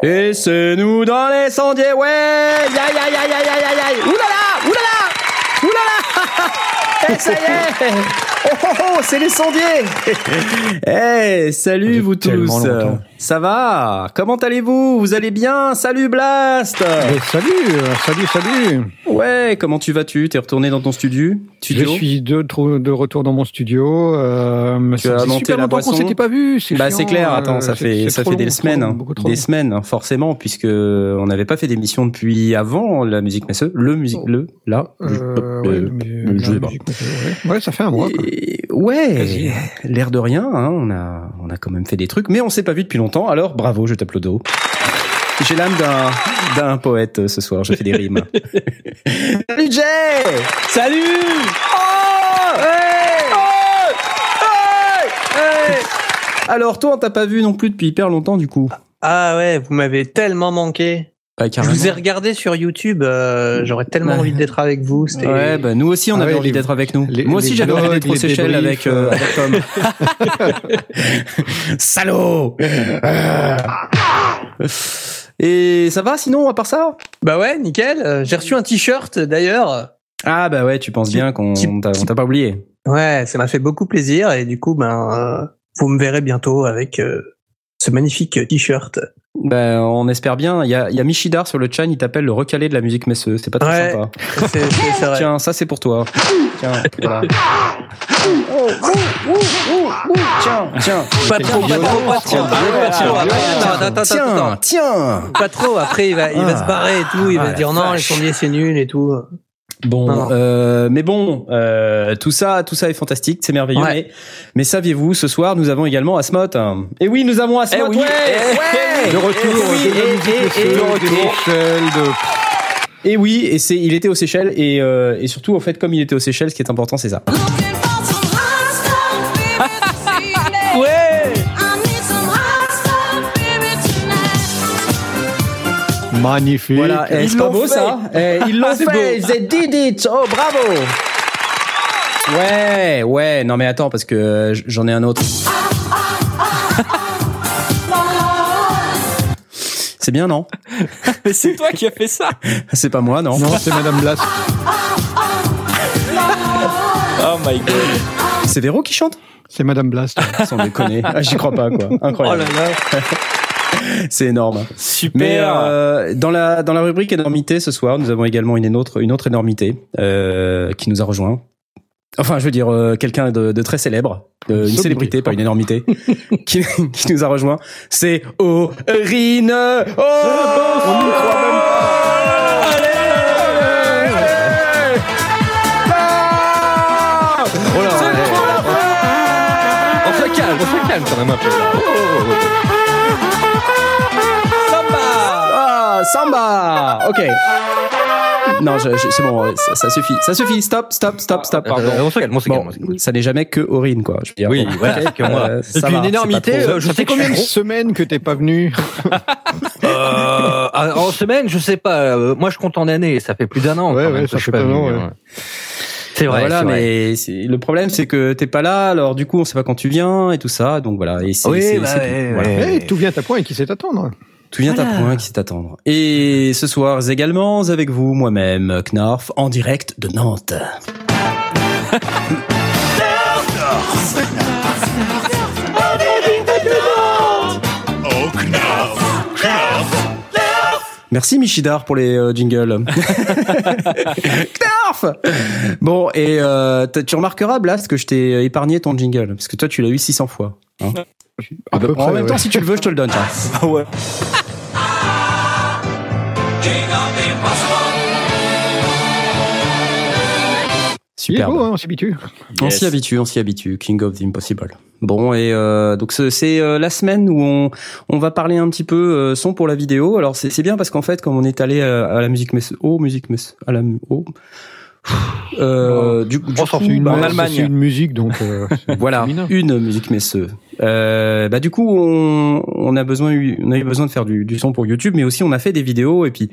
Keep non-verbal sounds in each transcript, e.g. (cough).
Et c'est nous dans les sondiers, Oh, oh, oh c'est les sondiers. (laughs) Eh, salut vous tous. Ça va? Comment allez-vous? Vous allez bien? Salut Blast. Eh, Salut, euh, salut, salut Ouais, comment tu vas-tu T'es retourné dans ton studio? Je suis de, retour dans mon studio. Euh, Tu ça as monté la boisson qu'on s'était pas vu. Bah chiant, c'est clair, euh, attends, ça c'est- fait c'est ça fait des long, semaines, long, hein. des long. semaines hein, forcément puisque on n'avait pas fait d'émission depuis avant la musique messeux, le musique le là. Euh, je- ouais, euh, je sais pas. ouais. Ouais, ça fait un mois. quoi. Et- ouais, l'air de rien, hein, on a on a quand même fait des trucs, mais on s'est pas vu depuis longtemps. Alors bravo, je t'applaudis. J'ai l'âme d'un d'un poète euh, ce soir. Je fais des rimes. (laughs) Salut Jay. Salut Oh Hey Hey Hey Alors toi, on t'a pas vu non plus depuis hyper longtemps du coup. Ah ouais, vous m'avez tellement manqué. Bah, Je vous ai regardé sur YouTube, euh, j'aurais tellement Ouais. envie d'être avec vous. C'était Ouais, bah nous aussi on Ah avait ouais, envie les- d'être avec nous. les- Moi aussi j'avais envie d'être aux les Seychelles avec, euh, euh. avec Tom. (laughs) (laughs) Salaud Et ça va sinon à part ça? Bah ouais, nickel. Euh, J'ai reçu un t-shirt d'ailleurs. Ah bah ouais, tu penses bien qu'on t'a pas oublié. Ouais, ça m'a fait beaucoup plaisir et du coup, ben, euh, vous me verrez bientôt avec euh, ce magnifique t-shirt. Ben on espère bien. Il y a, il y a Michidar sur le chat, il t'appelle le recalé de la musique messeuse. C'est pas très Ouais. sympa. (laughs) C'est c'est- c'est vrai. Tiens, ça c'est pour toi. Tiens, voilà. Tiens, tiens. Pas trop, pas trop, pas trop, Tiens, Tiens. Pas trop. Après, il va, il va Ah. se barrer et tout. Il Ah, va se dire non, les sondiers c'est nul et tout. Bon, Non, non. euh, mais bon, euh, tout ça, tout ça est fantastique, c'est merveilleux. Ouais. Mais, mais saviez-vous, ce soir, nous avons également Asmot. Et oui, nous avons Asmot. Eh oui, ouais, eh, ouais. eh, De retour Eh oui, de la et- de... Et oui, et c'est, il était aux Seychelles et, euh, et surtout, en fait, comme il était aux Seychelles, ce qui est important, c'est ça. Magnifique. Voilà, eh, Ils c'est pas l'ont beau fait. ça? Eh, Ils l'ont C'est fait, beau. they did it Oh, bravo Ouais, ouais, non mais attends, parce que euh, j'en ai un autre. C'est bien, non? (laughs) Mais c'est toi qui as fait ça (laughs) C'est pas moi, non Non, c'est Madame Blas. Oh my god. C'est Véro qui chante? C'est Madame Blas. Sans déconner. Ah, J'y crois pas, quoi. Oh Incroyable. là là. (laughs) (laughs) C'est énorme. Super. Mais euh, dans la dans la rubrique énormité ce soir, nous avons également une autre une autre énormité euh, qui nous a rejoint. Enfin, je veux dire euh, quelqu'un de, de très célèbre, une célébrité, pas une énormité, (laughs) qui, qui nous a rejoint. C'est Aurine. Oh, on Oh. On se calme, on se calme quand même un peu. là. Ah, samba. Ok. Non, je- je- c'est bon, ça, ça suffit, ça suffit. Stop, stop, stop, stop. Euh, on se calme, on se Bon, calme. on se calme. ça n'est jamais que Aurine, quoi. Je veux dire, Oui, bon, ok, que moi. euh, Et ça puis va, une énormité, trop- euh, je sais combien de semaines que t'es pas venu? (laughs) Euh, en semaine, je sais pas. euh, Moi, je compte en années. Ça fait plus d'un an. Ouais, quand ouais, ça fait pas longtemps, ouais. ouais. C'est vrai. voilà, c'est vrai. mais le problème, c'est que t'es pas là, alors du coup, on sait pas quand tu viens et tout ça, donc voilà. Et Oui, c'est- bah ouais, tout. Voilà. ouais. Eh, Tout vient à point et qui sait attendre. Tout vient à Voilà. point qui sait attendre. Et ce soir également avec vous, moi-même, Knarf, en direct de Nantes. Merci Michidar pour les euh, jingles. (laughs) Knarf Bon, et euh, tu remarqueras, Blast, que je t'ai épargné ton jingle. Parce que toi, tu l'as eu 600 fois. hein. À peu en près, même ouais. temps, si tu le veux, je te le donne. tiens. Ah ouais. (laughs) superbe. beau, hein, on s'habitue. On Yes. s'y habitue, on s'y habitue. King of the Impossible. Bon, et euh, donc ce- c'est euh, la semaine où on, on va parler un petit peu euh, son pour la vidéo. Alors c'est c'est bien parce qu'en fait, comme on est allé à, à la musique mess, oh musique mess, à la oh, euh, du, du Oh, coup, une, bah, en Allemagne. une musique, donc euh, (laughs) voilà, une musique messeux. Euh, bah du coup, on, on a besoin, eu- on a eu besoin de faire du, du son pour YouTube, mais aussi on a fait des vidéos. Et puis,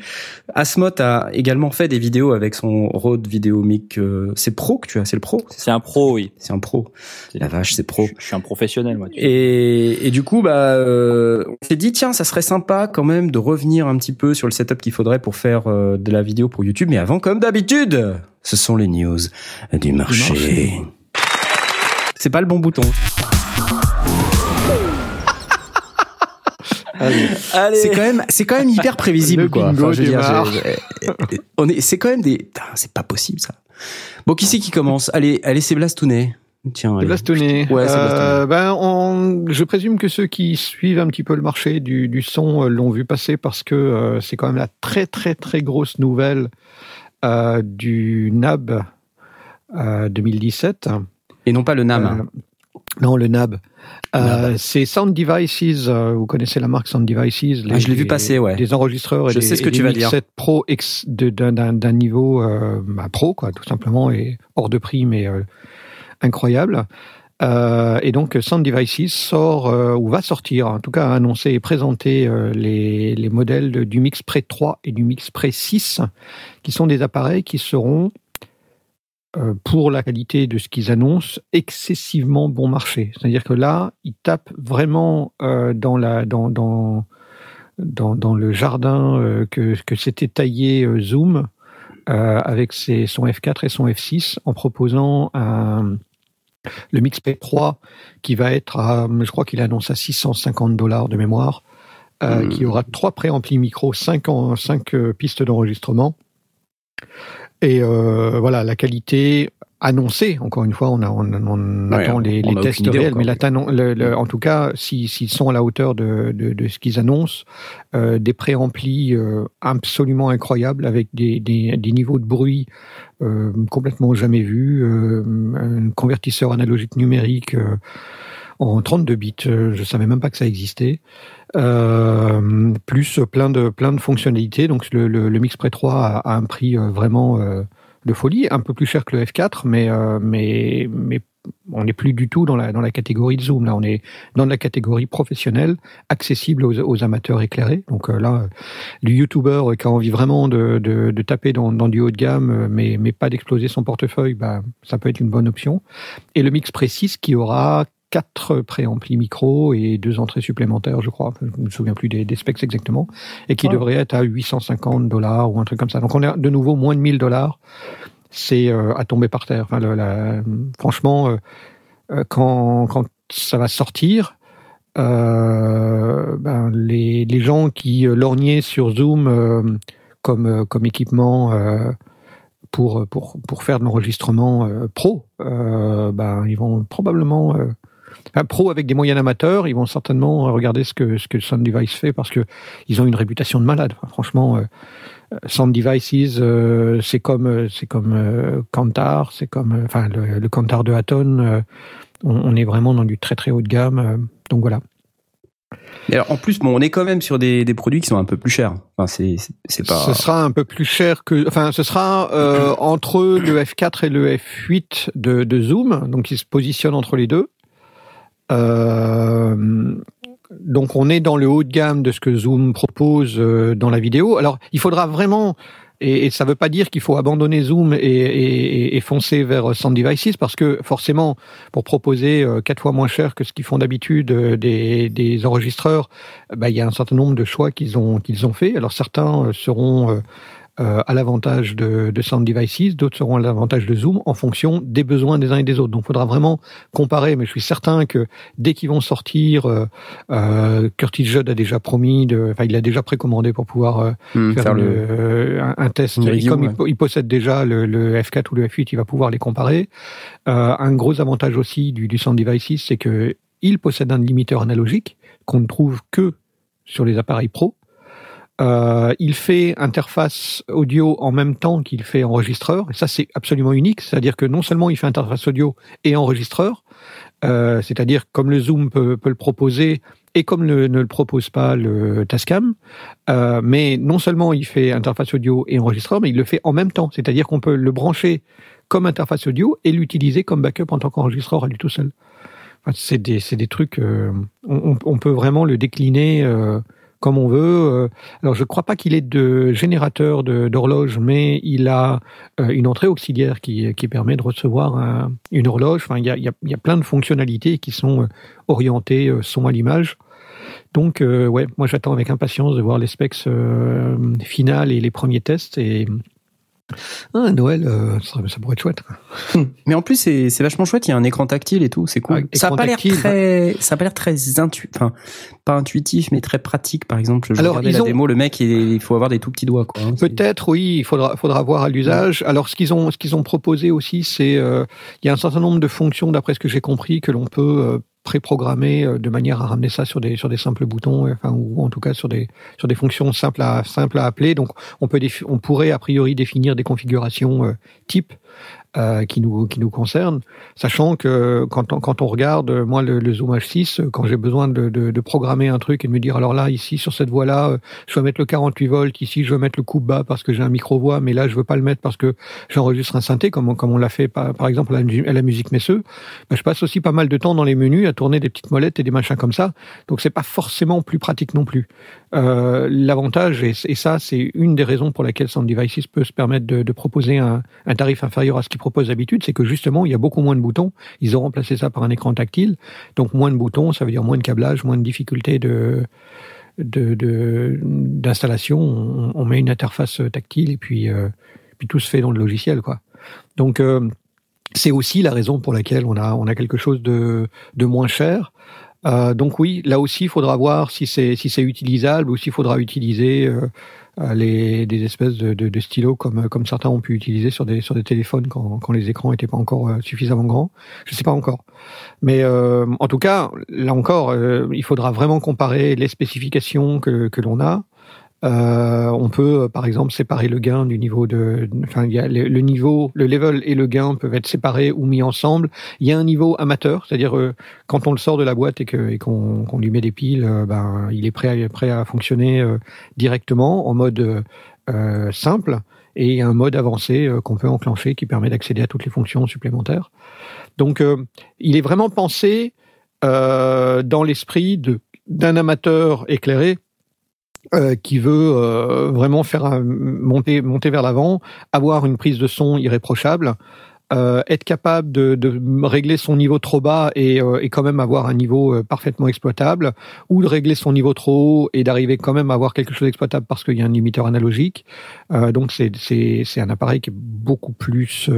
Asmot a également fait des vidéos avec son Rode Video Mic. euh, c'est pro que tu as, c'est le pro. C'est un pro, oui. C'est un pro. La vache, c'est pro. Je, je suis un professionnel, moi. tu. Et, et du coup, bah, euh, on s'est dit tiens, ça serait sympa quand même de revenir un petit peu sur le setup qu'il faudrait pour faire euh, de la vidéo pour YouTube. Mais avant, comme d'habitude, ce sont les news du marché. marché. C'est pas le bon bouton. Allez. C'est quand même, c'est quand même hyper prévisible, quoi. je veux dire, démarre. je- je- on est, c'est quand même des, c'est pas possible ça. Bon, qui c'est qui commence? Allez, allez, c'est Blastounet. Tiens, allez. bastonné. Ouais, c'est Euh, ben, on, je présume que ceux qui suivent un petit peu le marché du, du son euh, l'ont vu passer parce que euh, c'est quand même la très très très grosse nouvelle euh, du NAB euh, 2017. Et non pas le NAM. Non, le NAB. Euh, c'est Sound Devices. euh, vous connaissez la marque Sound Devices. Ah, je l'ai vu passer, ouais. Des enregistreurs et Je des, sais ce que tu vas dire. 7 Pro ex- de- d'un- niveau euh, bah, pro, quoi, tout simplement, et hors de prix, mais incroyable. Et donc Sound Devices sort ou va sortir, en tout cas a annoncé et présenté euh, les, les modèles de- du Mix Pre 3 et du Mix Pre 6, qui sont des appareils qui seront pour la qualité de ce qu'ils annoncent, excessivement bon marché. C'est-à-dire que là, ils tapent vraiment euh, dans, la, dans, dans, dans, dans le jardin euh, que, que s'était taillé euh, Zoom euh, avec ses, son F4 et son F6 en proposant un, le Mix P3 qui va être à, je crois qu'il annonce à 650 dollars de mémoire, euh, Mhm. qui aura trois préamplis micro, cinq, en, cinq euh, pistes d'enregistrement. Et euh, voilà, la qualité annoncée, encore une fois, on, a, on, on Ouais, attend les, on les a tests réels, mais la tanon- le- le- en tout cas, si- s'ils sont à la hauteur de, de, de ce qu'ils annoncent, euh, des préamplis euh, absolument incroyables avec des, des, des niveaux de bruit euh, complètement jamais vus, euh, un convertisseur analogique numérique euh, en 32 bits, euh, je savais même pas que ça existait. Euh, plus plein de plein de fonctionnalités. Donc le, le, le Mix Pre 3 a, a un prix euh, vraiment euh, de folie, un peu plus cher que le F4, mais euh, mais mais on n'est plus du tout dans la dans la catégorie de zoom. Là, on est dans la catégorie professionnelle, accessible aux, aux amateurs éclairés. Donc euh, là, le YouTuber qui a envie vraiment de, de, de taper dans, dans du haut de gamme, mais mais pas d'exploser son portefeuille, bah ça peut être une bonne option. Et le Mix Précis qui aura quatre préamplis micro et deux entrées supplémentaires, je crois. Je me souviens plus des, des specs exactement. Et qui Ouais. devrait être à 850 dollars ou un truc comme ça. Donc on est de nouveau moins de 1000 dollars. C'est euh, à tomber par terre. Enfin, le- la- franchement, euh, euh, quand, quand ça va sortir, euh, ben, les, les gens qui lorgnaient sur Zoom comme, comme équipement pour, pour, pour faire de l'enregistrement pro, ben, ils vont probablement euh, enfin, pro avec des moyens amateurs, ils vont certainement regarder ce que ce que Sound Device fait parce que ils ont une réputation de malade. Enfin, franchement, euh, Sound Devices, euh, c'est comme euh, c'est comme euh, Kantar, c'est comme euh, enfin le, le Kantar de euh, on, on est vraiment dans du très très haut de gamme. euh, donc voilà. Alors, en plus, bon, on est quand même sur des, des produits qui sont un peu plus chers. Enfin, c'est, pas. Ce sera un peu plus cher que, enfin, ce sera euh, entre le F4 et le F8 de, de Zoom, donc il se positionne entre les deux. Euh, donc on est dans le haut de gamme de ce que Zoom propose euh, dans la vidéo. Alors il faudra vraiment, et, ça ne veut pas dire qu'il faut abandonner Zoom et, foncer vers Sound Devices, parce que forcément, pour proposer euh, quatre fois moins cher que ce qu'ils font d'habitude des, enregistreurs, bah, il y a un certain nombre de choix qu'ils ont qu'ils ont fait. Alors certains seront euh, à l'avantage de, de Sound Devices, d'autres seront à l'avantage de Zoom en fonction des besoins des uns et des autres. Donc, il faudra vraiment comparer. Mais je suis certain que dès qu'ils vont sortir, euh, euh, Curtis Judd a déjà promis, de, enfin, il a déjà précommandé pour pouvoir Hum, faire, le- un, un test. Et comme il ouais. po- il, possède déjà le, le F4 ou le F8, il va pouvoir les comparer. Un gros avantage aussi du, du Sound Devices, c'est que il possède un limiteur analogique qu'on ne trouve que sur les appareils pro. Euh, il fait interface audio en même temps qu'il fait enregistreur. Et ça, c'est absolument unique. C'est-à-dire que non seulement il fait interface audio et enregistreur, euh, c'est-à-dire comme le Zoom peut, peut le proposer et comme ne le propose pas le Tascam, euh, mais non seulement il fait interface audio et enregistreur, mais il le fait en même temps. C'est-à-dire qu'on peut le brancher comme interface audio et l'utiliser comme backup en tant qu'enregistreur à lui tout seul. Enfin, c'est des, des trucs, euh, on, on peut vraiment le décliner euh, on veut. Euh, Alors, je ne crois pas qu'il ait de générateur d'horloge, mais il a euh, une entrée auxiliaire qui, permet de recevoir un- une horloge. Il y a, plein de fonctionnalités qui sont euh, orientées son à l'image. Donc, ouais, moi j'attends avec impatience de voir les specs finales et les premiers tests. Ah, Noël, euh, ça, ça pourrait être chouette. (laughs) Mais en plus, c'est vachement chouette. Il y a un écran tactile et tout. C'est cool. Ah, ça a écran pas l'air très, ça a pas l'air très intu, enfin, pas intuitif, mais très pratique. Par exemple, je Alors, regardais la ont- démo. Le mec, il, il faut avoir des tout petits doigts, quoi. hein. Peut-être, oui, il faudra, faudra voir à l'usage. Alors, ce qu'ils ont, ce qu'ils ont proposé aussi, c'est, euh, il y a un certain nombre de fonctions, d'après ce que j'ai compris, que l'on peut euh, préprogrammer euh, de manière à ramener ça sur des, sur des simples boutons, ou en tout cas sur des, sur des fonctions simples à, simples à appeler. Donc, on peut, on pourrait a priori définir des configurations euh, type. Euh, qui nous qui nous concernent, sachant que quand on, quand on regarde euh, moi le, le Zoom H6, euh, quand j'ai besoin de, de, de programmer un truc et de me dire alors là ici sur cette voie là je vais mettre le 48 volts ici, je vais mettre le coupe bas parce que j'ai un micro voix, mais là je veux pas le mettre parce que j'enregistre un synthé comme comme on l'a fait par, par exemple à la, à la musique Messeux. Ben, je passe aussi pas mal de temps dans les menus à tourner des petites molettes et des machins comme ça, donc c'est pas forcément plus pratique non plus. Euh, L'avantage et, ça c'est une des raisons pour laquelle Sound Devices peut se permettre de, de proposer un, un tarif inférieur à ce qu'il propose d'habitude, c'est que justement il y a beaucoup moins de boutons. Ils ont remplacé ça par un écran tactile, donc moins de boutons, ça veut dire moins de câblage, moins de difficultés de de- de- d'installation, on, on met une interface tactile et puis, euh, puis tout se fait dans le logiciel. Quoi. Donc euh, c'est aussi la raison pour laquelle on a, on a quelque chose de, de moins cher. Euh, donc oui, là aussi, il faudra voir si c'est si c'est utilisable ou s'il faudra utiliser euh, euh, les des espèces de, de, de stylos comme comme certains ont pu utiliser sur des sur des téléphones quand, quand les écrans étaient pas encore euh, suffisamment grands. Je sais pas encore. Mais euh, en tout cas, là encore, euh, il faudra vraiment comparer les spécifications que, que l'on a. Euh, on peut, euh, par exemple, séparer le gain du niveau de. Enfin, le, niveau, le level et le gain peuvent être séparés ou mis ensemble. Il y a un niveau amateur, c'est-à-dire euh, quand on le sort de la boîte et qu'on lui met des piles, ben il est prêt à, fonctionner directement en mode simple. Et il y a un mode avancé qu'on peut enclencher qui permet d'accéder à toutes les fonctions supplémentaires. Donc, il est vraiment pensé dans l'esprit d'un amateur éclairé euh, qui veut euh, vraiment faire un- monter monter vers l'avant, avoir une prise de son irréprochable, euh, être capable de, de régler son niveau trop bas et, euh, et quand même avoir un niveau euh, parfaitement exploitable, ou de régler son niveau trop haut et d'arriver quand même à avoir quelque chose d'exploitable parce qu'il y a un limiteur analogique. Euh, donc c'est c'est c'est un appareil qui est beaucoup plus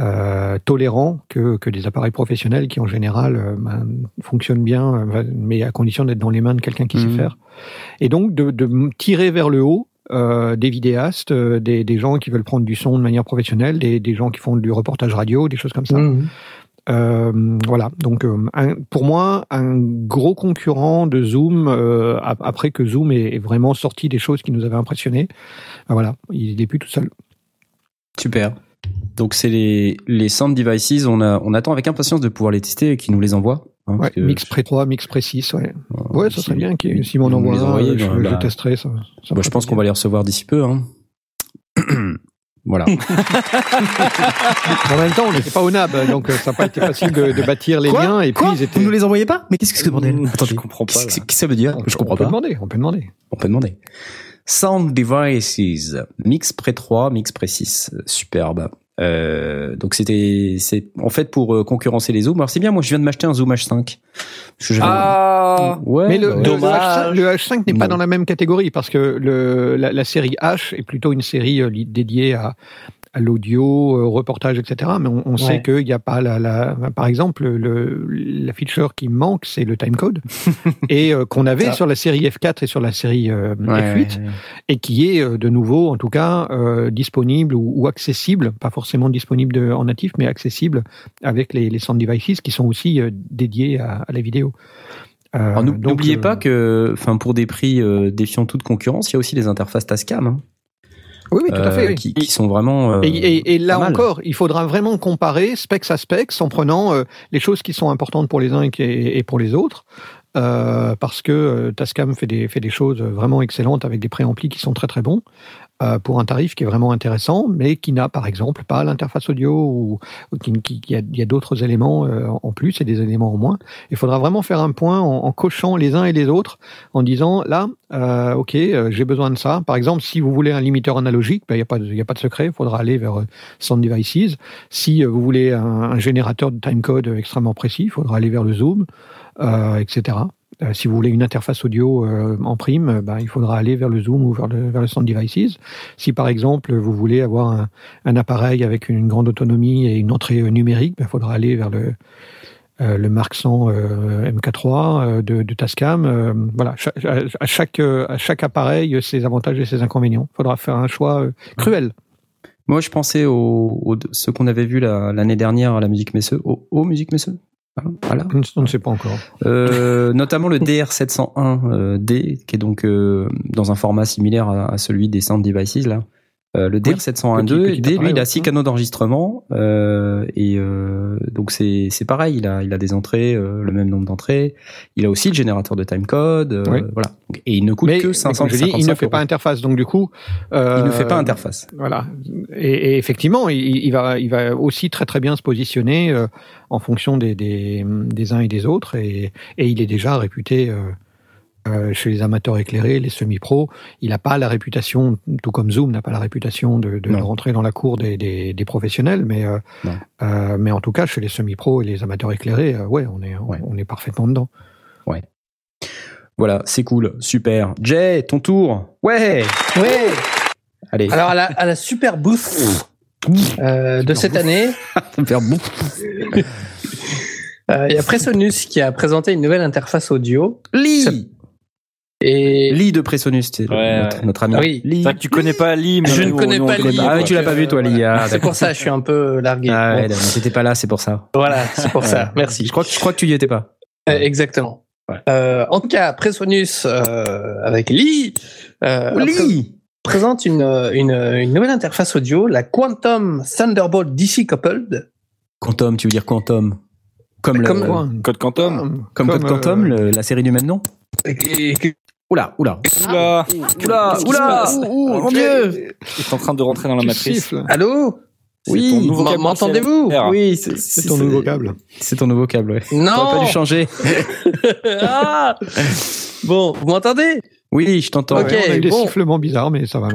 euh, tolérant que, que des appareils professionnels qui en général euh, ben, fonctionnent bien, euh, mais à condition d'être dans les mains de quelqu'un qui Mhm. sait faire. Et donc de, tirer vers le haut euh, des vidéastes, euh, des, des gens qui veulent prendre du son de manière professionnelle, des, des gens qui font du reportage radio, des choses comme ça. Mhm. Euh, voilà, donc un- pour moi, un gros concurrent de Zoom, ap- après que Zoom est, est vraiment sorti des choses qui nous avaient impressionnés, ben voilà, il est plus tout seul. Super. Donc c'est les les Sound Devices. On a on attend avec impatience de pouvoir les tester et qu'ils nous les envoient. hein, Ouais, Mix Pré 3, Mix Pré 6, ouais. euh, Ouais, ça si- serait bien qu'il- s'ils m'en envoient je, ben, je bah, testerai ça. bah, je pense qu'on va les recevoir d'ici peu. Hein. (clears throat) voilà. (laughs) En même temps, on n'était pas au NAB, donc euh, ça n'a pas été facile de, de bâtir les Quoi liens. Et Quoi puis ils étaient. Vous nous les envoyez pas? Mais qu'est-ce que c'est que ce bordel? Attendez, Je comprends pas. Qu'est-ce que ça veut dire? On, Je comprends on peut pas. demander, on peut demander. On peut demander. Sound Devices, Mix Pre 3, Mix Pre 6, superbe. Euh, donc c'était, c'est en fait pour euh, concurrencer les zooms. Alors c'est bien, moi je viens de m'acheter un Zoom H5. Parce que j'avais- Ah ouais. Mais le, bah le ouais. Dommage. H5, le H5 n'est pas Non. dans la même catégorie parce que le, la, la série H est plutôt une série euh, dédiée à, à l'audio, euh, reportage, etc. Mais on, on sait qu'il n'y a pas la, la, par exemple, le, la feature qui manque, c'est le timecode (laughs) et euh, qu'on avait Ça. sur la série F4 et sur la série euh, Ouais, F8 ouais, ouais. et qui est de nouveau, en tout cas, euh, disponible ou, ou accessible, pas forcément disponible de- en natif, mais accessible avec les, les sound devices qui sont aussi dédiés à, à la vidéo. N'oubliez pas que, enfin, pour des prix défiant toute concurrence, il y a aussi les interfaces Tascam, hein, Oui, oui, tout à fait. euh, oui. qui, qui sont vraiment. euh, Et, et- et là pas mal. encore, il faudra vraiment comparer specs à specs en prenant euh, les choses qui sont importantes pour les uns et, pour les autres. Euh, parce que euh, Tascam fait des, fait des choses vraiment excellentes avec des préamplis qui sont très très bons euh, pour un tarif qui est vraiment intéressant, mais qui n'a par exemple pas l'interface audio ou, ou qui, qui- qui a, y a d'autres éléments euh, en plus et des éléments en moins. Il faudra vraiment faire un point en, en cochant les uns et les autres en disant là, euh, ok, euh, j'ai besoin de ça. Par exemple, si vous voulez un limiteur analogique, ben, il n'y a, pas a pas de secret, il faudra aller vers euh, Sound Devices. Si vous voulez un, un générateur de timecode extrêmement précis, il faudra aller vers le Zoom, etc. Euh, si vous voulez une interface audio euh, en prime, euh, ben, il faudra aller vers le Zoom ou vers le, vers le Sound Devices. Si par exemple vous voulez avoir un, un appareil avec une grande autonomie et une entrée euh, numérique, ben, il faudra aller vers le, euh, le Mark 100 euh, MK3 euh, de, de Tascam. Voilà, à, chaque, à chaque appareil, ses avantages et ses inconvénients. Il faudra faire un choix cruel. Moi, je pensais aux, aux- ceux qu'on avait la- l'année dernière à la Musique Messeux, aux, aux Musiques Messeux. Voilà. On ne- sait pas encore. Euh, notamment le DR701D, qui est donc euh, dans un format similaire à, à celui des Sound Devices là. Euh, le Oui, DR701D, petit- petit D, lui, il a six canaux d'enregistrement euh, et euh, donc c'est c'est pareil. Il a il a des entrées, euh, le même nombre d'entrées. Il a aussi le générateur de timecode, euh, Oui. voilà. Et il ne coûte Mais, que mais 555 comme je dis, il ne fait euros. pas interface, donc du coup, euh, Il ne fait pas interface. Voilà. Et, et effectivement, il, il va, il va aussi très très bien se positionner euh, en fonction des, des, des uns et des autres. Et, et il est déjà réputé euh, chez les amateurs éclairés, les semi-pros. Il n'a pas la réputation, tout comme Zoom n'a pas la réputation de, rentrer dans la cour des, des, des professionnels, mais euh, euh, mais en tout cas chez les semi-pros et les amateurs éclairés, euh, ouais, on est on, Ouais. on est parfaitement dedans. Voilà, c'est cool, super. Jay, ton tour. Ouais. Ouais. Allez. Alors à la, à la super booth euh, de cette année, (laughs) euh, il y a Presonus qui a présenté une nouvelle interface audio. Lee. Et Lee de Presonus, Ouais, notre, ouais. notre ami. Oui. Lee. C'est vrai que tu connais pas Lee, mais Je ne connais pas Lee, Ah tu l'as pas euh, vu, toi, Lee. Ah, c'est pour ça, je suis un peu largué. Ah, ouais, t'étais pas là, c'est pour ça. Voilà, c'est pour ça. Merci. Je crois que je crois que tu y étais pas. Euh, exactement. Ouais. Euh, en tout cas, Presonus euh, avec Lee euh, Lee. présente une, euh, une, une nouvelle interface audio, la Quantum Thunderbolt DC Coupled. Quantum, tu veux dire Quantum? Comme, Comme- le, Quoi Code Quantum. comme, Code euh, Quantum, le- la série du même nom? Et- et- Oula, oula. Oula, oula, oula. Oh mon dieu. Il est en train de rentrer dans la matrice. Allô Oui, m'entendez-vous. Oui, c'est C'est ton nouveau câble. C'est ton nouveau câble, ouais. T'aurais Non pas dû changer. (laughs) Ah Bon, vous m'entendez Oui, je t'entends. Ok, Ouais, on a eu des bon. sifflements bizarres, mais ça va.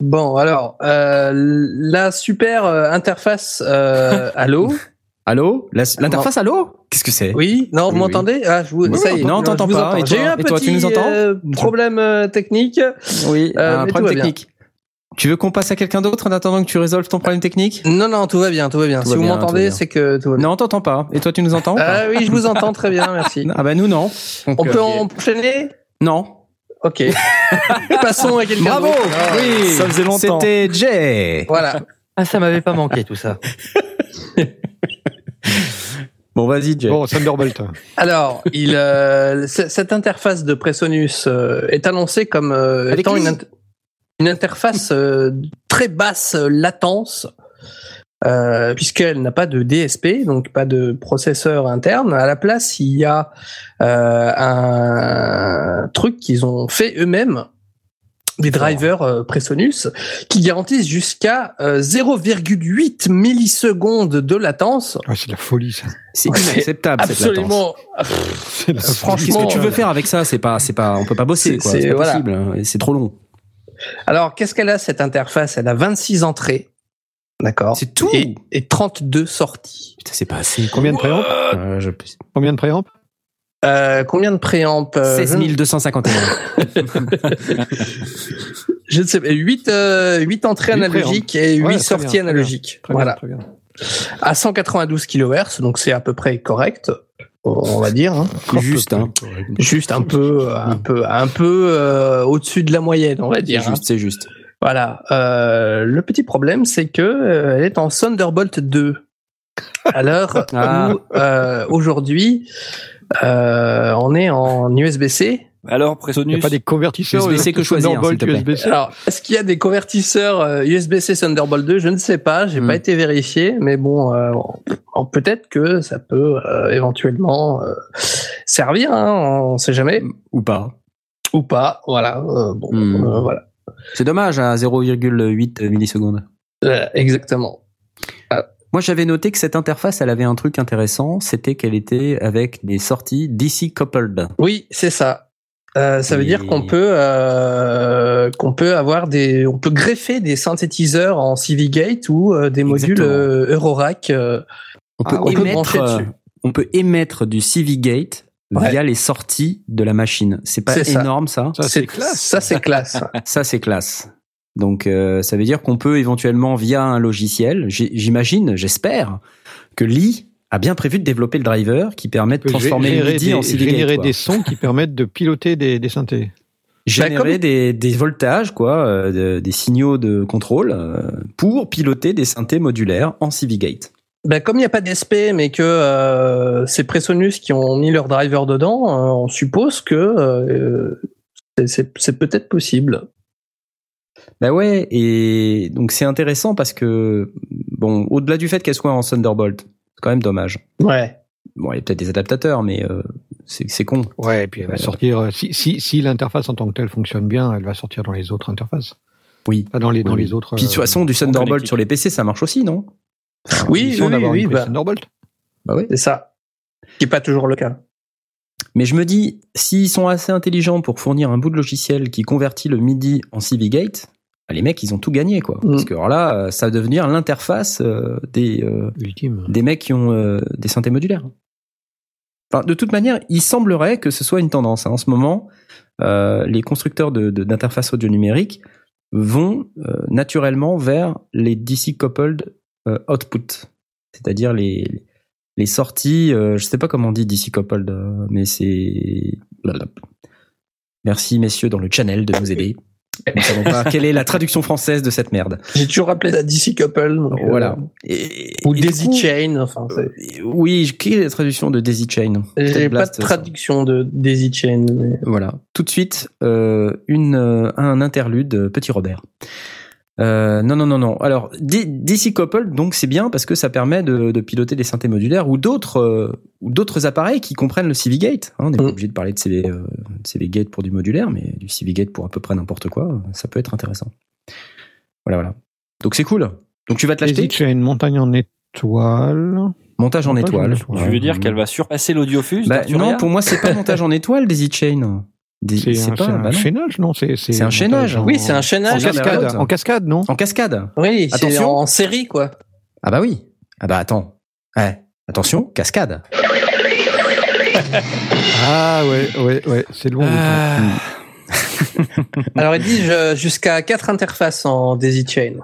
Bon, alors, euh, la super euh, interface euh, (laughs) Allô Allô? La- L'interface, allô? Qu'est-ce que c'est? Oui Non, vous Oui, oui. m'entendez? Ah, je vous, Oui, ça y est. non, on je t'entend vous pas. entends. Et J'ai toi eu un Et toi, petit tu nous entends? euh, problème euh, technique. Oui, Euh, un problème technique. Tu veux qu'on passe à quelqu'un d'autre en attendant que tu résolves ton problème technique? Non, non, tout va bien, tout va bien. Tout si va vous m'entendez, c'est que tout va bien. Non, on t'entend pas. Et toi, tu nous entends Ah oui, je vous entends très bien, merci. (laughs) Ah bah nous, non. Donc, On euh, peut enchaîner? Non. Ok. (laughs) Passons à quelqu'un Bravo d'autre. Ah, Oui, ça faisait longtemps. C'était Jay. Voilà. Ah, ça m'avait pas manqué tout ça. (laughs) (laughs) Bon, vas-y, Jay. Bon, Thunderbolt. Alors, il, euh, cette interface de Presonus euh, est annoncée comme euh, étant une, une interface euh, très basse latence, euh, puisqu'elle n'a pas de DSP, donc pas de processeur interne. À la place, il y a euh, un truc qu'ils ont fait eux-mêmes, des drivers euh, Presonus, qui garantissent jusqu'à euh, 0,8 millisecondes de latence. Ouais, c'est de la folie, ça. C'est inacceptable cette latence. Absolument. (laughs) C'est de la folie. Franchement, Qu'est-ce que tu veux euh, faire avec ça? C'est pas, c'est pas, on peut pas bosser C'est- quoi. c'est- C'est pas voilà. possible. hein, et C'est trop long. Alors, qu'est-ce qu'elle a cette interface? Elle a 26 entrées, d'accord, C'est tout. et, et 32 sorties. Putain, c'est pas assez. Combien de préamp Euh, je... Combien de préamp Euh, combien de préamp euh, 16 je, 251. je ne sais pas. 8, euh, 8 entrées Huit analogiques et 8 Ouais, sorties bien, très bien. analogiques. Très voilà. bien, très bien. À 192 kHz, donc c'est à peu près correct, on va dire. hein. Juste, hein. Juste un peu, un peu, un peu euh, au-dessus de la moyenne, on va C'est dire. hein. juste, c'est juste. Voilà. Euh, le petit problème, c'est que euh, elle est en Thunderbolt 2. À l'heure Ah. où euh, aujourd'hui, Euh, on est en USB-C. Alors, Il n'y Presonus. a pas des convertisseurs USB-C que choisir, Thunderbolt s'il te plaît. USB-C. Alors, est-ce qu'il y a des convertisseurs euh, USB-C Thunderbolt 2 Je ne sais pas, j'ai Hmm. pas été vérifié, mais bon, euh, bon, peut-être que ça peut euh, éventuellement euh, servir, hein, on sait jamais, Ou pas. ou pas. Voilà, euh, bon, Hmm. euh, voilà, C'est dommage à 0,8 millisecondes. Euh, exactement. Moi, j'avais noté que cette interface, elle avait un truc intéressant, c'était qu'elle était avec des sorties DC coupled. Oui, c'est ça. Euh, ça veut Et- dire qu'on peut euh, qu'on peut avoir des on peut greffer des synthétiseurs en CV Gate ou euh, des modules euh, Eurorack. euh, On peut, Ah, on émettre, on peut émettre du CV Gate Ouais. via les sorties de la machine. C'est pas C'est ça. énorme ça? Ça, c'est classe. Ça c'est classe. Ça, c'est classe. Donc, euh, ça veut dire qu'on peut éventuellement, via un logiciel, j'imagine, j'espère, que Lee a bien prévu de développer le driver qui permet de transformer le MIDI des, en générer quoi. des sons qui permettent de piloter des, des synthés. Générer Bah, comme- des, des voltages, quoi, euh, de- des signaux de contrôle euh, pour piloter des synthés modulaires en CV Gate. Ben, comme il n'y a pas d'SP, mais que euh, c'est Presonus qui ont mis leur driver dedans, euh, on suppose que euh, c'est peut-être possible. Bah ouais, et donc c'est intéressant parce que, bon, au-delà du fait qu'elle soit en Thunderbolt, c'est quand même dommage. Ouais. Bon, il y a peut-être des adaptateurs, mais euh, c'est c'est con. Ouais, et puis elle va sortir. euh, Si, si, si l'interface en tant que telle fonctionne bien, elle va sortir dans les autres interfaces. Oui. Pas dans les, dans Oui, les autres. Puis de toute euh, façon, du Thunderbolt sur les PC, ça marche aussi, non? (laughs) Oui, oui, oui, bah, Thunderbolt. Bah oui. c'est ça. Ce qui n'est pas toujours le cas. Mais je me dis, s'ils sont assez intelligents pour fournir un bout de logiciel qui convertit le MIDI en CV Gate, bah, les mecs, ils ont tout gagné, quoi. Mm. Parce que alors là, euh, ça va devenir l'interface euh, des, euh, Ultime. des mecs qui ont euh, des synthés modulaires. Enfin, de toute manière, il semblerait que ce soit une tendance. hein. En ce moment, euh, les constructeurs de- de- d'interfaces audio numériques vont euh, naturellement vers les DC coupled euh, output, c'est-à-dire les les sorties. euh, je sais pas comment on dit DC coupled, euh, mais c'est. Merci messieurs dans le channel de nous aider. Nous ne savons pas quelle est la traduction française de cette merde. J'ai toujours appelé ça DC Couple. donc, euh, Voilà. Et- Ou et Daisy coup, Chain. Enfin, euh, Oui, quelle est la traduction de Daisy Chain? J'ai pas de ça. traduction de Daisy Chain. mais- Voilà. Tout de suite, euh, une, euh, un interlude, petit Robert. Euh, non, non, non, non. Alors, DC Coupled, donc c'est bien parce que ça permet de, de piloter des synthés modulaires ou d'autres euh, d'autres appareils qui comprennent le CV Gate. hein. on n'est pas Mm. obligé de parler de CV, euh, de CV Gate pour du modulaire, mais du CV Gate pour à peu près n'importe quoi. Ça peut être intéressant. Voilà, voilà. Donc c'est cool. Donc tu vas te l'acheter Daisy Chain, montagne en étoile. Montage en Montage en étoile. étoile. Tu veux dire qu'elle va surpasser l'audiofuse Bah, non, pour moi c'est pas montage en étoile Daisy Chain. C'est un, pas c'est un bah non. chaînage, non C'est un chaînage. en- Oui, c'est un chaînage. Cascade, en cascade, non En cascade. Oui, c'est Attention. en série, quoi. Ah bah oui. Ah bah attends. Ouais. Attention, cascade. (laughs) Ah ouais, ouais, ouais, c'est loin. Ah. (laughs) Alors, il dit je- jusqu'à quatre interfaces en Daisy Chain.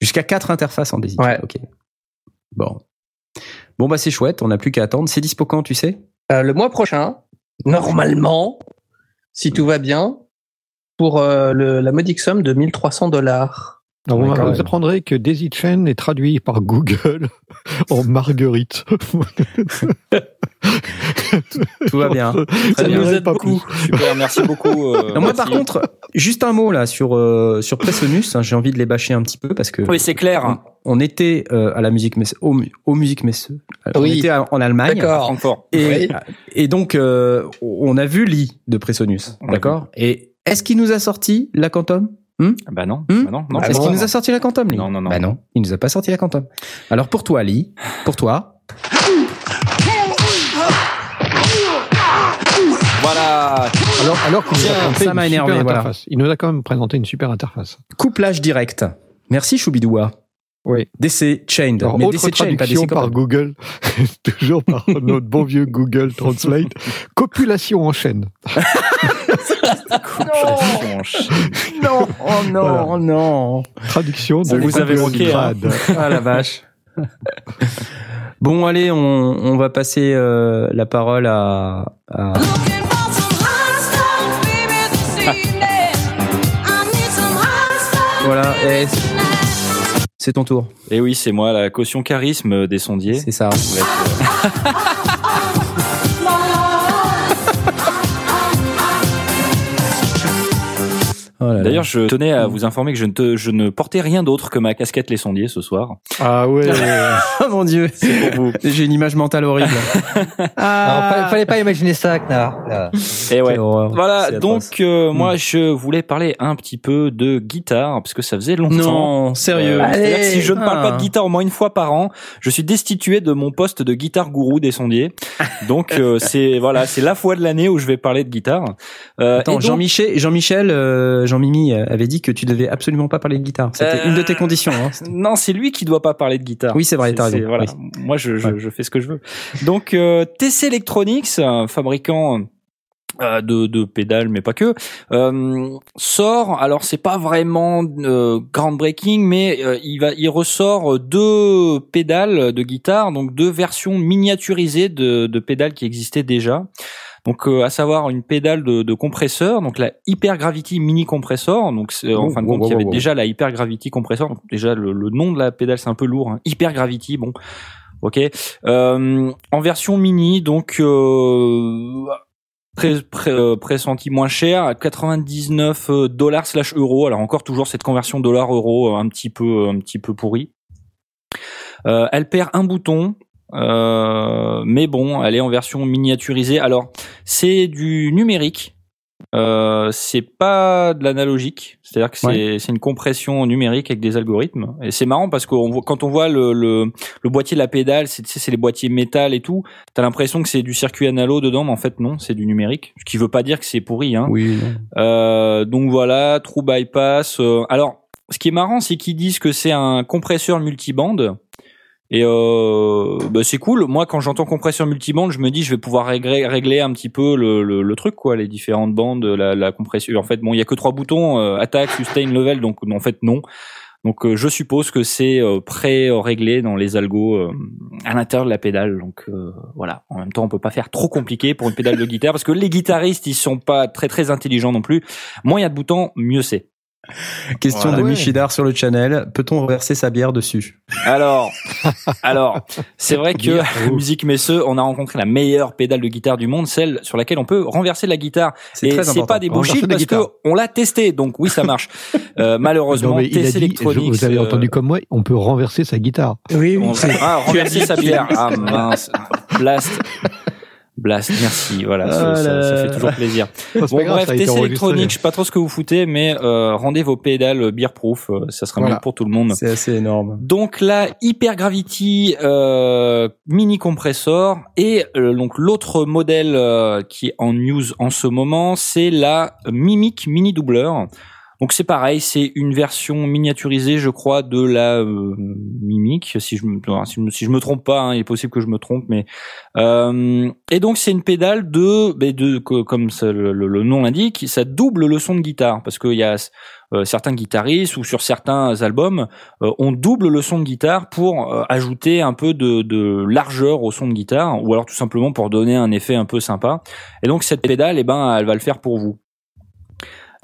Jusqu'à quatre interfaces en Daisy. Ouais. Ok. Bon. Bon bah c'est chouette, on n'a plus qu'à attendre. C'est dispo quand, tu sais? Euh, le mois prochain, normalement, si tout va bien, pour euh, le- la modique somme de 1300 dollars. Vous, Ouais, apprendrez que Daisy Chain est traduit par Google (laughs) en Marguerite. (laughs) Tout va bien. Ça nous aide pas beaucoup. Super, merci beaucoup. euh, Non, moi merci. par contre, juste un mot là sur euh, sur Presonus. hein, J'ai envie de les bâcher un petit peu parce que Oui, c'est clair. on était euh, à la musique messe, au, mu- au musique messe. On Oui. était à- en Allemagne. D'accord. Francfort. Et, Oui. et donc, euh, on a vu Lee de Presonus, On d'accord? Et est-ce qu'il nous a sorti la Quantum? Bah non. Hmm? Bah non, non. Ah Est-ce bon qu'il nous a sorti la Quantum, Lee? Non, non, non. Bah non, il nous a pas sorti la Quantum. Alors pour toi, Lee, pour toi, Voilà. Alors, alors qu'il nous a ça m'a énervé, voilà. Il nous a quand même présenté une super interface. couplage direct. Merci Choubidoua. Oui. DC Chained. Alors, mais autre DC Chained, pas DC traduction par. Google, (laughs) toujours par notre bon vieux Google Translate. Copulation en chaîne. (laughs) Non, oh non, Voilà. oh non. Traduction de vous Google manqué, hein. Ah la vache. (laughs) Bon, allez, on, on va passer euh, la parole à, à Voilà, c'est- ton tour. Et oui, c'est moi, la caution charisme des sondiers. C'est ça. (laughs) là. D'ailleurs, je tenais à vous informer que je ne, te- je ne portais rien d'autre que ma casquette Les Sondiers ce soir. Ah ouais. oh (laughs) mon dieu, (laughs) j'ai une image mentale horrible. (laughs) Ah, fallait, fallait pas imaginer ça, Knar. Là. Et ouais. Quelle horreur. Voilà, C'est donc euh, moi je voulais parler un petit peu de guitare parce que ça faisait longtemps. Non, sérieux. Euh, c'est-à-dire si je ne parle Ah. pas de guitare au moins une fois par an, je suis destitué de mon poste de guitare gourou des sondiers. Donc euh, c'est voilà, c'est la fois de l'année où je vais parler de guitare. Euh, et Attends, Jean-Michel, Jean-Michel, euh, Jean-Mimi euh, avait dit que tu devais absolument pas parler de guitare. C'était Euh, une de tes conditions. Hein. (laughs) Non, c'est lui qui doit pas parler de guitare. Oui, c'est vrai, t'as raison. Voilà. Moi, je, je, je fais ce que je veux. Donc, euh, TC Electronics, fabricant euh, de, de pédales, mais pas que, euh, sort. Alors, c'est pas vraiment euh, groundbreaking, mais euh, il va, il ressort deux pédales de guitare, donc deux versions miniaturisées de, de pédales qui existaient déjà. Donc, euh, à savoir une pédale de, de compresseur, donc la Hyper Gravity Mini Compressor. Donc, c'est- en Oh, fin de oh, compte, oh, il y avait oh, oh. déjà la Hyper Gravity Compressor. Donc, déjà, le, le nom de la pédale, c'est un peu lourd. Hein. Hyper Gravity, bon. Ok. Euh, en version mini, donc euh, pré, pré- euh, pressenti moins cher, à 99 dollars slash euros. Alors encore toujours cette conversion dollar euro un petit peu un petit peu pourrie. Euh, elle perd un bouton. Euh, mais bon, elle est en version miniaturisée. Alors, c'est du numérique. Euh, c'est pas de l'analogique, c'est-à-dire que c'est c'est une compression numérique avec des algorithmes. Et c'est marrant parce que quand on voit le, le, le boîtier de la pédale, c'est les boîtiers métal et tout, t'as l'impression que c'est du circuit analo dedans, mais en fait non, c'est du numérique. Ce qui veut pas dire que c'est pourri. Hein. Oui. Euh, donc voilà, true bypass. euh, alors, ce qui est marrant, c'est qu'ils disent que c'est un compresseur multibande. Et euh, bah, c'est cool. Moi, quand j'entends compresseur multibande, je me dis, je vais pouvoir régler, un petit peu le, le, le truc, quoi, les différentes bandes, la, la compression. En fait, bon, il y a que trois boutons euh, attaque, sustain, level, donc en fait non. Donc euh, je suppose que c'est euh, pré-réglé dans les algos euh, à l'intérieur de la pédale. Donc voilà. En même temps, on peut pas faire trop compliqué pour une pédale de guitare parce que les guitaristes, ils sont pas très très intelligents non plus. Moins il y a de boutons, mieux c'est. Question Voilà. de Ouais. Michidar sur le channel. Peut-on reverser sa bière dessus? Alors, alors, c'est vrai que (laughs) musique messieurs, on a rencontré la meilleure pédale de guitare du monde, celle sur laquelle on peut renverser la guitare. Et c'est pas des bullshit parce que on l'a testé, donc oui ça marche. Euh, malheureusement, (laughs) Non, mais il a TC dit, Electronics. vous avez euh, entendu comme moi, on peut renverser sa guitare. Oui, oui. on- ah, renverser sa bière. Ah mince, blast. Blast, merci. Voilà, ça, Ah ça- là ça là. fait toujours plaisir. (laughs) Oh, Bon grave, bref, enregistré. Electronics, je sais pas trop ce que vous foutez, mais euh, rendez vos pédales beer proof, euh, ça sera Voilà. mieux pour tout le monde. C'est assez énorme. Donc la Hyper Gravity euh, mini compressor et euh, donc l'autre modèle euh, qui est en news en ce moment, c'est la Mimic mini doubleur. Donc c'est pareil, c'est une version miniaturisée, je crois, de la euh, Mimic. Si je me si je me, trompe pas, hein, il est possible que je me trompe, mais euh, et donc c'est une pédale de, de co- comme le nom l'indique, ça double le son de guitare parce qu'il y a euh, certains guitaristes ou sur certains albums euh, on double le son de guitare pour euh, ajouter un peu de, de largeur au son de guitare ou alors tout simplement pour donner un effet un peu sympa. Et donc cette pédale, eh ben, elle va le faire pour vous.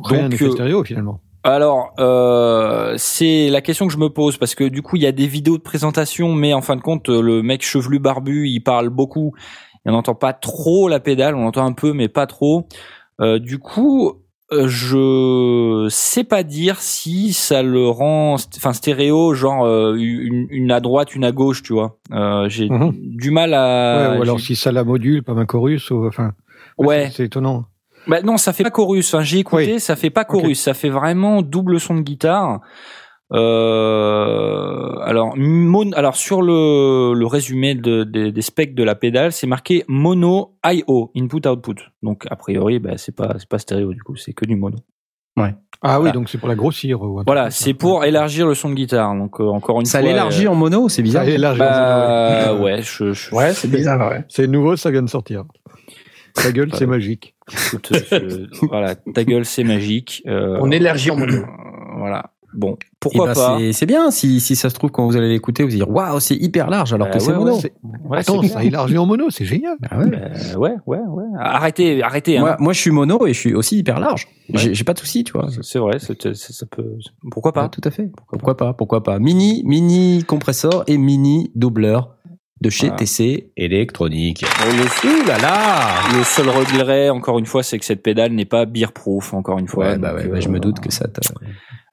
Rien Donc, euh, stéréo finalement. Alors, euh, c'est la question que je me pose parce que du coup, il y a des vidéos de présentation, mais en fin de compte, le mec chevelu barbu, il parle beaucoup. Et on n'entend pas trop la pédale, on entend un peu, mais pas trop. Euh, du coup, euh, je sais pas dire si ça le rend, enfin stéréo, genre euh, une, une à droite, une à gauche, tu vois. Euh, J'ai Mhm. du mal à. Ouais, ou alors si ça la module comme un chorus, ou, enfin. Ouais. C'est étonnant. Bah non, ça fait pas chorus. Enfin, j'ai écouté, ça fait pas chorus. Ça fait vraiment double son de guitare. Euh, alors, mon, alors sur le, le résumé de, des- des specs de la pédale, c'est marqué mono I/O input output. Donc a priori, bah, c'est pas c'est pas stéréo du coup, c'est que du mono. Ah oui, donc c'est pour la grossir. Voilà, ça. c'est pour élargir le son de guitare. Donc euh, encore une Ça fois. l'élargit euh, en mono, c'est bizarre. Ça élargit. Bah ouais, je, je, Ouais, c'est bizarre, ouais. C'est nouveau, ça vient de sortir. Ta gueule, c'est magique. écoute, je- voilà, ta gueule, c'est magique. Euh, On élargit en mono. euh, voilà. Bon, Eh pourquoi ben, pas c'est- C'est bien si, si ça se trouve quand vous allez l'écouter, vous allez dire waouh, c'est hyper large alors Bah que c'est mono. ouais, C'est- Ouais, Attends, ça élargit en mono, c'est génial. Ah ouais. Euh, ouais, ouais, ouais. Arrêtez, arrêtez. Hein. Moi, moi, je suis mono et je suis aussi hyper large. J'ai j'ai pas de souci, tu vois. C'est vrai, ça peut. Pourquoi pas Ouais, tout à fait. Pourquoi pas Pourquoi pas Mini, mini compresseur et mini doubleur de chez Voilà. TC Electronic. Ouh là là Le seul regret, encore une fois, c'est que cette pédale n'est pas beer proof, encore une fois. Ouais, bah ouais, euh, bah, je me doute que ça t'a-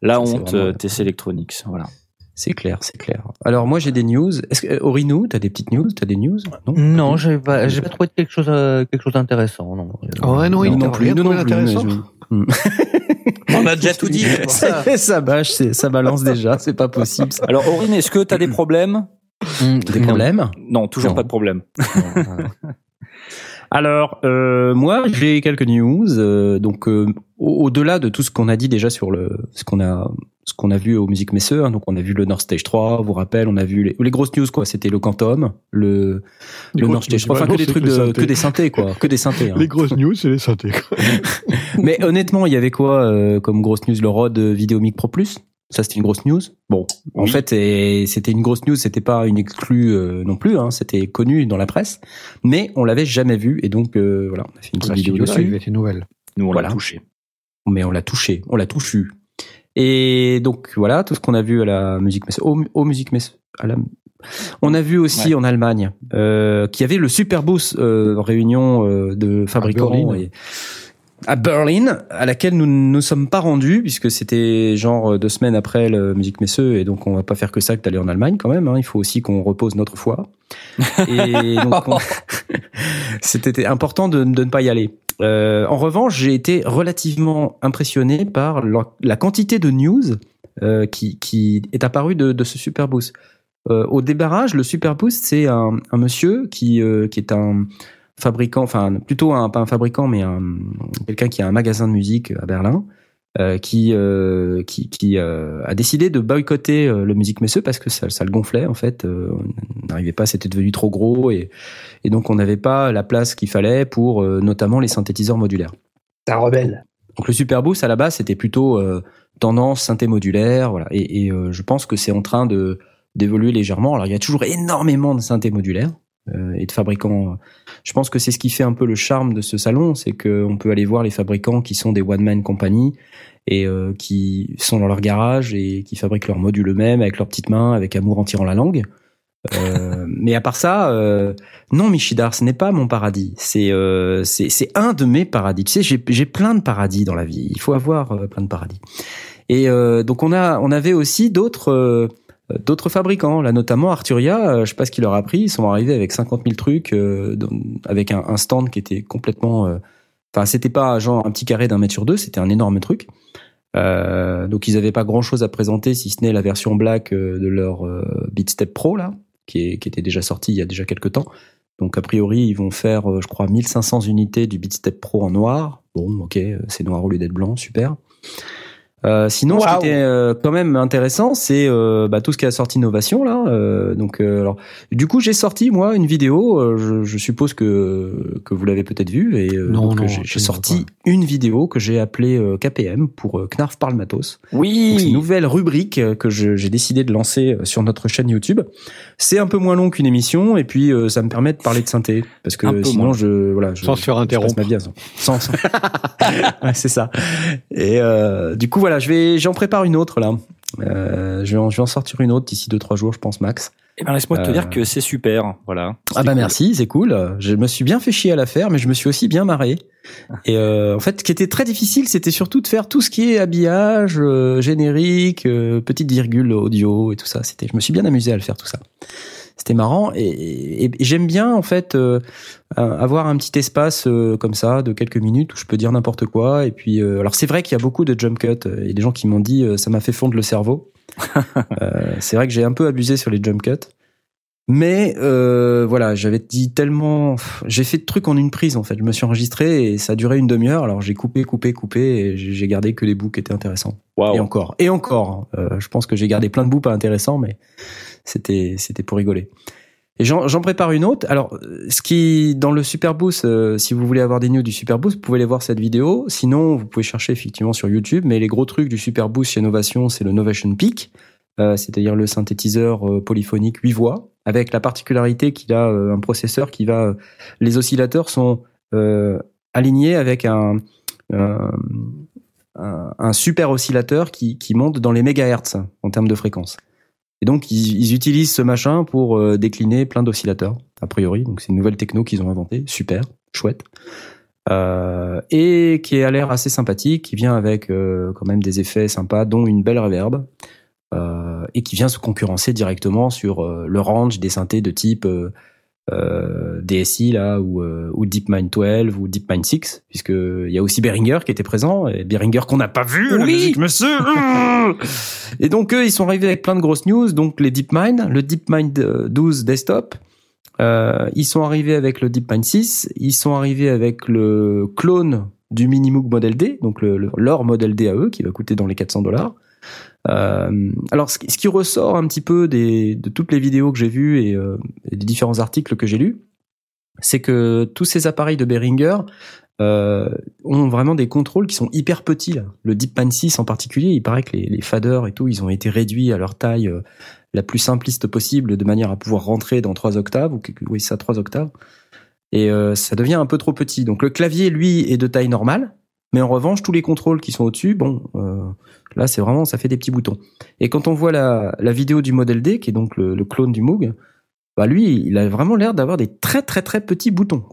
La ça, honte, vraiment- euh, TC Electronics, voilà. C'est clair, c'est clair. Alors moi j'ai des news. Est-ce que Aurinou, t'as des petites news? T'as des news? Non? Non, j'ai pas, j'ai pas trouvé quelque chose, euh, quelque chose d'intéressant. Non. Ouais, non, il non, t'a non plus, non mais je- (laughs) On a déjà tout dit. (laughs) ça. bâche, ça balance déjà, c'est pas possible. Ça. Alors, Aurine, est-ce que tu as des problèmes? Des problèmes Non, toujours Non. pas de problème. (laughs) Alors, euh, moi, j'ai quelques news. euh, donc, euh, au- au-delà de tout ce qu'on a dit déjà sur le, ce qu'on a, ce qu'on a vu aux musiques Messeux, hein, donc on a vu le North Stage 3, vous vous rappelez, on a vu les, les grosses news quoi. C'était le Quantum, le, Les le North Stage news, 3, enfin que des trucs de, synthés. que des synthés quoi, que des synthés. (laughs) hein. Les grosses news, c'est les synthés. quoi. (laughs) Mais honnêtement, il y avait quoi euh, comme grosse news Le Rode Videomic Pro Plus? Ça c'était une grosse news. Bon, en fait, c'était une grosse news, c'était pas une exclue euh, non plus, hein, c'était connu dans la presse, mais on l'avait jamais vu et donc euh, voilà, on a fait une petite vidéo dessus. live était nouvelle. Nous, on Voilà. l'a touché. mais on l'a touché, on l'a touché. Et donc voilà, tout ce qu'on a vu à la musique messe, au, au musique messe, à la, on a vu aussi en Allemagne euh, qu'il y avait le Superboost euh, réunion euh, de fabricants Berlin. et- à Berlin, à laquelle nous ne nous sommes pas rendus puisque c'était genre deux semaines après le musique messeux et donc on va pas faire que ça que d'aller en Allemagne quand même. Hein, il faut aussi qu'on repose notre foi. (laughs) Et donc on- (laughs) c'était important de, de ne pas y aller. Euh, en revanche, j'ai été relativement impressionné par la, la quantité de news euh, qui, qui est apparue de, de ce Superboost. Euh, au débarrage, le Superboost, c'est un, un monsieur qui, euh, qui est un fabricant, enfin plutôt un, pas un fabricant, mais un, quelqu'un qui a un magasin de musique à Berlin, euh, qui, euh, qui, qui euh, a décidé de boycotter le Musique Messeux parce que ça, ça le gonflait en fait. On n'arrivait pas, c'était devenu trop gros et, et donc on n'avait pas la place qu'il fallait pour notamment les synthétiseurs modulaires. C'est un rebelle. Donc le Superboost à la base c'était plutôt tendance synthé modulaire, voilà. Et, et, je pense que c'est en train de d'évoluer légèrement. Alors il y a toujours énormément de synthé modulaires euh, et de fabricants. Je pense que c'est ce qui fait un peu le charme de ce salon, c'est qu'on peut aller voir les fabricants qui sont des one man company et euh, qui sont dans leur garage et qui fabriquent leurs modules eux-mêmes avec leurs petites mains, avec amour en tirant la langue. Euh, (laughs) mais à part ça, euh, non, Michidar, ce n'est pas mon paradis. C'est euh, c'est un de mes paradis. Tu sais, j'ai plein de paradis dans la vie. Il faut avoir euh, plein de paradis. Et euh, donc on a on avait aussi d'autres euh, d'autres fabricants, là notamment Arturia. euh, je sais pas ce qu'il leur a pris. Ils sont arrivés avec 50 000 trucs, euh, avec un, stand qui était complètement. euh, Enfin, c'était pas genre un petit carré d'un mètre sur deux, c'était un énorme truc. Euh, donc ils avaient pas grand chose à présenter si ce n'est la version black euh, de leur euh, Beatstep Pro là, qui, était déjà sorti il y a déjà quelques temps. Donc a priori ils vont faire, euh, je crois, 1500 unités du Beatstep Pro en noir. Bon, ok, euh, c'est noir au lieu d'être blanc, super. Euh, sinon, ce Waouh. qui était euh, quand même intéressant, c'est euh, bah, tout ce qui a sorti Innovation là. Euh, donc, euh, alors, du coup, j'ai sorti moi une vidéo. euh, je, je suppose que que vous l'avez peut-être vue et euh, Non, donc, non, j'ai- sorti une vidéo que j'ai appelée euh, KPM pour euh, Knarf parle matos. Donc, c'est une Oui. nouvelle rubrique que je- j'ai décidé de lancer sur notre chaîne YouTube. C'est un peu moins long qu'une émission et puis euh, ça me permet de parler de synthé parce que sinon moins. je voilà je, Sans je passe interrompre. ma vie à sans, sans. (laughs) Ouais, c'est ça et euh, du coup voilà je vais j'en prépare une autre là euh, je, vais en, je vais en sortir une autre d'ici deux trois jours je pense max Eh ben, laisse-moi te Euh, dire que c'est super. Voilà. ah bah cool. merci c'est cool je me suis bien fait chier à la faire mais je me suis aussi bien marré et euh, en fait ce qui était très difficile c'était surtout de faire tout ce qui est habillage euh, générique euh, petite virgule audio et tout ça c'était je me suis bien amusé à le faire tout ça c'était marrant. Et, et- et j'aime bien en fait euh, euh, avoir un petit espace euh, comme ça de quelques minutes où je peux dire n'importe quoi. Et puis euh, alors c'est vrai qu'il y a beaucoup de jump cuts. Il y a des gens qui m'ont dit euh, ça m'a fait fondre le cerveau. (laughs) C'est vrai que j'ai un peu abusé sur les jump cuts. Mais euh, voilà j'avais dit tellement j'ai fait de trucs en une prise en fait. Je me suis enregistré et ça a duré une demi-heure. Alors j'ai coupé coupé coupé et j'ai gardé que les bouts qui étaient intéressants. Waouh. et encore. Et encore Euh, je pense que j'ai gardé plein de bouts pas intéressants mais c'était c'était pour rigoler. Et j'en prépare une autre. Alors ce qui dans le Superboost euh, si vous voulez avoir des news du Superboost vous pouvez aller voir cette vidéo. Sinon vous pouvez chercher effectivement sur YouTube. Mais les gros trucs du Superboost chez Novation c'est le Novation Peak euh, c'est-à-dire le synthétiseur euh, polyphonique 8 voix avec la particularité qu'il a euh, un processeur qui va les oscillateurs sont alignés avec un, super oscillateur qui monte dans les mégahertz en termes de fréquence. Et donc ils, utilisent ce machin pour euh, décliner plein d'oscillateurs, a priori. Donc c'est une nouvelle techno qu'ils ont inventée, super, chouette. Euh, et qui a l'air assez sympathique, qui vient avec euh, quand même des effets sympas, dont une belle reverb, et qui vient se concurrencer directement sur le range des synthés de type euh, euh, DSI là ou, euh, ou DeepMind 12 ou DeepMind 6, puisque il y a aussi Behringer qui était présent, et Behringer qu'on n'a pas vu, Oui. musique, monsieur. (laughs) et donc eux, ils sont arrivés avec plein de grosses news, donc les DeepMind, le DeepMind euh, 12 desktop. Euh, ils sont arrivés avec le DeepMind 6, ils sont arrivés avec le clone du Minimoog Model D, donc le, le- leur Model D à eux, qui va coûter dans les 400 dollars. Euh, alors, ce qui, ressort un petit peu des, de toutes les vidéos que j'ai vues et, euh, des différents articles que j'ai lus, c'est que tous ces appareils de Behringer euh, ont vraiment des contrôles qui sont hyper petits. Là. Le DeepMind 6 en particulier, il paraît que les, les faders et tout, ils ont été réduits à leur taille euh, la plus simpliste possible, de manière à pouvoir rentrer dans trois octaves, ou oui, ça, trois octaves. Et euh, ça devient un peu trop petit. Donc le clavier, lui, est de taille normale, mais en revanche, tous les contrôles qui sont au-dessus, bon, euh, là, c'est vraiment, ça fait des petits boutons. Et quand on voit la, la vidéo du Model D, qui est donc le, clone du Moog, bah lui, il a vraiment l'air d'avoir des très très très petits boutons.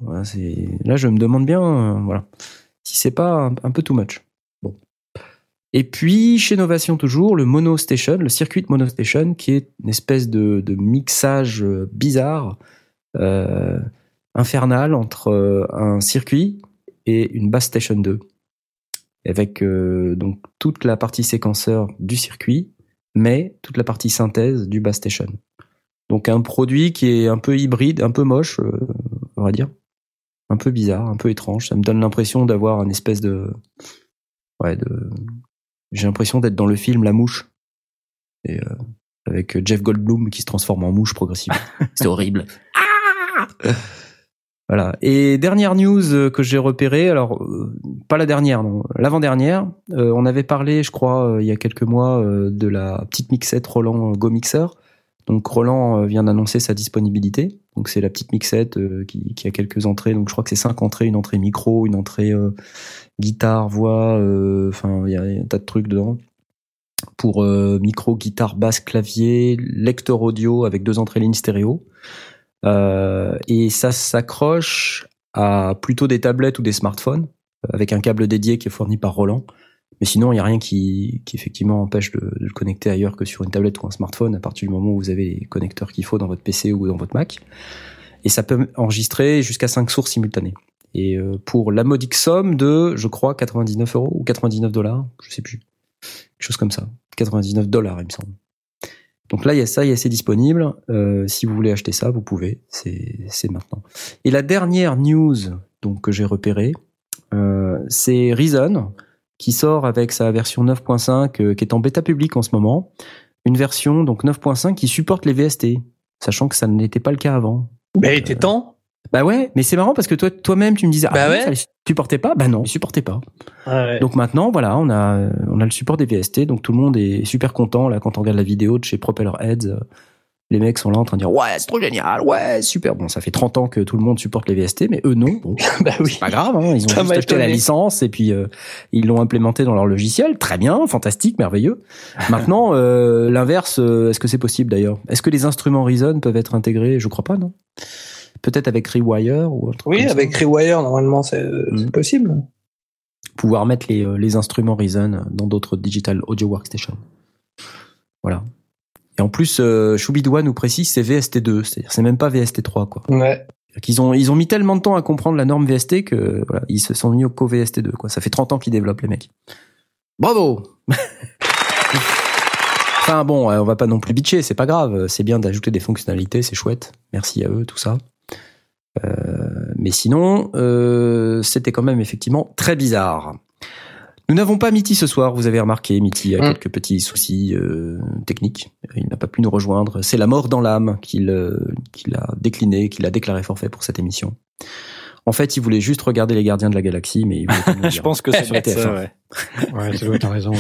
Là, je me demande bien, euh, voilà, si c'est pas un, peu too much. Bon. Et puis chez Novation toujours, le Mono Station, le circuit Mono Station, qui est une espèce de, mixage euh, bizarre, infernal entre un circuit et une bass station 2 avec euh, donc toute la partie séquenceur du circuit, mais toute la partie synthèse du bass station. Donc un produit qui est un peu hybride, un peu moche, euh, on va dire, un peu bizarre, un peu étrange. Ça me donne l'impression d'avoir une espèce de, ouais, de, j'ai l'impression d'être dans le film La Mouche, et euh, avec Jeff Goldblum qui se transforme en mouche progressivement. (laughs) C'est horrible. (laughs) Voilà. Et dernière news euh, que j'ai repérée, alors euh, pas la dernière, non, l'avant-dernière. euh, on avait parlé, je crois, euh, il y a quelques mois, euh, de la petite mixette Roland Go Mixer. Donc Roland vient d'annoncer sa disponibilité. Donc c'est la petite mixette qui, qui a quelques entrées. Donc je crois que c'est cinq entrées, une entrée micro, une entrée guitare, voix. Enfin, il y a un tas de trucs dedans. Pour micro, guitare, basse, clavier, lecteur audio avec deux entrées lignes stéréo. Euh, et ça s'accroche à plutôt des tablettes ou des smartphones euh, avec un câble dédié qui est fourni par Roland. Mais sinon, il n'y a rien qui, qui effectivement empêche de, le connecter ailleurs que sur une tablette ou un smartphone à partir du moment où vous avez les connecteurs qu'il faut dans votre PC ou dans votre Mac. Et ça peut enregistrer jusqu'à 5 sources simultanées. Et euh, pour la modique somme de, je crois, 99 euros ou 99 dollars, je sais plus, quelque chose comme ça, 99 dollars, il me semble. Donc là, il y a ça, il y a c'est disponible. Euh, si vous voulez acheter ça, vous pouvez. C'est c'est maintenant. Et la dernière news donc que j'ai repérée, euh, c'est Reason qui sort avec sa version 9.5 euh, qui est en bêta public en ce moment. Une version donc 9.5 qui supporte les VST, sachant que ça n'était pas le cas avant. Mais il était temps. Bah ouais, mais c'est marrant parce que toi toi-même tu me disais Bah ah ouais. ouais. ça les supportait pas. Bah non, ils supportaient pas. Ouais. Donc maintenant, voilà, on a, on a le support des VST, donc tout le monde est super content là quand on regarde la vidéo de chez Propeller Heads. euh, Les mecs sont là en train de dire ouais, c'est trop génial, ouais, super. Bon, ça fait 30 ans que tout le monde supporte les VST, mais eux non. Bon, (laughs) bah oui. c'est pas grave, hein, ils ont Ça juste acheté la licence et puis euh, ils l'ont implémenté dans leur logiciel. Très bien, fantastique, merveilleux. Maintenant, euh, l'inverse, euh, est-ce que c'est possible d'ailleurs? Est-ce que les instruments Reason peuvent être intégrés? Je crois pas, non Peut-être avec Rewire ou truc Oui, ça. avec Rewire, normalement, c'est c'est Mhm. possible. pouvoir mettre les, euh, les instruments Reason dans d'autres digital audio workstation. Voilà. Et en plus, euh, nous précise c'est VST2, c'est-à-dire c'est même pas VST3 quoi. Ouais. Ils ont ils ont mis tellement de temps à comprendre la norme VST que voilà, ils se sont mis au co VST2 quoi. Ça fait 30 ans qu'ils développent les mecs. Bravo. (laughs) enfin bon, euh, on va pas non plus bitcher, c'est pas grave, c'est bien d'ajouter des fonctionnalités, c'est chouette. Merci à eux tout ça. Euh, mais sinon, euh, c'était quand même effectivement très bizarre. Nous n'avons pas Mitty ce soir, vous avez remarqué, Mitty a Mm. quelques petits soucis euh, techniques. Il n'a pas pu nous rejoindre. C'est la mort dans l'âme qu'il euh, qu'il a décliné, qu'il a déclaré forfait pour cette émission. En fait, il voulait juste regarder les gardiens de la galaxie, mais il (laughs) Je dire. pense que c'est Sur peut-être TF1. ça, ouais. Ouais, ça doit être raison. ouais.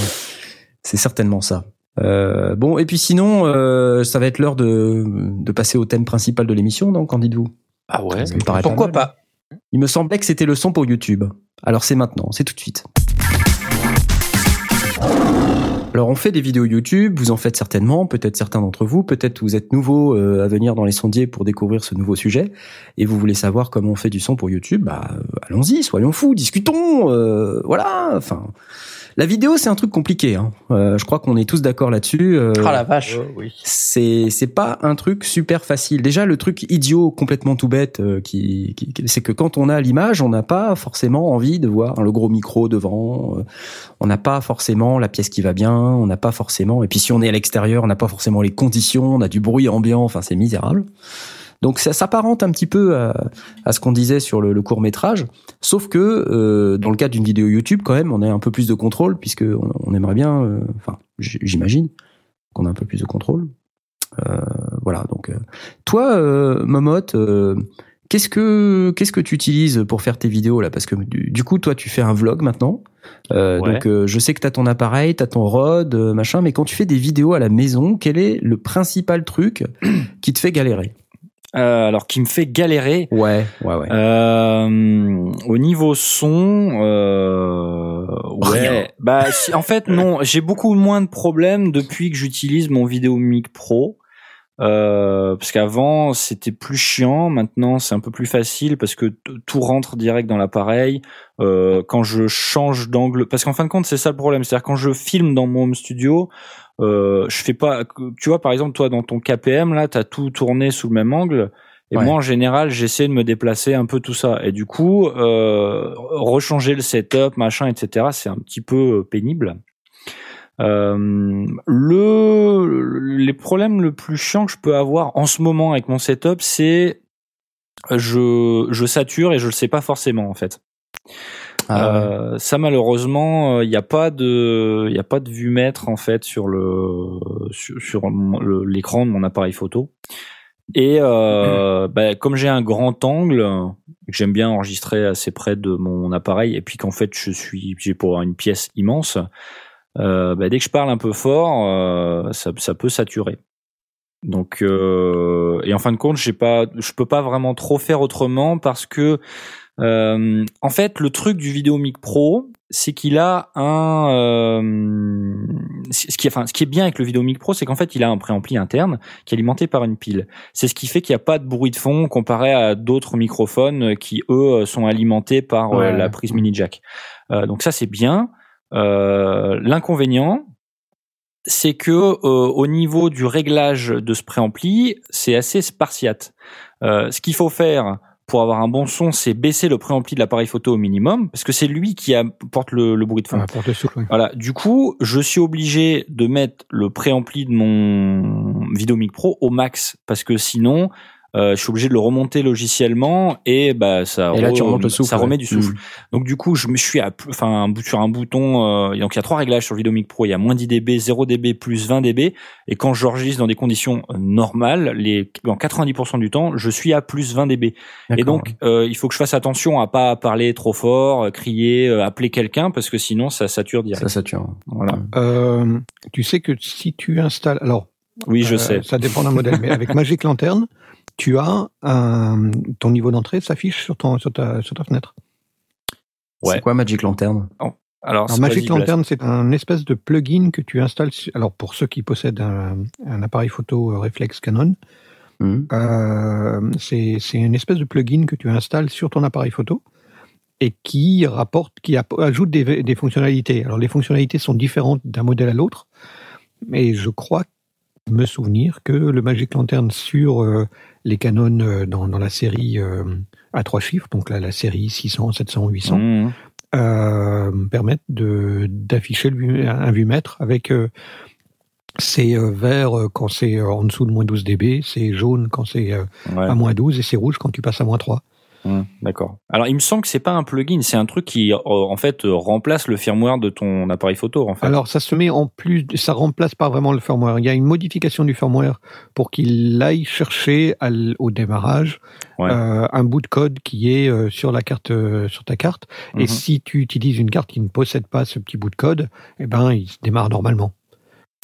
C'est certainement ça. Euh, bon, et puis sinon, euh, ça va être l'heure de, de passer au thème principal de l'émission, donc qu'en dites-vous? Ah ouais. Ça me paraît Pourquoi pas Il me semblait que c'était le son pour YouTube. Alors c'est maintenant, c'est tout de suite. Alors on fait des vidéos YouTube, vous en faites certainement, peut-être certains d'entre vous, peut-être vous êtes nouveau euh, à venir dans les sondiers pour découvrir ce nouveau sujet et vous voulez savoir comment on fait du son pour YouTube, bah euh, allons-y, soyons fous, discutons, euh, voilà. Enfin, la vidéo c'est un truc compliqué. Hein. Euh, je crois qu'on est tous d'accord là-dessus. euh, Ah la vache. oui. c'est c'est pas un truc super facile. Déjà le truc idiot complètement tout bête euh, qui, qui- qui- c'est que quand on a l'image, on n'a pas forcément envie de voir le gros micro devant. euh, on n'a pas forcément la pièce qui va bien, on n'a pas forcément et puis si on est à l'extérieur, on n'a pas forcément les conditions, on a du bruit ambiant, enfin c'est misérable. Donc ça s'apparente un petit peu à, à ce qu'on disait sur le, court métrage, sauf que euh, dans le cadre d'une vidéo YouTube, quand même, on a un peu plus de contrôle puisque on, on aimerait bien, euh, enfin j'imagine qu'on a un peu plus de contrôle. Euh, voilà. Donc, euh, toi, euh, Momote, euh, qu'est-ce que qu'est-ce que tu utilises pour faire tes vidéos là? Parce que du, du coup, toi, tu fais un vlog maintenant. Euh, Ouais. Donc, euh, je sais que t'as ton appareil, t'as ton rod, euh, machin. Mais quand tu fais des vidéos à la maison, quel est le principal truc qui te fait galérer? Euh, alors, qui me fait galérer. Ouais, ouais, ouais. Euh, au niveau son, euh, Rien. ouais. Bah, si- en fait, non. J'ai beaucoup moins de problèmes depuis que j'utilise mon Vidéomic Pro. Euh, parce qu'avant c'était plus chiant, maintenant c'est un peu plus facile parce que tout rentre direct dans l'appareil. Euh, quand je change d'angle, parce qu'en fin de compte c'est ça le problème, c'est-à-dire quand je filme dans mon home studio, euh, je fais pas, tu vois par exemple toi dans ton KPM là, t'as tout tourné sous le même angle. Et Ouais. moi, en général, j'essaie de me déplacer un peu tout ça. Et du coup, euh, rechanger le setup, machin, etc., c'est un petit peu euh, pénible. Euh, le, les problèmes le plus chiant que je peux avoir en ce moment avec mon setup, c'est je, je sature et je le sais pas forcément en fait. Ah, ouais. Euh, ça malheureusement, il n'y a pas de, il y a pas de vue mètre en fait sur le sur, l'écran de mon appareil photo. Et euh, bah, comme j'ai un grand angle, que j'aime bien enregistrer assez près de mon appareil, et puis qu'en fait je suis, j'ai pour une pièce immense, euh, bah, dès que je parle un peu fort, euh, ça, ça peut saturer. Donc euh, et en fin de compte, j'ai pas, je peux pas vraiment trop faire autrement parce que euh, en fait, le truc du Vidéomic Pro, c'est qu'il a un, euh, ce qui, est- enfin, ce qui est bien avec le Vidéomic Pro, c'est qu'en fait, il a un préampli interne qui est alimenté par une pile. C'est ce qui fait qu'il n'y a pas de bruit de fond comparé à d'autres microphones qui eux sont alimentés par euh, la prise mini jack. Euh, donc ça, c'est bien. Euh, L'inconvénient, c'est que au niveau du réglage de ce préampli, c'est assez spartiate. Euh, ce qu'il faut faire pour avoir un bon son, c'est baisser le préampli de l'appareil photo au minimum, parce que c'est lui qui apporte le, le bruit de fond. Ah. Voilà. Du coup, je suis obligé de mettre le préampli de mon Vidéomic Pro au max, parce que sinon, je suis obligé de le remonter logiciellement et bah ça, Et là, tu re- remontes le souffle. ça remet ouais. du souffle. Mm. Donc du coup, je me suis à, plus- enfin sur un bouton. Euh, donc il y a trois réglages sur Vidéomic Pro. Il y a moins 10 dB, 0 dB, plus 20 dB. Et quand j'enregistre dans des conditions euh, normales, les en 90% du temps, je suis à plus 20 dB. Et donc euh, il faut que je fasse attention à pas parler trop fort, euh, crier, euh, appeler quelqu'un parce que sinon ça sature direct. ça sature. Voilà. Euh, tu sais que si tu installes, alors Oui, je euh, sais. ça dépend d'un modèle, mais avec Magic Lantern, tu as un, ton niveau d'entrée s'affiche sur ton sur ta sur ta fenêtre. Ouais. C'est quoi Magic Lantern? Alors, Alors, Magic Lantern, c'est un espèce de plugin que tu installes. sur- Alors pour ceux qui possèdent un, un appareil photo euh, réflexe Canon, Hmm. euh, c'est c'est une espèce de plugin que tu installes sur ton appareil photo et qui rapporte, qui ajoute des, des fonctionnalités. Alors les fonctionnalités sont différentes d'un modèle à l'autre, mais je crois me souvenir que le Magic Lantern sur euh, les Canon euh, dans, dans la série euh, à trois chiffres, donc là, la série 600, 700, 800, Mmh. euh, permettent de d'afficher un vumètre avec euh, c'est euh, vert quand c'est en dessous de moins 12 dB, c'est jaune quand c'est Ouais. à moins 12 et c'est rouge quand tu passes à moins 3. Hum, D'accord. Alors, il me semble que c'est pas un plugin, c'est un truc qui, euh, en fait, euh, remplace le firmware de ton appareil photo, en fait. Alors ça se met en plus, ça remplace pas vraiment le firmware. Il y a une modification du firmware pour qu'il aille chercher à au démarrage Ouais. euh, un bout de code qui est sur la carte, sur ta carte. Et Mhm. si tu utilises une carte qui ne possède pas ce petit bout de code, eh ben il se démarre normalement.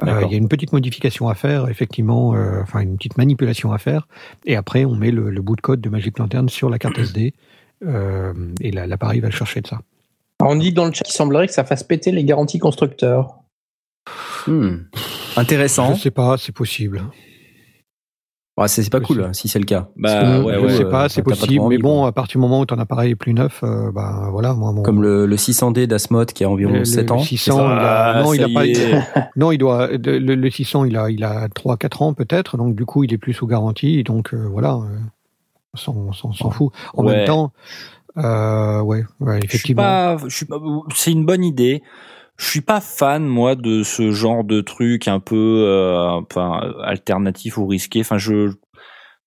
Euh, il y a une petite modification à faire, effectivement, euh, enfin une petite manipulation à faire, et après on met le, le bout de code de Magic Lantern sur la carte (clears throat) SD, euh, et la- l'appareil va le chercher de ça. Alors, on dit dans le chat qu'il semblerait que ça fasse péter les garanties constructeurs. Hmm. Intéressant. Je sais pas, c'est possible. Ouais, c'est c'est pas cool si c'est le cas. Bah ouais, je ouais. sais euh, pas, c'est pas possible, mais bon, quoi. à partir du moment où ton appareil est plus neuf, euh, bah voilà, moi, mon, Comme le, le 600D d'Asmod qui a environ le- le 7 ans. 600, il a, Ah, non, il a pas, (laughs) non, il doit, le, le 600, il a, il a 3-4 ans peut-être, donc du coup, il est plus sous garantie, donc euh, voilà, euh, on s'en- fout. En Ouais. même temps, euh, ouais, ouais, effectivement. pas, je suis pas, c'est une bonne idée. Je suis pas fan moi de ce genre de truc un peu, euh, enfin alternatif ou risqué. Enfin je,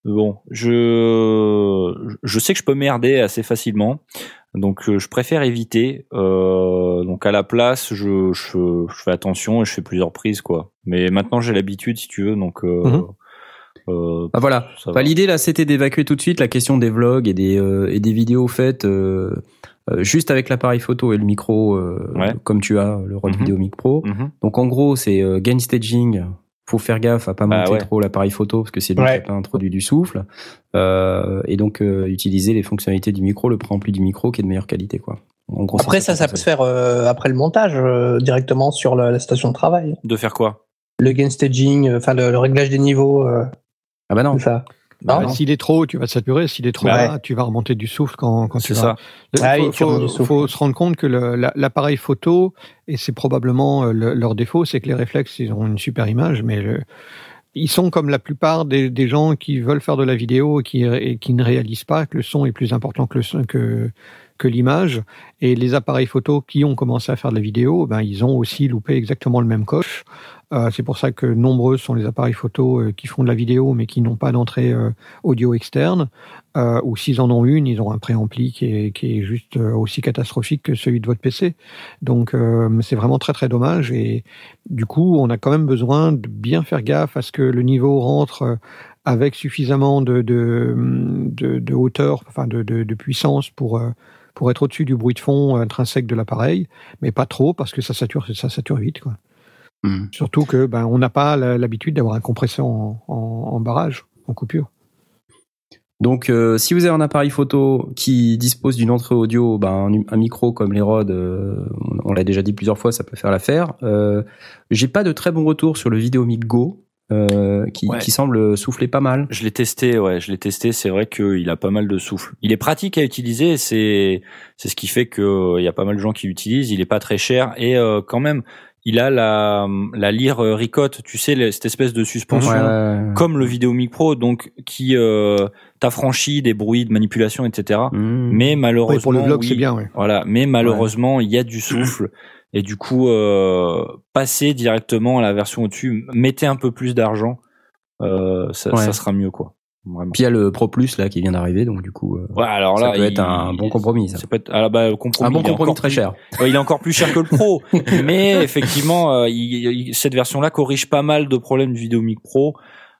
bon, je, je sais que je peux merder assez facilement, donc euh, je préfère éviter. Euh, donc à la place, je, je, je fais attention et je fais plusieurs prises quoi. Mais maintenant j'ai l'habitude si tu veux, donc. Euh, euh, Ah voilà. Bah. L'idée là, c'était d'évacuer tout de suite la question des vlogs et des euh, et des vidéos faites juste avec l'appareil photo et le micro, euh, Ouais. comme tu as le Rode. Video Mic Pro. Donc en gros, c'est euh, gain staging. Faut faire gaffe à pas Bah monter ouais. trop l'appareil photo parce que c'est lui Ouais. qui a pas introduit du souffle. Euh, et donc euh, utiliser les fonctionnalités du micro, le préampli du micro qui est de meilleure qualité quoi. En gros, Après, ça, ça peut se faire euh, après le montage, euh, directement sur la, la station de travail. De faire quoi? Le gain staging, euh, enfin le, le réglage des niveaux, euh, Ah bah non. tout ça. Bah, Non S'il est trop haut, tu vas te saturer. S'il est trop Bah bas, tu vas remonter du souffle quand, quand tu C'est vas. ça. Il Ah faut, se rendre compte que la- l'appareil photo, et c'est probablement euh, le- leur défaut, c'est que les réflexes, ils ont une super image, mais le- ils sont comme la plupart des, des gens qui veulent faire de la vidéo et qui, et qui ne réalisent pas que le son est plus important que le son- que que l'image. Et les appareils photo qui ont commencé à faire de la vidéo, ben ils ont aussi loupé exactement le même coche. Euh, c'est pour ça que nombreux sont les appareils photo euh, qui font de la vidéo mais qui n'ont pas d'entrée euh, audio externe. Ou s'ils en ont une, ils ont un préampli qui est, qui est juste aussi catastrophique que celui de votre PC. Donc c'est vraiment très très dommage et du coup on a quand même besoin de bien faire gaffe à ce que le niveau rentre avec suffisamment de, de, de, de hauteur, enfin de, de, puissance pour pour être au-dessus du bruit de fond intrinsèque de l'appareil, mais pas trop parce que ça sature ça sature vite quoi. Hmm. Surtout que ben on n'a pas l'habitude d'avoir un compresseur en, en, en barrage, en coupure. Donc, euh, si vous avez un appareil photo qui dispose d'une entrée audio, ben, un, un micro comme les Rode, euh, on, on l'a déjà dit plusieurs fois, ça peut faire l'affaire. Euh, J'ai pas de très bon retour sur le Videomic Go, euh, qui, Ouais. qui semble souffler pas mal. Je l'ai testé, ouais, je l'ai testé. C'est vrai qu'il a pas mal de souffle. Il est pratique à utiliser. C'est c'est ce qui fait que il y a pas mal de gens qui l'utilisent. Il est pas très cher et euh, quand même, il a la la lyre euh, ricotte. Tu sais, cette espèce de suspension. Ouais, ouais, ouais. Comme le Videomic Pro, donc qui euh, t'affranchit des bruits de manipulation, etc. Hmm. Mais malheureusement, Oui, pour le vlog, oui, c'est bien, ouais. Voilà, mais malheureusement, il y a du souffle. Et du coup, euh, passer directement à la version au-dessus, mettez un peu plus d'argent, euh, ça sera mieux, quoi. Vraiment. Puis il y a le Pro Plus là qui vient d'arriver, donc du coup, euh, Ouais, alors ça là, peut être il- un bon compromis. Ça. Ça peut être, ah bah, le compromis, Un bon compromis très plus- cher. (laughs) Ouais, il est encore plus cher que le Pro, (laughs) mais effectivement, euh, il- il- cette version-là corrige pas mal de problèmes du Videomic Pro,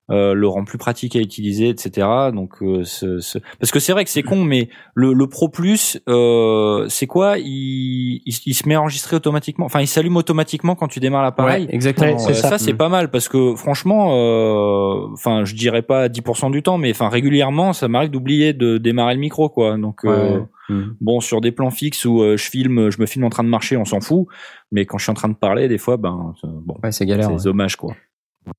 euh, le rend plus pratique à utiliser, etc. Donc, euh, ce- ce- parce que c'est vrai que c'est con, mais le, le Pro Plus, euh, c'est quoi? Il, il, il se met à enregistrer automatiquement, enfin, il s'allume automatiquement quand tu démarres l'appareil. Ouais, exactement. Ouais, Euh, ça. ça, c'est pas mal parce que franchement, euh, enfin, je dirais pas 10% du temps, mais enfin régulièrement, ça m'arrive d'oublier de démarrer le micro, quoi. Donc euh, Ouais. Hmm. bon, sur des plans fixes où euh, je filme, je me filme en train de marcher, on s'en fout. Mais quand je suis en train de parler, des fois, ben bon, Ouais, c'est galère. c'est ouais. dommage, quoi.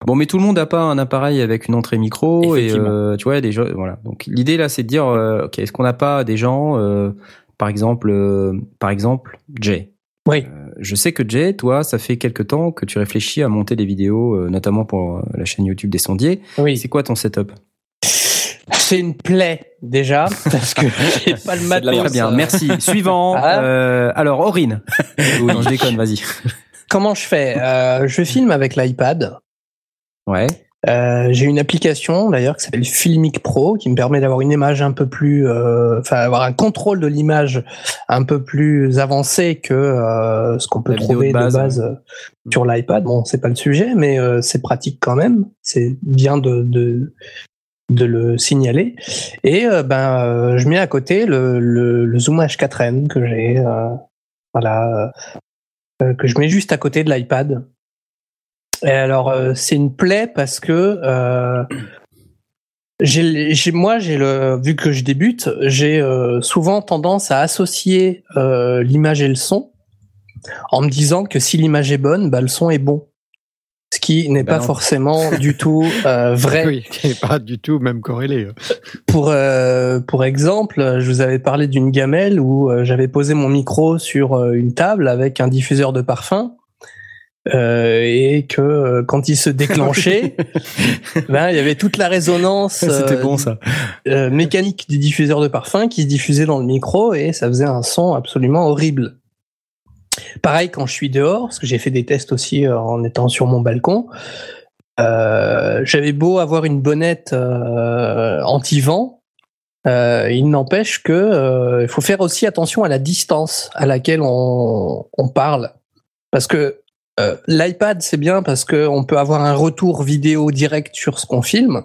Bon, mais tout le monde n'a pas un appareil avec une entrée micro et euh, tu vois des gens voilà. Donc l'idée là c'est de dire euh, OK, est-ce qu'on n'a pas des gens euh, par exemple euh, par exemple Jay? Oui. Euh, je sais que Jay, toi, ça fait quelque temps que tu réfléchis à monter des vidéos euh, notamment pour la chaîne YouTube des sondiers. Oui. C'est quoi ton setup? C'est une plaie déjà parce que (laughs) j'ai pas le matos. Très bien, merci. Suivant. (laughs) Ah. euh, alors Aurine. non, je déconne, vas-y. Comment je fais? Euh, Je filme avec l'iPad. Ouais. Euh, j'ai une application d'ailleurs qui s'appelle Filmic Pro qui me permet d'avoir une image un peu plus, euh, enfin avoir un contrôle de l'image un peu plus avancé que euh, ce qu'on peut La trouver de de base, sur l'iPad. Bon, c'est pas le sujet, mais c'est pratique quand même. C'est bien de, de de le signaler. Et ben, je mets à côté le, le, le Zoom H4n que j'ai, voilà, que je mets juste à côté de l'iPad. Et alors, euh, c'est une plaie parce que euh, j'ai, moi, j'ai le, vu que je débute, j'ai euh, souvent tendance à associer l'image et le son. en me disant que si l'image est bonne, bah, le son est bon. Ce qui n'est Bah pas non. forcément (laughs) du tout vrai. Oui, qui est pas du tout même corrélé. Pour euh, pour exemple, je vous avais parlé d'une gamelle où j'avais posé mon micro sur une table avec un diffuseur de parfum euh, et que euh, quand il se déclenchait, (laughs) ben il y avait toute la résonance C'était euh, bon ça. mécanique du diffuseur de parfum qui se diffusait dans le micro et ça faisait un son absolument horrible. Pareil quand je suis dehors, parce que j'ai fait des tests aussi en étant sur mon balcon. J'avais beau avoir une bonnette anti-vent, euh, il n'empêche que euh, il faut faire aussi attention à la distance à laquelle on, on parle, parce que euh, l'iPad c'est bien parce que on peut avoir un retour vidéo direct sur ce qu'on filme,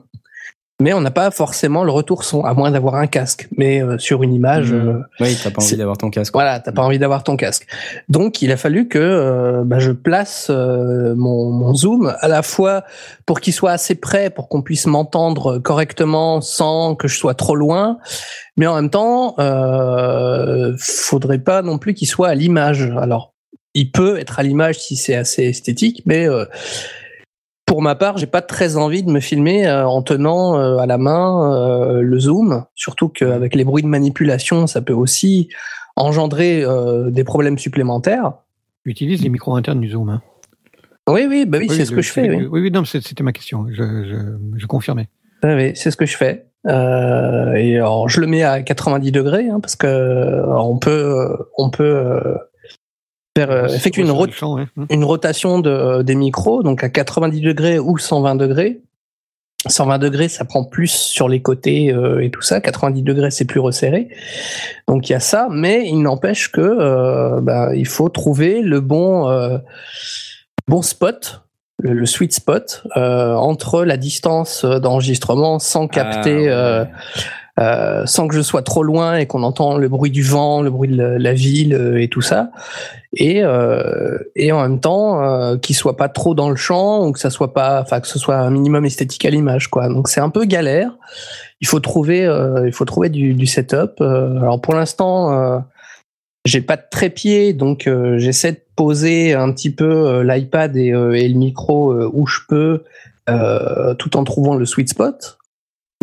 mais on n'a pas forcément le retour son, à moins d'avoir un casque. Mais euh, sur une image, Mhm. euh, Oui, t'as pas envie d'avoir ton casque. voilà, t'as pas envie d'avoir ton casque. Donc, il a fallu que bah, je place mon, mon zoom à la fois pour qu'il soit assez près pour qu'on puisse m'entendre correctement sans que je sois trop loin, mais en même temps, euh, faudrait pas non plus qu'il soit à l'image. Alors, il peut être à l'image si c'est assez esthétique, mais euh, pour ma part, j'ai pas très envie de me filmer euh, en tenant euh, à la main le zoom, surtout qu'avec les bruits de manipulation, ça peut aussi engendrer des problèmes supplémentaires. Utilise les micros internes du Zoom. hein. Oui, oui, bah oui, c'est ce que je fais. Oui, Oui, oui, non, c'était ma question. Je, je, je confirmais. Oui, oui, c'est ce que je fais. Et alors, je le mets à 90 degrés hein, parce que on peut, on peut euh, faire euh, effectuer une, Sur rot- le champ, ouais. Une rotation de, des micros, donc à 90 degrés ou 120 degrés. 120 degrés, ça prend plus sur les côtés euh, et tout ça. 90 degrés, c'est plus resserré. Donc il y a ça, mais il n'empêche que euh, bah, il faut trouver le bon euh, bon spot, le, le sweet spot euh, entre la distance d'enregistrement sans capter. Ah, ouais. Euh, sans que je sois trop loin et qu'on entend le bruit du vent, le bruit de la, ville euh, et tout ça, et euh, et en même temps euh, qu'il soit pas trop dans le champ ou que ça soit pas, enfin que ce soit un minimum esthétique à l'image quoi. Donc c'est un peu galère. Il faut trouver, euh, il faut trouver du, du setup. Euh, alors pour l'instant, j'ai pas de trépied, donc j'essaie de poser un petit peu l'iPad et, et le micro où je peux, tout en trouvant le sweet spot.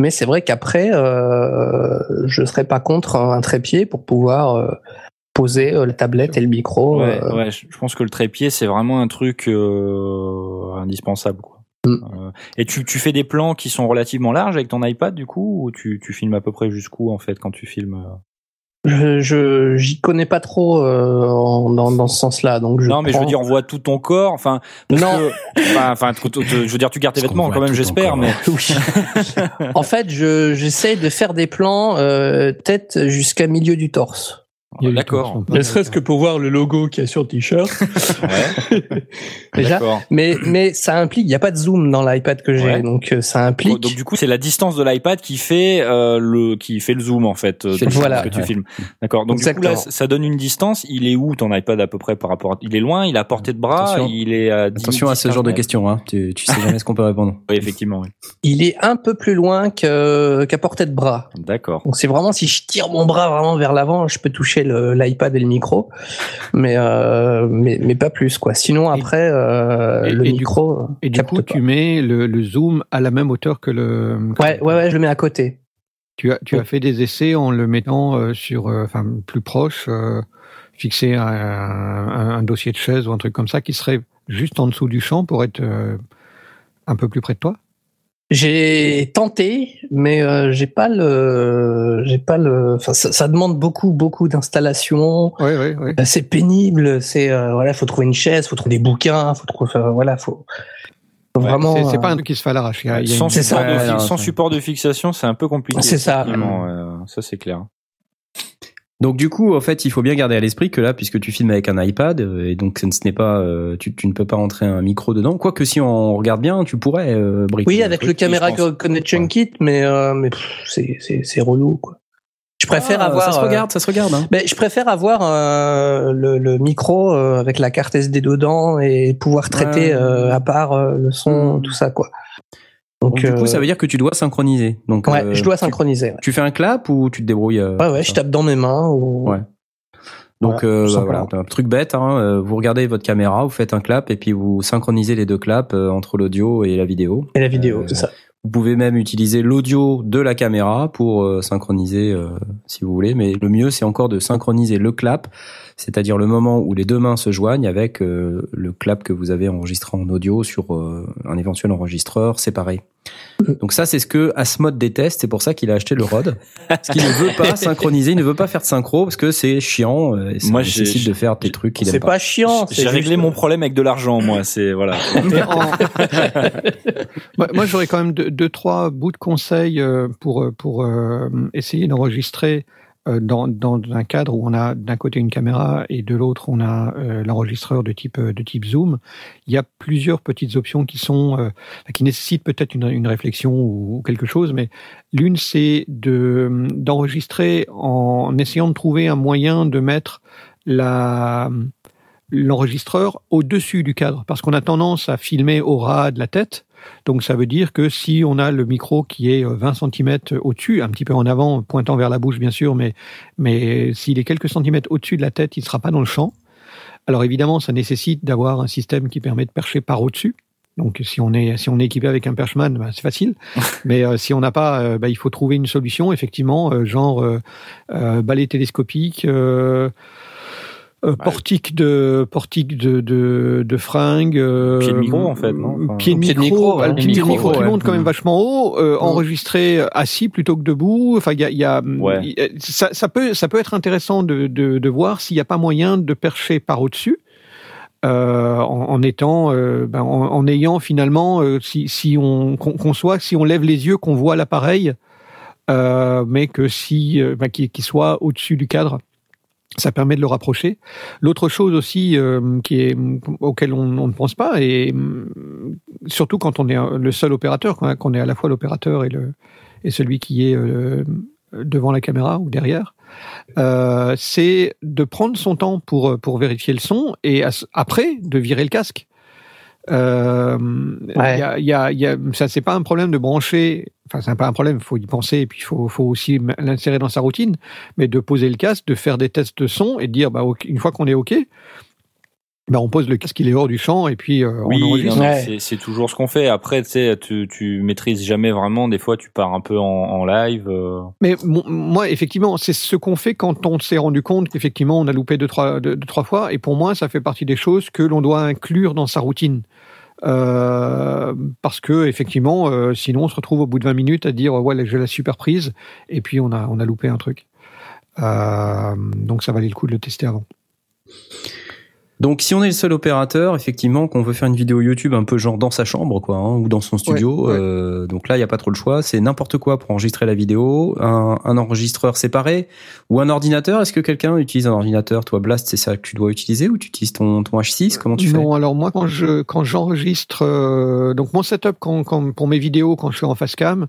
Mais c'est vrai qu'après, euh, je serais pas contre un trépied pour pouvoir euh, poser euh, la tablette et le micro. Ouais, ouais, je pense que le trépied c'est vraiment un truc indispensable quoi. Mm. Et tu, tu fais des plans qui sont relativement larges avec ton iPad du coup ou tu, tu filmes à peu près jusqu'où en fait quand tu filmes Je je- j'y connais pas trop euh, en- dans, dans ce sens-là, donc je Non mais je veux dire on voit tout ton corps enfin parce Non. que- enfin je veux dire tu gardes tes Parce vêtements quand même j'espère mais (laughs) Oui. en fait, je j'essaie de faire des plans euh, tête jusqu'à milieu du torse. D'accord. Ne serait-ce que pour voir le logo qu'il y a sur le t-shirt. ouais, (laughs) Déjà. d'accord. Mais mais ça implique, il n'y a pas de zoom dans l'iPad que j'ai, Ouais. donc euh, ça implique. Donc du coup c'est la distance de l'iPad qui fait euh, le qui fait le zoom en fait euh, Qui Voilà. ce que tu Ouais. filmes. D'accord. Donc du coup là ça donne une distance. Il est où ton iPad à peu près par rapport à... Il est loin, il est à portée de bras, Attention. il est à 10, Attention à ce 10, genre de 15 questions, hein. Tu, tu sais jamais ce qu'on peut répondre. Oui, effectivement. Oui. Il est un peu plus loin que qu'à portée de bras. D'accord. Donc c'est vraiment si je tire mon bras vraiment vers l'avant, je peux toucher l'iPad et le micro, mais euh, mais mais pas plus quoi. Sinon après euh, et- le et du micro Et du coup, pas. tu mets le, le zoom à la même hauteur que le. Ouais ouais ouais, je le mets à côté. Tu as, tu as fait des essais en le mettant euh, sur, enfin, plus proche, fixé à un, un- dossier de chaise ou un truc comme ça qui serait juste en dessous du champ pour être un peu plus près de toi? J'ai tenté, mais euh, j'ai pas le, j'ai pas le. Enfin, ça, ça demande beaucoup, beaucoup d'installation. Oui, oui, oui. Euh, C'est pénible. C'est euh, voilà, faut trouver une chaise, faut trouver des bouquins, faut trouver. voilà, faut. vraiment. C'est c'est euh, pas un truc qui se fait à l'arrache. Sans, non, sans support de fixation, c'est un peu compliqué. C'est ça. euh, ça c'est clair. Donc du coup, en fait, il faut bien garder à l'esprit que là, puisque tu filmes avec un iPad, euh, et donc ce n'est pas, euh, tu, tu ne peux pas rentrer un micro dedans. Quoique si on regarde bien, tu pourrais euh, bricoler Oui, avec le caméra connection kit, mais euh, mais c'est c'est c'est relou quoi. Je préfère Ah, avoir. Ça se euh, regarde, ça se regarde. Hein. ben, je préfère avoir euh, le, le micro euh, avec la carte SD dedans et pouvoir traiter Ouais. euh, à part euh, le son, Mm. tout ça quoi. Donc, Donc, du coup, euh, ça veut dire que tu dois synchroniser. Donc, ouais, euh, je dois tu- synchroniser. ouais. Tu, fais un clap ou tu te débrouilles euh, Ouais, ouais, je tape dans mes mains. Ou... Ouais. Donc Voilà, euh, bah, voilà, un truc bête. Hein, vous regardez votre caméra, vous faites un clap et puis vous synchronisez les deux claps euh, entre l'audio et la vidéo. Et la vidéo, Euh, c'est ça. Vous pouvez même utiliser l'audio de la caméra pour euh, synchroniser euh, si vous voulez, mais le mieux c'est encore de synchroniser le clap, c'est-à-dire le moment où les deux mains se joignent avec euh, le clap que vous avez enregistré en audio sur euh, un éventuel enregistreur séparé. Donc ça c'est ce que Asmod déteste, c'est pour ça qu'il a acheté le Rode, parce qu'il ne veut pas (laughs) synchroniser, il ne veut pas faire de synchro parce que c'est chiant euh, et ça Moi, j'ai- nécessite de faire des trucs qu'il C'est aime pas chiant. J'ai c'est réglé juste- mon problème avec de l'argent, moi. C'est voilà. (laughs) En- moi, j'aurais quand même deux, deux, trois bouts de conseils euh, pour pour euh, essayer d'enregistrer euh, dans, dans un cadre où on a d'un côté une caméra et de l'autre on a euh, l'enregistreur de type de type zoom. Il y a plusieurs petites options qui sont euh, qui nécessitent peut-être une, une réflexion ou, ou quelque chose, mais l'une c'est de d'enregistrer en essayant de trouver un moyen de mettre la l'enregistreur au-dessus du cadre, parce qu'on a tendance à filmer au ras de la tête. Donc ça veut dire que si on a le micro qui est euh, 20 cm au-dessus, un petit peu en avant, pointant vers la bouche bien sûr, mais, mais s'il est quelques centimètres au-dessus de la tête, il ne sera pas dans le champ. Alors évidemment, ça nécessite d'avoir un système qui permet de percher par au-dessus. Donc si on est si on est équipé avec un perchman, ben, c'est facile. (laughs) Mais euh, si on n'a pas, euh, ben, il faut trouver une solution effectivement, euh, genre euh, euh, balai télescopique, euh, euh, portique de portique de de, de fringues, euh, Pied de micro, en fait, non Enfin, pied de pied de micro, le pied de Micro, micro qui monte quand même Mm. vachement haut, euh, enregistré assis plutôt que debout. Enfin, il y a, il y a Ouais. il y a- ça, ça peut ça peut être intéressant de de, de voir s'il n'y a pas moyen de percher par au-dessus. Euh, en, en étant, euh, ben, en, en ayant finalement, euh, si, si on qu'on qu'on soit, si on lève les yeux, qu'on voit l'appareil, euh, mais que si, euh, ben, qu'il qu'il soit au-dessus du cadre, ça permet de le rapprocher. L'autre chose aussi euh, qui est auquel on, ne pense pas et hum, surtout quand on est le seul opérateur, qu'on est à la fois l'opérateur et le et celui qui est euh, devant la caméra ou derrière, euh, c'est de prendre son temps pour pour vérifier le son et après de virer le casque. Euh, il Ouais. y a, y a, il y a, ça c'est pas un problème de brancher. Enfin, c'est pas un problème. Il faut y penser et puis il faut, faut aussi l'insérer dans sa routine. Mais de poser le casque, de faire des tests de son et de dire, bah, une fois qu'on est ok, bah, on pose le casque, il est hors du champ et puis euh, on Oui, enregistre. non, mais Ouais. c'est- c'est toujours ce qu'on fait. Après, tu sais, tu, tu maîtrises jamais vraiment. Des fois, tu pars un peu en, en live. euh. Mais moi, effectivement, c'est ce qu'on fait quand on s'est rendu compte qu'effectivement on a loupé deux trois, deux, deux, trois fois. Et pour moi, ça fait partie des choses que l'on doit inclure dans sa routine. Euh, parce que effectivement, euh, sinon on se retrouve au bout de 20 minutes à dire ouais, j'ai la super prise et puis on a on a loupé un truc. Euh, donc ça valait le coup de le tester avant. Donc si on est le seul opérateur, effectivement, qu'on veut faire une vidéo YouTube un peu genre dans sa chambre, quoi, hein, ou dans son studio, Ouais, ouais. euh, donc là il y a pas trop le choix. C'est n'importe quoi pour enregistrer la vidéo, un, un enregistreur séparé ou un ordinateur. Est-ce que quelqu'un utilise un ordinateur? Toi, Blast, c'est ça que tu dois utiliser ou tu utilises ton, ton H6 Comment tu non, alors moi quand je quand j'enregistre euh, donc mon setup quand, quand pour mes vidéos quand je suis en face cam,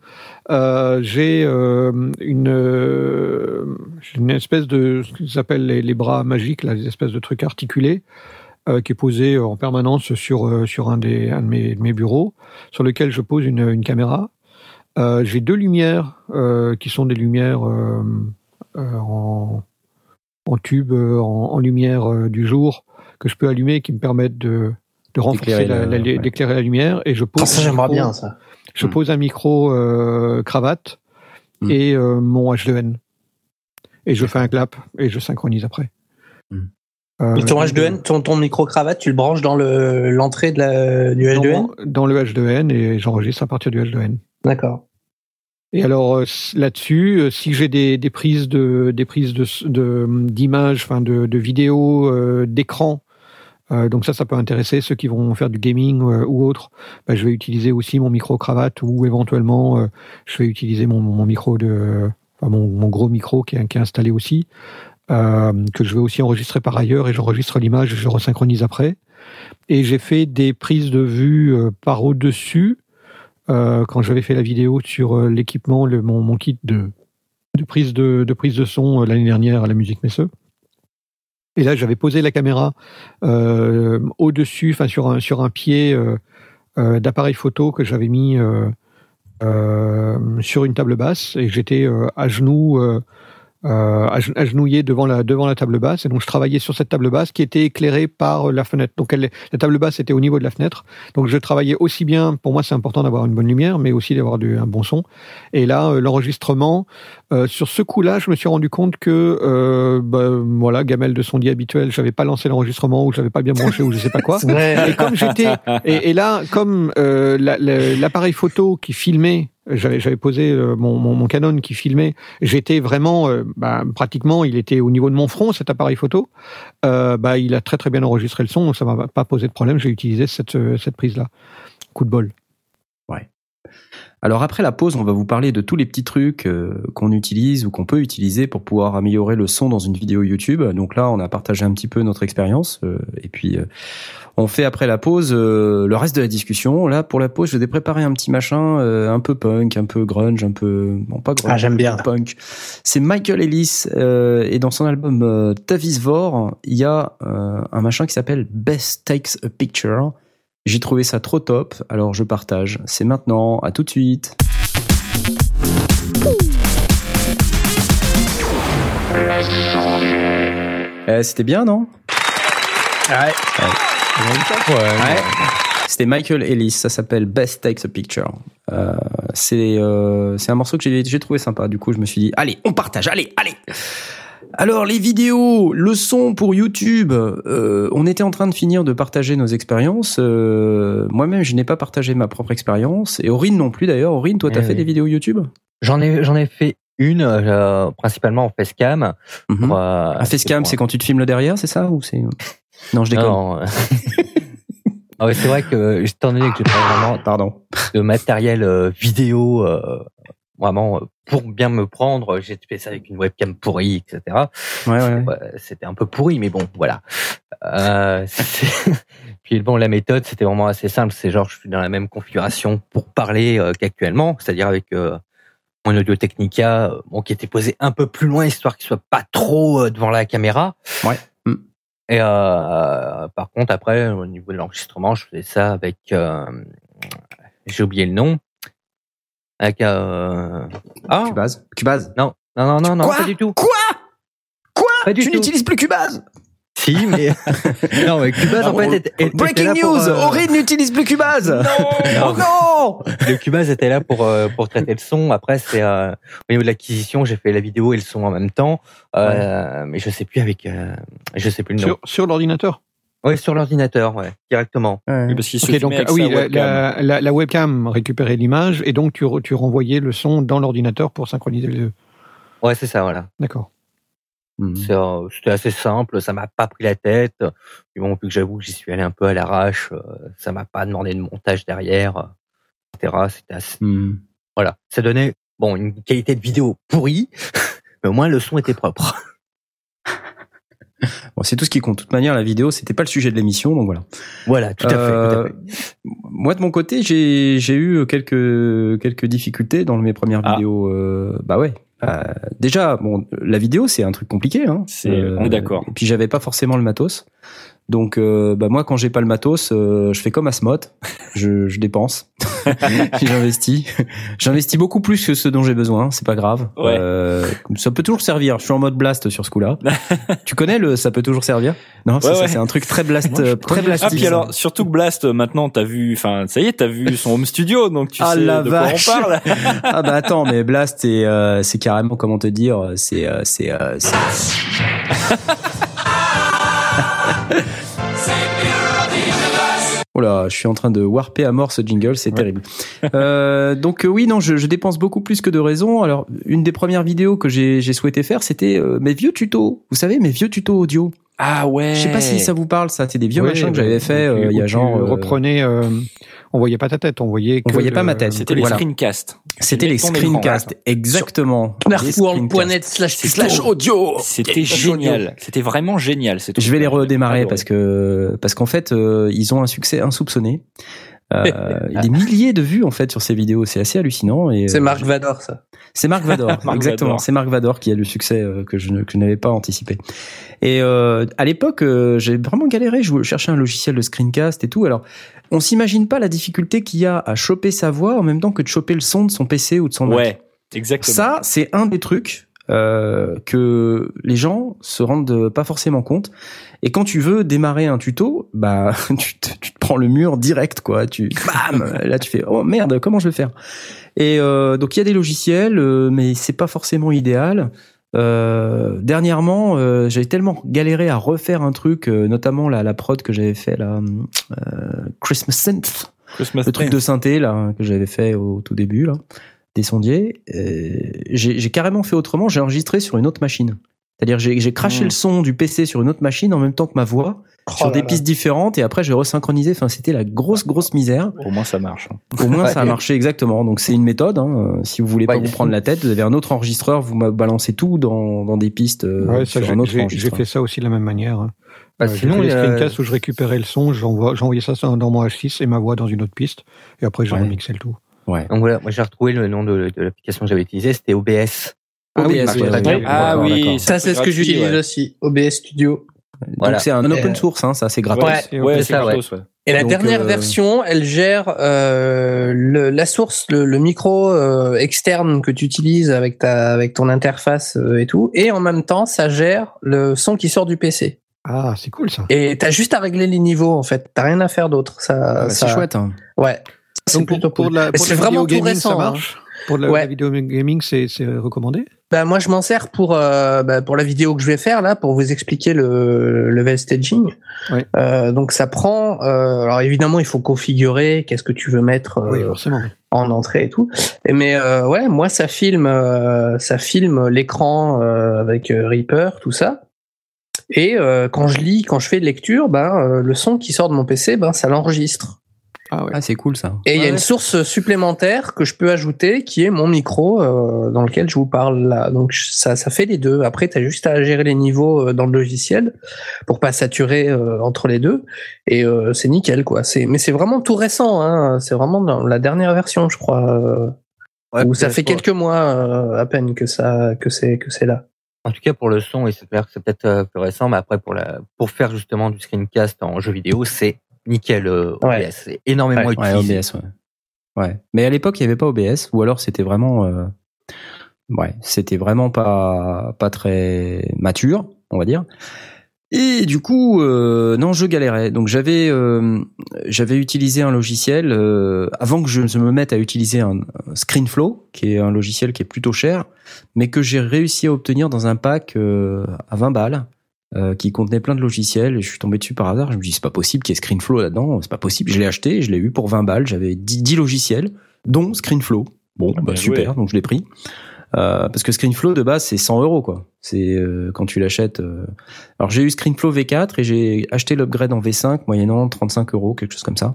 euh, j'ai euh, une euh, une espèce de ce qu'ils appellent les, les bras magiques là, des espèces de trucs articulés euh, qui est posé en permanence sur sur un des un de mes, de mes bureaux sur lequel je pose une, une caméra. Euh, j'ai deux lumières euh, qui sont des lumières en en tube en, en lumière euh, du jour que je peux allumer et qui me permettent de, de renforcer D'éclairer la, la- la- ouais. d'éclairer la lumière et je pose Ah, ça j'aimerais bien ça. Je Mm. pose un micro euh, cravate Mm. et euh, mon H2N et je fais un clap et je synchronise après Mm. Euh, Mais ton H2N, ton, ton micro cravate, tu le branches dans le l'entrée de la, du H2N dans, dans le H2N et j'enregistre à partir du H2N D'accord. Et alors là-dessus, si j'ai des, des prises de des prises de s- de d'images, enfin de, de vidéos, euh, d'écran, euh, donc ça, ça peut intéresser ceux qui vont faire du gaming euh, ou autre. bah, je vais utiliser aussi mon micro cravate ou éventuellement euh, je vais utiliser mon, micro de mon, gros micro qui est, installé aussi, que je vais aussi enregistrer par ailleurs et j'enregistre l'image je resynchronise après. Et j'ai fait des prises de vue par au-dessus euh, quand j'avais fait la vidéo sur l'équipement, mon, kit de, prise de, de prise de son l'année dernière à la musique Messeux. Et là, j'avais posé la caméra euh, au-dessus, enfin sur un pied euh, euh, d'appareil photo que j'avais mis sur une table basse. Et j'étais à genoux euh, agen- agenouillé devant la devant la table basse et donc je travaillais sur cette table basse qui était éclairée par euh, la fenêtre. Donc elle, la table basse était au niveau de la fenêtre. Donc je travaillais aussi bien. Pour moi, c'est important d'avoir une bonne lumière, mais aussi d'avoir un bon son. Et là, euh, l'enregistrement euh, sur ce coup-là, je me suis rendu compte que euh, bah, voilà, gamelle de son dit habituel, j'avais pas lancé l'enregistrement ou j'avais pas bien branché ou je sais pas quoi. (laughs) Et comme j'étais et, et là, comme euh, la- la- l'appareil photo qui filmait, j'avais posé euh, mon, Canon qui filmait, j'étais vraiment, euh, bah, pratiquement, il était au niveau de mon front cet appareil photo. Euh, bah, il a très très bien enregistré le son, donc ça m'a pas posé de problème. J'ai utilisé cette euh, cette prise là. Coup de bol. Alors après la pause, on va vous parler de tous les petits trucs euh, qu'on utilise ou qu'on peut utiliser pour pouvoir améliorer le son dans une vidéo YouTube. Donc là, on a partagé un petit peu notre expérience euh, et puis euh, on fait après la pause euh, le reste de la discussion. Là, pour la pause, je vais préparer un petit machin euh, un peu punk, un peu grunge, un peu bon pas grunge, Ah, j'aime bien. punk. C'est Michael Ellis euh, et dans son album euh, Tavis Vor, il y a euh, un machin qui s'appelle Best Takes a Picture. J'ai trouvé ça trop top, alors je partage. C'est maintenant, à tout de suite. Eh, C'était bien, non? Ouais. C'était Michael Ellis, ça s'appelle Best Takes a Picture. Euh, c'est euh, c'est un morceau que j'ai trouvé sympa. Du coup, je me suis dit, allez, on partage, allez, allez. Alors les vidéos, le son pour YouTube, euh, on était en train de finir de partager nos expériences. Euh, Moi-même, je n'ai pas partagé ma propre expérience et Aurine non plus d'ailleurs. Aurine, toi, t'as Eh fait oui. des vidéos YouTube? J'en ai, j'en ai fait une, euh, principalement en facecam. Mhm. pour, Un facecam, c'est quand tu te filmes le derrière, c'est ça ou c'est Non, je déconne. Non. (laughs) Ah ouais, c'est vrai que, étant donné que j'ai pas vraiment Pardon. de matériel vidéo, vraiment, euh, pour bien me prendre, j'ai fait ça avec une webcam pourrie, etc. Ouais, ouais. ouais. Ouais, c'était un peu pourri, mais bon, voilà. Euh, (laughs) Puis bon, la méthode, c'était vraiment assez simple. C'est genre, je suis dans la même configuration pour parler euh, qu'actuellement, c'est-à-dire avec euh, mon Audio Technica, euh, bon, qui était posé un peu plus loin, histoire qu'il soit pas trop euh, devant la caméra. Ouais. Mm. Et euh, par contre, après, au niveau de l'enregistrement, je faisais ça avec, euh, j'ai oublié le nom, avec euh, ah Cubase. Cubase. non, non, non, non, Quoi pas du tout. Quoi Quoi Pas du Tu n'utilises plus Cubase Si, mais (laughs) non, mais Cubase en fait était, était Breaking là pour, news euh, Aurine n'utilise plus Cubase Non. Oh non le Cubase était là pour euh, pour traiter le son. Après, c'est euh, au niveau de l'acquisition, j'ai fait la vidéo et le son en même temps. Euh, Mais je sais plus avec, euh, je sais plus le nom. Sur, sur l'ordinateur. Ouais, sur l'ordinateur, ouais, directement. Oui, parce qu'il se Ok, donc avec ah oui, sa la, webcam. la, la- la webcam récupérait l'image et donc tu, re- tu renvoyais le son dans l'ordinateur pour synchroniser les deux. Ouais, c'est ça, voilà. D'accord. C'est, euh, C'était assez simple, ça m'a pas pris la tête. Puis bon, vu que j'avoue que j'y suis allé un peu à l'arrache, euh, ça m'a pas demandé de montage derrière, etc. C'était assez, Hmm. voilà. Ça donnait bon une qualité de vidéo pourrie, (laughs) mais au moins le son était propre. (laughs) Bon, c'est tout ce qui compte. De toute manière, la vidéo, c'était pas le sujet de l'émission, donc voilà. Voilà, tout à fait. tout à Euh, fait. Moi, de mon côté, j'ai j'ai eu quelques quelques difficultés dans mes premières Ah. vidéos. euh, bah ouais. Euh, déjà, bon, la vidéo, c'est un truc compliqué. Hein. C'est- on est d'accord. Et puis, j'avais pas forcément le matos. Donc, euh, bah moi, quand j'ai pas le matos, euh, je fais comme Asmot. (laughs) Je, je dépense. (laughs) J'investis. J'investis beaucoup plus que ce dont j'ai besoin. C'est pas grave. Ouais. Euh, ça peut toujours servir. Je suis en mode blast sur ce coup-là. (laughs) tu connais le ça peut toujours servir Non, c'est Ouais, ça, ouais. c'est un truc très blast, Moi, euh, très connais. blastif. Ah puis alors surtout que Blast euh, maintenant t'as vu enfin ça y est t'as vu son home studio donc tu Ah, sais la de quoi on parle. ah bah attends, mais Blast, c'est euh, c'est carrément comment te dire, c'est euh, c'est Oh là, je suis en train de warper à mort ce jingle, c'est terrible. (laughs) Euh, donc euh, oui, non, je, je dépense beaucoup plus que de raison. Alors, une des premières vidéos que j'ai j'ai souhaité faire, c'était euh, mes vieux tutos. Vous savez, mes vieux tutos audio. Ah ouais. Je sais pas si ça vous parle, ça. C'est des vieux Ouais, machins que j'avais fait euh, il y a genre. euh, reprenais. euh, on voyait pas ta tête, on voyait. On que voyait le- pas ma tête, C'était les Voilà. screencasts. C'était les screencasts, exactement. Les Nerfworld.net slash Slash audio. C'était génial. C'était vraiment génial. c'est tout. Je vais les redémarrer parce que parce qu'en fait euh, ils ont un succès insoupçonné. Euh, (laughs) des milliers de vues en fait sur ces vidéos, c'est assez hallucinant. Et C'est euh, Marc Vador, ça. C'est (laughs) Marc Vador, exactement. C'est Marc Vador qui a le succès euh, que je, n'avais pas anticipé. Et euh, à l'époque, euh, j'ai vraiment galéré. Je cherchais un logiciel de screencast et tout. Alors, on s'imagine pas la difficulté qu'il y a à choper sa voix en même temps que de choper le son de son PC ou de son Mac. Ouais, exactement. Ça, c'est un des trucs que les gens se rendent pas forcément compte. Et quand tu veux démarrer un tuto, bah (laughs) tu te, tu te prends le mur direct, quoi. Tu bam, là tu fais oh merde, comment je vais faire? Et euh, donc il y a des logiciels, euh, mais c'est pas forcément idéal. Euh, dernièrement, euh, j'avais tellement galéré à refaire un truc, euh, notamment la, la prod que j'avais fait là, euh, Christmas Synth, Christmas le truc de synthé là que j'avais fait au tout début là, des sondiers. euh, j'ai j'ai carrément fait autrement. J'ai enregistré sur une autre machine. C'est-à-dire j'ai j'ai craché Mm. le son du PC sur une autre machine en même temps que ma voix Oh sur là des là. pistes différentes et après j'ai resynchronisé. Enfin c'était la grosse grosse misère. Au moins ça marche. hein. Au moins ça a marché exactement. Donc c'est une méthode. Hein. Euh, Si vous voulez pas Ouais. vous prendre la tête, vous avez un autre enregistreur, vous balancez tout dans, dans des pistes euh, Ouais, sur j'ai- un autre j'ai j'ai fait ça aussi de la même manière. hein. Bah, Euh, j'ai sinon, il y a- screencasts où je récupérais le son, j'envoyais ça dans mon H6 et ma voix dans une autre piste, et après je Ouais. remixais le tout. Ouais. Donc voilà, moi j'ai retrouvé le nom de, de l'application que j'avais utilisée, c'était OBS. Ah oui, oui, oui. Ah oui, d'accord. Ça, c'est ce que j'utilise ouais. aussi, OBS Studio. Voilà. Donc c'est un open euh, source, hein, ça c'est gratuit. Ouais. Et Ouais, ok. c'est ça, ouais. gratos, ouais. Et la Donc, dernière euh, version, elle gère euh, le, la source, le, le micro euh, externe que tu utilises avec ta avec ton interface euh, et tout, et en même temps, ça gère le son qui sort du PC. Ah, c'est cool ça. Et t'as juste à régler les niveaux en fait. T'as rien à faire d'autre. Ça, Ah, bah, ça- C'est chouette. Hein. Ouais. C'est Donc pour, pour la, pour vraiment vidéo tout gaming, récent. ça hein. marche? Pour la, Ouais. la vidéo gaming, c'est c'est recommandé? Bah, moi, je m'en sers pour euh, bah, pour la vidéo que je vais faire là, pour vous expliquer le level staging. Ouais. Euh, donc ça prend. euh, alors évidemment, il faut configurer. Qu'est-ce que tu veux mettre euh, Oui, en entrée et tout. Et mais euh, ouais, moi ça filme, euh, ça filme l'écran euh, avec Reaper, tout ça. Et euh, quand je lis, quand je fais de lecture, ben euh, le son qui sort de mon PC, ben ça l'enregistre. Ah ouais. Ah c'est cool ça. Et il y a une source supplémentaire que je peux ajouter, qui est mon micro euh, dans lequel je vous parle là. Donc ça, ça fait les deux. Après, tu as juste à gérer les niveaux euh, dans le logiciel pour pas saturer euh, entre les deux. Et euh, c'est nickel, quoi. C'est, mais c'est vraiment tout récent. Hein. C'est vraiment dans la dernière version, je crois. euh, Ouais, où ça fait quelques mois euh, à peine que ça, que c'est, que c'est là. En tout cas, pour le son, et c'est peut-être plus récent, mais après, pour, la, pour faire justement du screencast en jeu vidéo, c'est nickel euh, OBS. Ouais. Énormément Ouais, utilisé. OBS, ouais. Ouais. Mais à l'époque, il n'y avait pas OBS, ou alors c'était vraiment, euh, ouais, c'était vraiment pas, pas très mature, on va dire. Et du coup, euh, non, je galérais. Donc j'avais, euh, j'avais utilisé un logiciel euh, avant que je me mette à utiliser un, un ScreenFlow, qui est un logiciel qui est plutôt cher, mais que j'ai réussi à obtenir dans un pack à 20 balles. Euh, qui contenait plein de logiciels et je suis tombé dessus par hasard. Je me dis c'est pas possible qu'il y ait ScreenFlow là-dedans, c'est pas possible. Je l'ai acheté, je l'ai eu pour 20 balles. J'avais 10, 10 logiciels, dont ScreenFlow. Bon, Ah, bah, bien super, joué. donc je l'ai pris. Euh, parce que ScreenFlow de base c'est 100 euros quoi. C'est euh, quand tu l'achètes. euh. Alors j'ai eu ScreenFlow V4 et j'ai acheté l'upgrade en V5 moyennant 35 euros quelque chose comme ça.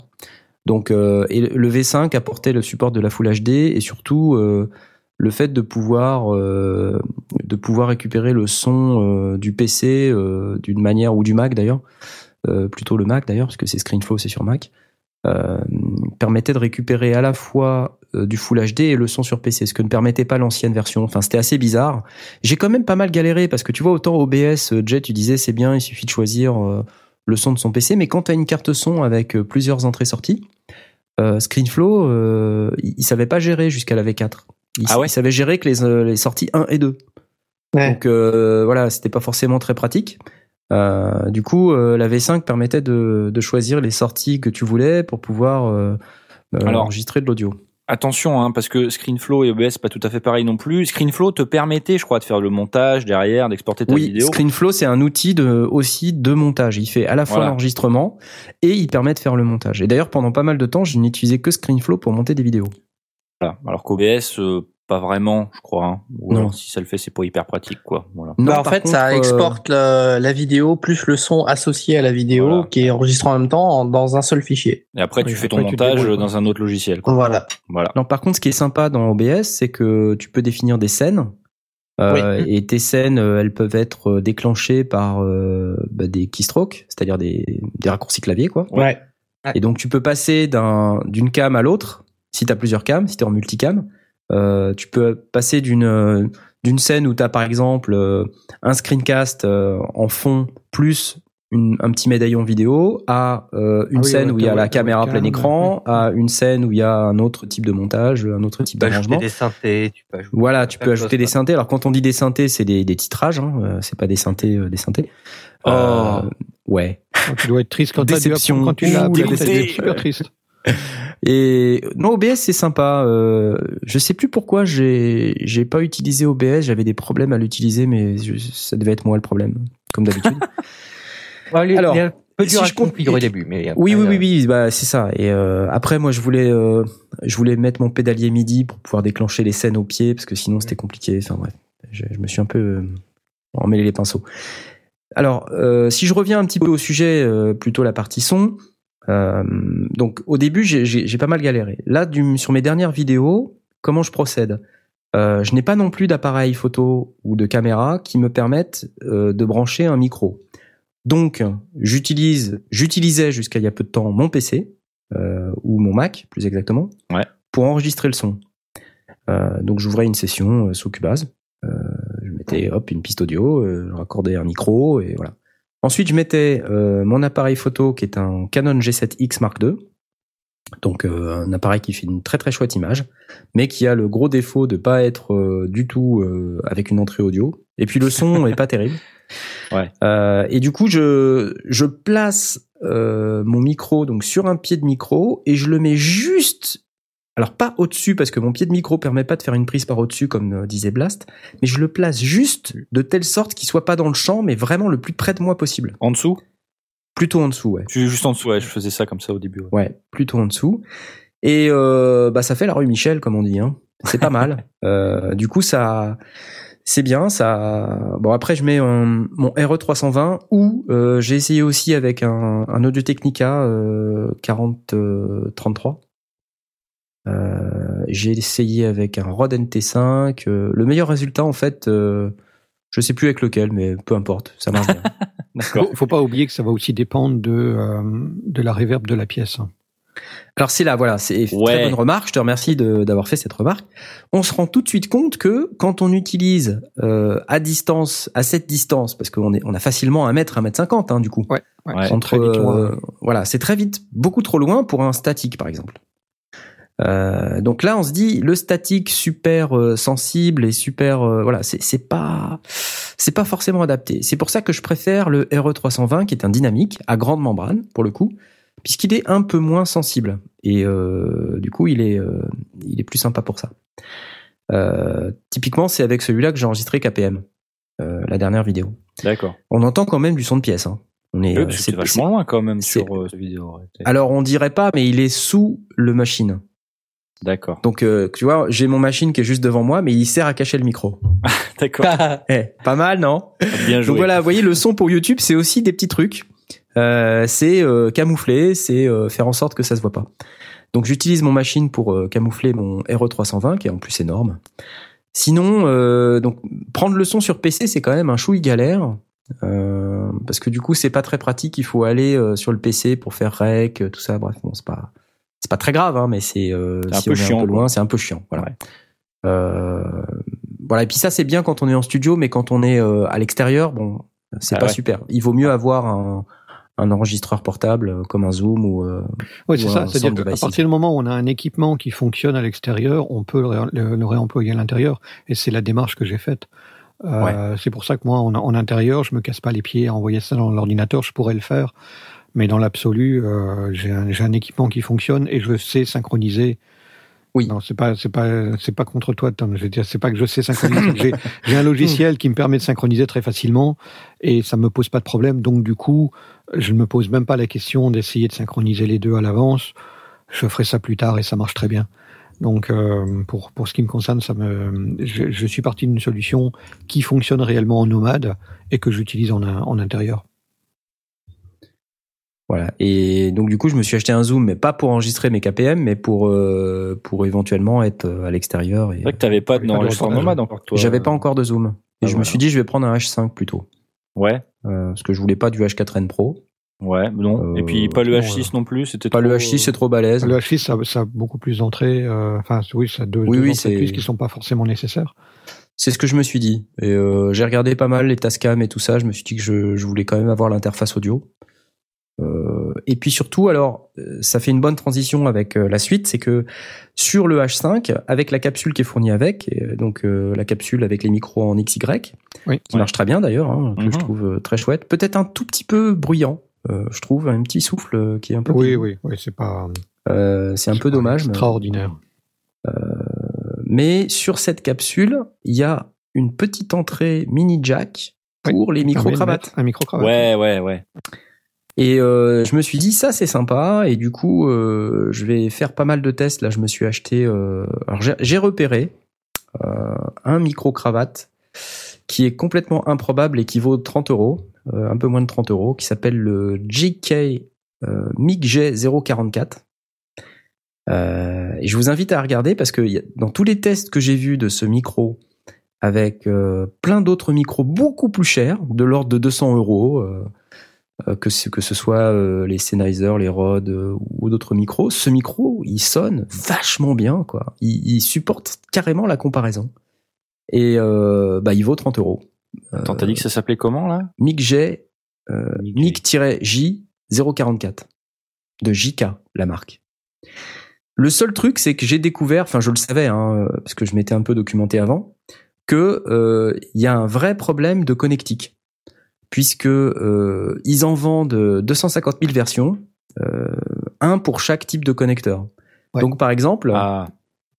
Donc euh, et le V5 apportait le support de la Full HD et surtout euh, le fait de pouvoir euh, de pouvoir récupérer le son euh, du PC euh, d'une manière ou du Mac d'ailleurs plutôt le Mac d'ailleurs parce que c'est ScreenFlow c'est sur Mac permettait de récupérer à la fois du Full HD et le son sur PC, ce que ne permettait pas l'ancienne version. Enfin, c'était assez bizarre. J'ai quand même pas mal galéré parce que tu vois, autant OBS, Jet, tu disais c'est bien, il suffit de choisir le son de son PC, mais quand tu as une carte son avec plusieurs entrées-sorties, euh, ScreenFlow, il, il savait pas gérer jusqu'à la V4. Il, Ah ouais il savait gérer que les, euh, les sorties 1 et 2. Ouais. Donc euh, voilà, c'était pas forcément très pratique. Euh, du coup, euh, la V5 permettait de, de choisir les sorties que tu voulais pour pouvoir Alors, enregistrer de l'audio. Attention, hein, parce que ScreenFlow et OBS, c'est pas tout à fait pareil non plus. ScreenFlow te permettait, je crois, de faire le montage derrière, d'exporter ta Oui, vidéo. ScreenFlow, c'est un outil de, aussi de montage. Il fait à la fois Voilà. l'enregistrement et il permet de faire le montage. Et d'ailleurs, pendant pas mal de temps, je n'utilisais que ScreenFlow pour monter des vidéos. Voilà. Alors qu'OBS, euh, pas vraiment, je crois. Hein. Ou Non. alors, si ça le fait, c'est pas hyper pratique, quoi. Voilà. Non, Bah, en fait, ça contre, euh, exporte le- la vidéo plus le son associé à la vidéo Voilà. qui est enregistré en même temps en- dans un seul fichier. Et après, Oui, tu fais ton montage débrouilles, dans un autre logiciel. Quoi. Voilà. Voilà. Non, par contre, ce qui est sympa dans OBS, c'est que tu peux définir des scènes. Euh, Et tes scènes, elles peuvent être déclenchées par euh, bah, des keystrokes, c'est-à-dire des, des raccourcis clavier, quoi. Ouais. Et donc tu peux passer d'un d'une cam à l'autre si tu as plusieurs cams, si tu es en multicam. Euh, tu peux passer d'une euh, d'une scène où tu as par exemple euh, un screencast euh, en fond plus une- un petit médaillon vidéo à euh, une Ah oui, scène où il y a la caméra plein écran, ouais. à une scène où il y a un autre type de montage, un autre type Tu peux ajouter d'arrangement. des synthés, tu peux ajouter Voilà, tu peux ajouter des synthés. Alors quand on dit des synthés, c'est des, des titrages, hein, c'est pas des synthés, euh, des synthés. Oh. Euh, ouais. Oh, tu dois être triste quand, t'as dû Déception. apprendre- quand tu l'as dû super triste. (laughs) Et non, OBS c'est sympa. Euh, je sais plus pourquoi j'ai j'ai pas utilisé OBS. J'avais des problèmes à l'utiliser, mais je- ça devait être moi le problème, comme d'habitude. (laughs) Ouais, Alors, il est un peu dur si à je compte- configurer au début, mais oui, oui, après, oui, oui, bah c'est ça. Et euh, après, moi, je voulais euh, je voulais mettre mon pédalier MIDI pour pouvoir déclencher les scènes au pied, parce que sinon c'était compliqué. Enfin bref, je, je me suis un peu euh, emmêlé les pinceaux. Alors, euh, si je reviens un petit peu au sujet, euh, plutôt la partie son. Euh, donc, au début, j'ai- pas mal galéré. Là, du, sur mes dernières vidéos, comment je procède? Euh, Je n'ai pas non plus d'appareil photo ou de caméra qui me permettent euh, de brancher un micro. Donc, j'utilise, j'utilisais jusqu'à il y a peu de temps mon PC ou mon Mac, plus exactement, Ouais. pour enregistrer le son. Donc, j'ouvrais une session sous Cubase. Je mettais hop une piste audio, je raccordais un micro et voilà. Ensuite, je mettais euh, mon appareil photo qui est un Canon G7X Mark II. Donc euh, un appareil qui fait une très très chouette image, mais qui a le gros défaut de pas être euh, du tout euh, avec une entrée audio. Et puis le son (laughs) est pas terrible. Ouais. Euh, et du coup, je je place euh, mon micro donc sur un pied de micro et je le mets juste, alors pas au-dessus parce que mon pied de micro permet pas de faire une prise par au-dessus comme euh, disait Blast, mais je le place juste de telle sorte qu'il soit pas dans le champ, mais vraiment le plus près de moi possible. En dessous? Plutôt en dessous, ouais. Juste en dessous, ouais, je faisais ça comme ça au début. ouais. Ouais, plutôt en dessous. Et euh, bah ça fait la rue Michel, comme on dit. Hein. C'est pas mal. (laughs) Euh, du coup, ça, c'est bien. Ça. Bon après, je mets un- mon RE 320 ou euh, j'ai essayé aussi avec un, un Audio Technica euh, 4033. Euh, j'ai essayé avec un Rode NT5. euh, le meilleur résultat, en fait, euh, je sais plus avec lequel, mais peu importe, ça marche bien. (laughs) D'accord. Faut, faut pas oublier que ça va aussi dépendre de, euh, de la reverb de la pièce. Alors c'est là, voilà, c'est une Ouais. très bonne remarque. Je te remercie de- d'avoir fait cette remarque. On se rend tout de suite compte que quand on utilise euh, à distance, à cette distance, parce qu'on est, on a facilement un mètre, un mètre cinquante, hein, du coup. Ouais, Ouais. c'est Entre, très vite euh, voilà, c'est très vite, beaucoup trop loin pour un statique, par exemple. Euh, donc là, on se dit le statique super euh, sensible et super, euh, voilà, c'est c'est pas, c'est pas forcément adapté. C'est pour ça que je préfère le RE 320 qui est un dynamique à grande membrane pour le coup, puisqu'il est un peu moins sensible et euh, du coup il est, euh, il est plus sympa pour ça. Euh, typiquement, c'est avec celui-là que j'ai enregistré KPM, euh, la dernière vidéo. D'accord. On entend quand même du son de pièce. Hein. On est, Oui, c'est- vachement loin quand même sur euh, cette vidéo. alors on dirait pas, mais il est sous le machine. D'accord. Donc euh, tu vois, j'ai mon machine qui est juste devant moi, mais il sert à cacher le micro. (laughs) D'accord. (laughs) Eh, pas mal, non (laughs) Bien joué. Donc voilà, vous voyez, le son pour YouTube, c'est aussi des petits trucs. Euh, c'est euh, camoufler, c'est euh, faire en sorte que ça se voit pas. Donc j'utilise mon machine pour euh, camoufler mon RE 320, qui est en plus énorme. Sinon, euh, donc prendre le son sur PC, c'est quand même un chouille galère. Euh, parce que du coup, c'est pas très pratique. Il faut aller euh, sur le PC pour faire rec, tout ça. Bref, bon, c'est pas c'est pas très grave, hein, mais c'est euh, un si peu on est chiant, un peu quoi. loin, c'est un peu chiant. Voilà. Ouais. Euh, voilà. Et puis ça, c'est bien quand on est en studio, mais quand on est euh, à l'extérieur, bon, c'est Ah pas ouais. super. Il vaut mieux avoir un, un enregistreur portable euh, comme un Zoom ou. euh, Oui, c'est ça. C'est-à-dire qu'à partir du moment où on a un équipement qui fonctionne à l'extérieur, on peut le, ré- le- le réemployer à l'intérieur. Et c'est la démarche que j'ai faite. Euh, C'est pour ça que moi, en, en intérieur, je me casse pas les pieds à envoyer ça dans l'ordinateur. Je pourrais le faire, mais dans l'absolu, euh, j'ai un, équipement qui fonctionne et je sais synchroniser. Oui. Non, c'est pas, c'est pas, c'est pas contre toi, Tom. Je veux dire, c'est pas que je sais synchroniser. j'ai un logiciel qui me permet de synchroniser très facilement et ça me pose pas de problème. Donc du coup, je ne me pose même pas la question d'essayer de synchroniser les deux à l'avance. Je ferai ça plus tard et ça marche très bien. Donc euh, pour pour ce qui me concerne, ça me, je, je suis parti d'une solution qui fonctionne réellement en nomade et que j'utilise en, en intérieur. Voilà. Et donc du coup, je me suis acheté un Zoom, mais pas pour enregistrer mes KPM, mais pour euh, pour éventuellement être euh, à l'extérieur. Et C'est vrai que t'avais pas Pas de d'enregistrement nomade encore, toi. j'avais pas encore de Zoom. Et Ah, je me suis dit, je vais prendre un H5 plutôt, Ouais, euh, parce que je voulais pas du H4n Pro. ouais, non. Euh, Et puis pas le non, H6 non plus, c'était Pas le trop, H6, c'est trop balèze. Le H6, ça, ça a beaucoup plus d'entrées. euh, Enfin, oui, ça a deux, Oui, deux oui, entrées qui sont pas forcément nécessaires. C'est ce que je me suis dit. Et euh, j'ai regardé pas mal les Tascam et tout ça. Je me suis dit que je, je voulais quand même avoir l'interface audio. Euh, et puis surtout, alors, euh, ça fait une bonne transition avec euh, la suite, c'est que sur le H5, avec la capsule qui est fournie avec, et, donc euh, la capsule avec les micros en XY, Oui. qui marche très bien d'ailleurs, hein, que Mhm. je trouve euh, très chouette, peut-être un tout petit peu bruyant, euh, je trouve, un petit souffle qui est un peu. Oui, oui, oui, c'est pas Euh, c'est un peu dommage. mais- extraordinaire. mais sur cette capsule, il y a une petite entrée mini jack pour les de micro-cravates. Un micro-cravate. Ouais, ouais, ouais. Et euh, je me suis dit ça c'est sympa. Et du coup euh, je vais faire pas mal de tests. Là je me suis acheté euh, alors j'ai- repéré euh, un micro cravate qui est complètement improbable et qui vaut 30 euros euh, un peu moins de 30 euros qui s'appelle le euh, MIG 044 euh, et je vous invite à regarder parce que dans tous les tests que j'ai vus de ce micro avec euh, plein d'autres micros beaucoup plus chers de l'ordre de 200 euros que, ce, que ce soit euh, les Sennheiser, les Rode euh, ou d'autres micros, ce micro, il sonne vachement bien, quoi. Il, il supporte carrément la comparaison. Et euh, bah, il vaut 30 euros. Attends, t'as dit que ça s'appelait comment là? MIG-J, euh, MIG-J. MIG-J 044 de JK, la marque. Le seul truc, c'est que j'ai découvert, enfin je le savais, hein, parce que je m'étais un peu documenté avant, que euh, il y a un vrai problème de connectique puisque euh, ils en vendent 250 000 versions, euh, un pour chaque type de connecteur. Ouais. Donc par exemple, Ah,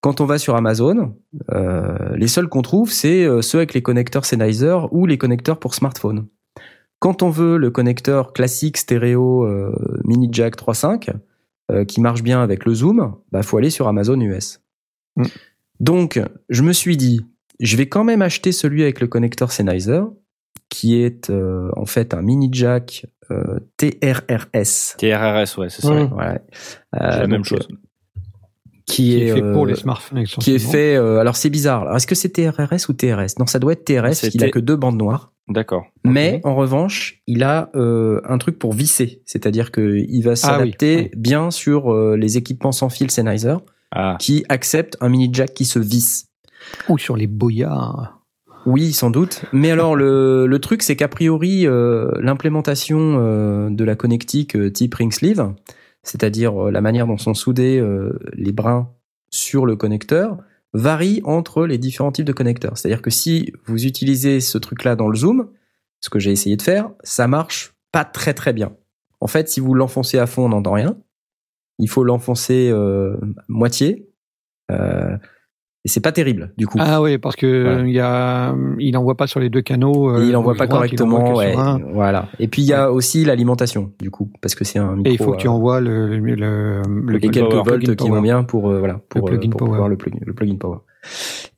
quand on va sur Amazon, euh, les seuls qu'on trouve, c'est ceux avec les connecteurs Sennheiser ou les connecteurs pour smartphone. Quand on veut le connecteur classique stéréo euh, mini jack 3.5 euh, qui marche bien avec le zoom, bah faut aller sur Amazon US. Mm. Donc, je me suis dit, je vais quand même acheter celui avec le connecteur Sennheiser, qui est euh, en fait un mini jack euh, TRRS. TRRS, ouais, c'est ça. Mmh. Ouais. C'est Euh, la même chose. euh, Qui, Qui est fait euh, pour les smartphones qui est fait. euh, alors c'est bizarre. Alors, Est-ce que c'est TRRS ou TRS Non, ça doit être TRS. Qu'il a que deux bandes noires. D'accord. Mais en revanche, il a euh, un truc pour visser, c'est-à-dire que il va s'adapter oui. bien sur euh, les équipements sans fil Sennheiser Ah, qui acceptent un mini jack qui se visse. Ou sur les boyards. Oui, sans doute. Mais alors le, truc, c'est qu'a priori, euh, l'implémentation euh, de la connectique euh, type ring sleeve, c'est-à-dire la manière dont sont soudés les brins sur le connecteur, varie entre les différents types de connecteurs. C'est-à-dire que si vous utilisez ce truc-là dans le zoom, ce que j'ai essayé de faire, ça marche pas très très bien. En fait, si vous l'enfoncez à fond, on n'entend rien. Il faut l'enfoncer moitié. Euh, et c'est pas terrible, du coup. Ah oui, parce que Voilà. il y a, il n'envoie pas sur les deux canaux. euh, il envoie gauche, pas correctement, ouais, voilà. Et puis il y a aussi l'alimentation, du coup, parce que c'est un micro. Et il faut que tu euh, envoies le, le, le, le a quelques plugin volts qui vont bien pour euh, voilà pour, plugin euh, pour power. pouvoir le plugin le plugin power.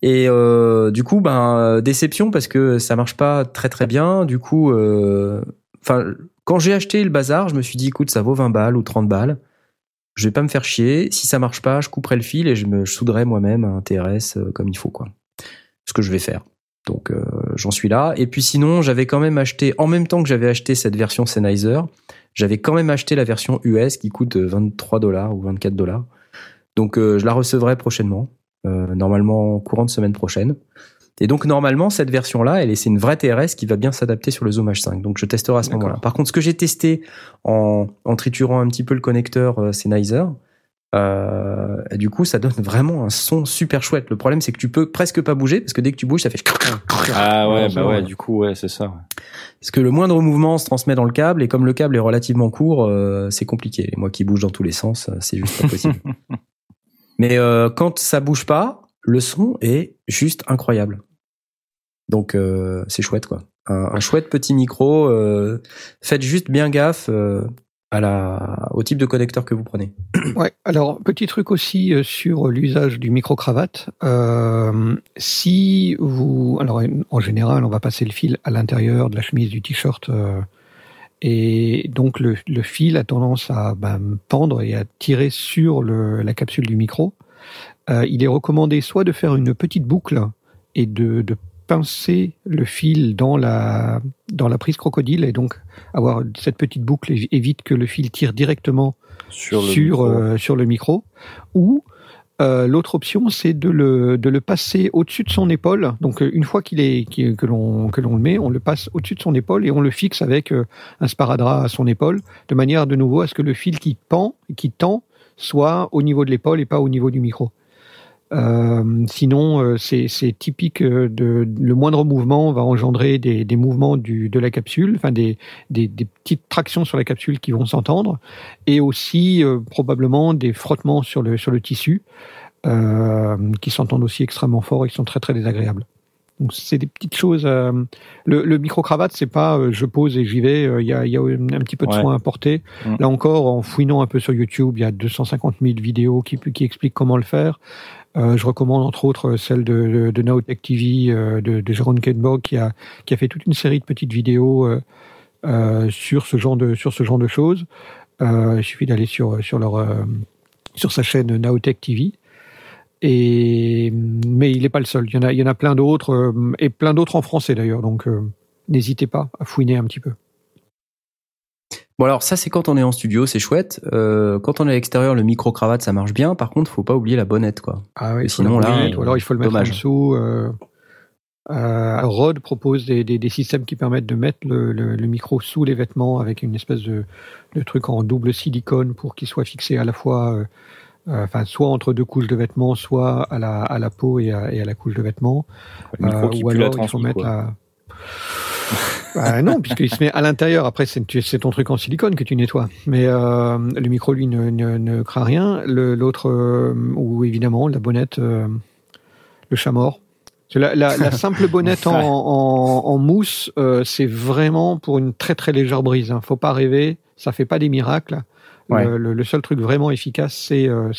Et euh, du coup, ben euh, déception parce que ça marche pas très très bien. Du coup, euh, enfin quand j'ai acheté le bazar, je me suis dit écoute, ça vaut 20 balles ou 30 balles. Je vais pas me faire chier. Si ça marche pas, je couperai le fil et je me je souderai moi-même un TRS euh, comme il faut quoi. Ce que je vais faire. Donc euh, j'en suis là. Et puis sinon, j'avais quand même acheté en même temps que j'avais acheté cette version Sennheiser, j'avais quand même acheté la version US qui coûte euh, 23 dollars ou 24 dollars. Donc euh, je la recevrai prochainement, euh, normalement courant de semaine prochaine. Et donc normalement cette version-là, elle est c'est une vraie TRS qui va bien s'adapter sur le Zoom H5. Donc je testerai à ce moment-là. Par contre, ce que j'ai testé en, en triturant un petit peu le connecteur euh, Sennheiser, euh, du coup ça donne (laughs) vraiment un son super chouette. Le problème c'est que tu peux presque pas bouger parce que dès que tu bouges ça fait Ah ouais, bah ouais, du coup, ouais, c'est ça. parce que le moindre mouvement se transmet dans le câble et comme le câble est relativement court, euh, c'est compliqué. Et moi qui bouge dans tous les sens, euh, c'est juste pas possible. (laughs) Mais euh, quand ça bouge pas, le son est juste incroyable. Donc euh, c'est chouette quoi. Un, chouette petit micro. euh, faites juste bien gaffe euh, à la, au type de connecteur que vous prenez. (coughs) Ouais. Alors petit truc aussi euh, sur l'usage du micro cravate. Euh, si vous, alors en général, on va passer le fil à l'intérieur de la chemise du t-shirt. euh, et donc le, le fil a tendance à ben, pendre et à tirer sur le, la capsule du micro. Il est recommandé soit de faire une petite boucle et de, de pincer le fil dans la, dans la prise crocodile et donc avoir cette petite boucle évi- évite que le fil tire directement Sur sur, le micro. euh, sur le micro ou Euh, L'autre option, c'est de le, de le passer au-dessus de son épaule. Donc, euh, une fois qu'il est, que l'on que l'on le met, on le passe au-dessus de son épaule et on le fixe avec un sparadrap à son épaule, de manière de nouveau à ce que le fil qui pend, qui tend, soit au niveau de l'épaule et pas au niveau du micro. Euh, sinon, euh, c'est typique euh, de le moindre mouvement va engendrer des, des mouvements du, de la capsule, enfin des, des, des petites tractions sur la capsule qui vont s'entendre, et aussi euh, probablement des frottements sur le sur le tissu euh, qui s'entendent aussi extrêmement fort et qui sont très très désagréables. Donc c'est des petites choses. euh, le, le micro cravate, c'est pas euh, je pose et j'y vais. euh, Il y, a, y a un petit peu de Ouais. soin à porter. Mm. Là encore, en fouinant un peu sur YouTube, il y a 250 000 vidéos qui, qui expliquent comment le faire. Euh, je recommande entre autres celle de, de, de Nowtech TV euh, de, Jérôme Kenborg qui a, qui a fait toute une série de petites vidéos euh, sur ce genre de sur ce genre de choses. Il suffit d'aller sur sur sur sa chaîne Nowtech TV. Et mais il n'est pas le seul. Il y en a il y en a plein d'autres et plein d'autres en français d'ailleurs. Donc n'hésitez pas à fouiner un petit peu. Bon alors ça c'est quand on est en studio, c'est chouette. Euh, quand on est à l'extérieur, le micro cravate ça marche bien. Par contre, faut pas oublier la bonnette quoi. Ah oui, sinon, là, ou alors il faut le mettre dommage. en dessous. Euh, euh, Rode propose des, des, des systèmes qui permettent de mettre le, le, le micro sous les vêtements avec une espèce de, de truc en double silicone pour qu'il soit fixé à la fois, euh, euh, enfin soit entre deux couches de vêtements, soit à la, à la peau et à, et à la couche de vêtements. Le micro Euh, qui ou pue la alors il faut mettre quoi. la. (laughs) Bah non, puisqu'il se met à l'intérieur. Après, c'est ton truc en silicone que tu nettoies. Mais euh, le micro, lui, ne, ne, ne craint rien. L'autre, euh, ou évidemment, la bonnette, euh, le chat mort. La, la, la simple (laughs) bonnette en, en, en mousse, euh, c'est vraiment pour une très très légère brise. Hein. Faut pas rêver, ça fait pas des miracles. Ouais. Le, le- le seul truc vraiment efficace, c'est le,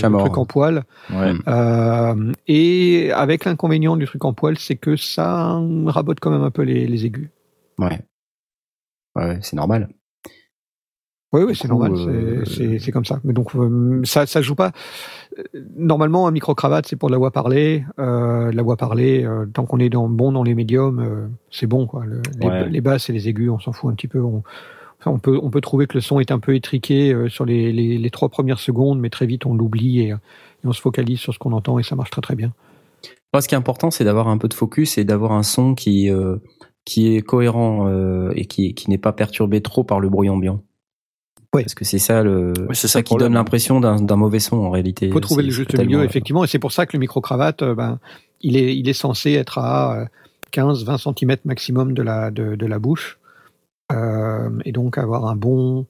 le truc en poil. Ouais. Euh, et avec l'inconvénient du truc en poil, c'est que ça rabote quand même un peu les, les aigus. Ouais. Ouais, c'est normal. Oui, oui, c'est normal, euh, c'est- comme ça. Mais donc euh, ça, ça joue pas. Euh, Normalement, un micro cravate, c'est pour de la voix parlée. Euh, de la voix parlée, euh, tant qu'on est dans bon dans les médiums, euh, c'est bon quoi. Le- les, Ouais. les basses et les aigus, on s'en fout un petit peu. On, enfin, on peut on peut trouver que le son est un peu étriqué euh, sur les, les, les trois premières secondes, mais très vite on l'oublie et, et on se focalise sur ce qu'on entend et ça marche très très bien. Moi, ce qui est important, c'est d'avoir un peu de focus et d'avoir un son qui euh, qui est cohérent euh, et qui qui n'est pas perturbé trop par le bruit ambiant. Ouais. Parce que c'est ça le c'est ça qui donne l'impression d'un d'un mauvais son en réalité. Il faut trouver C'est- le juste milieu, effectivement, et c'est pour ça que le micro-cravate, euh, ben, il est, il est censé être à 15-20 cm maximum de la, de, de la bouche, euh, et donc avoir un bon,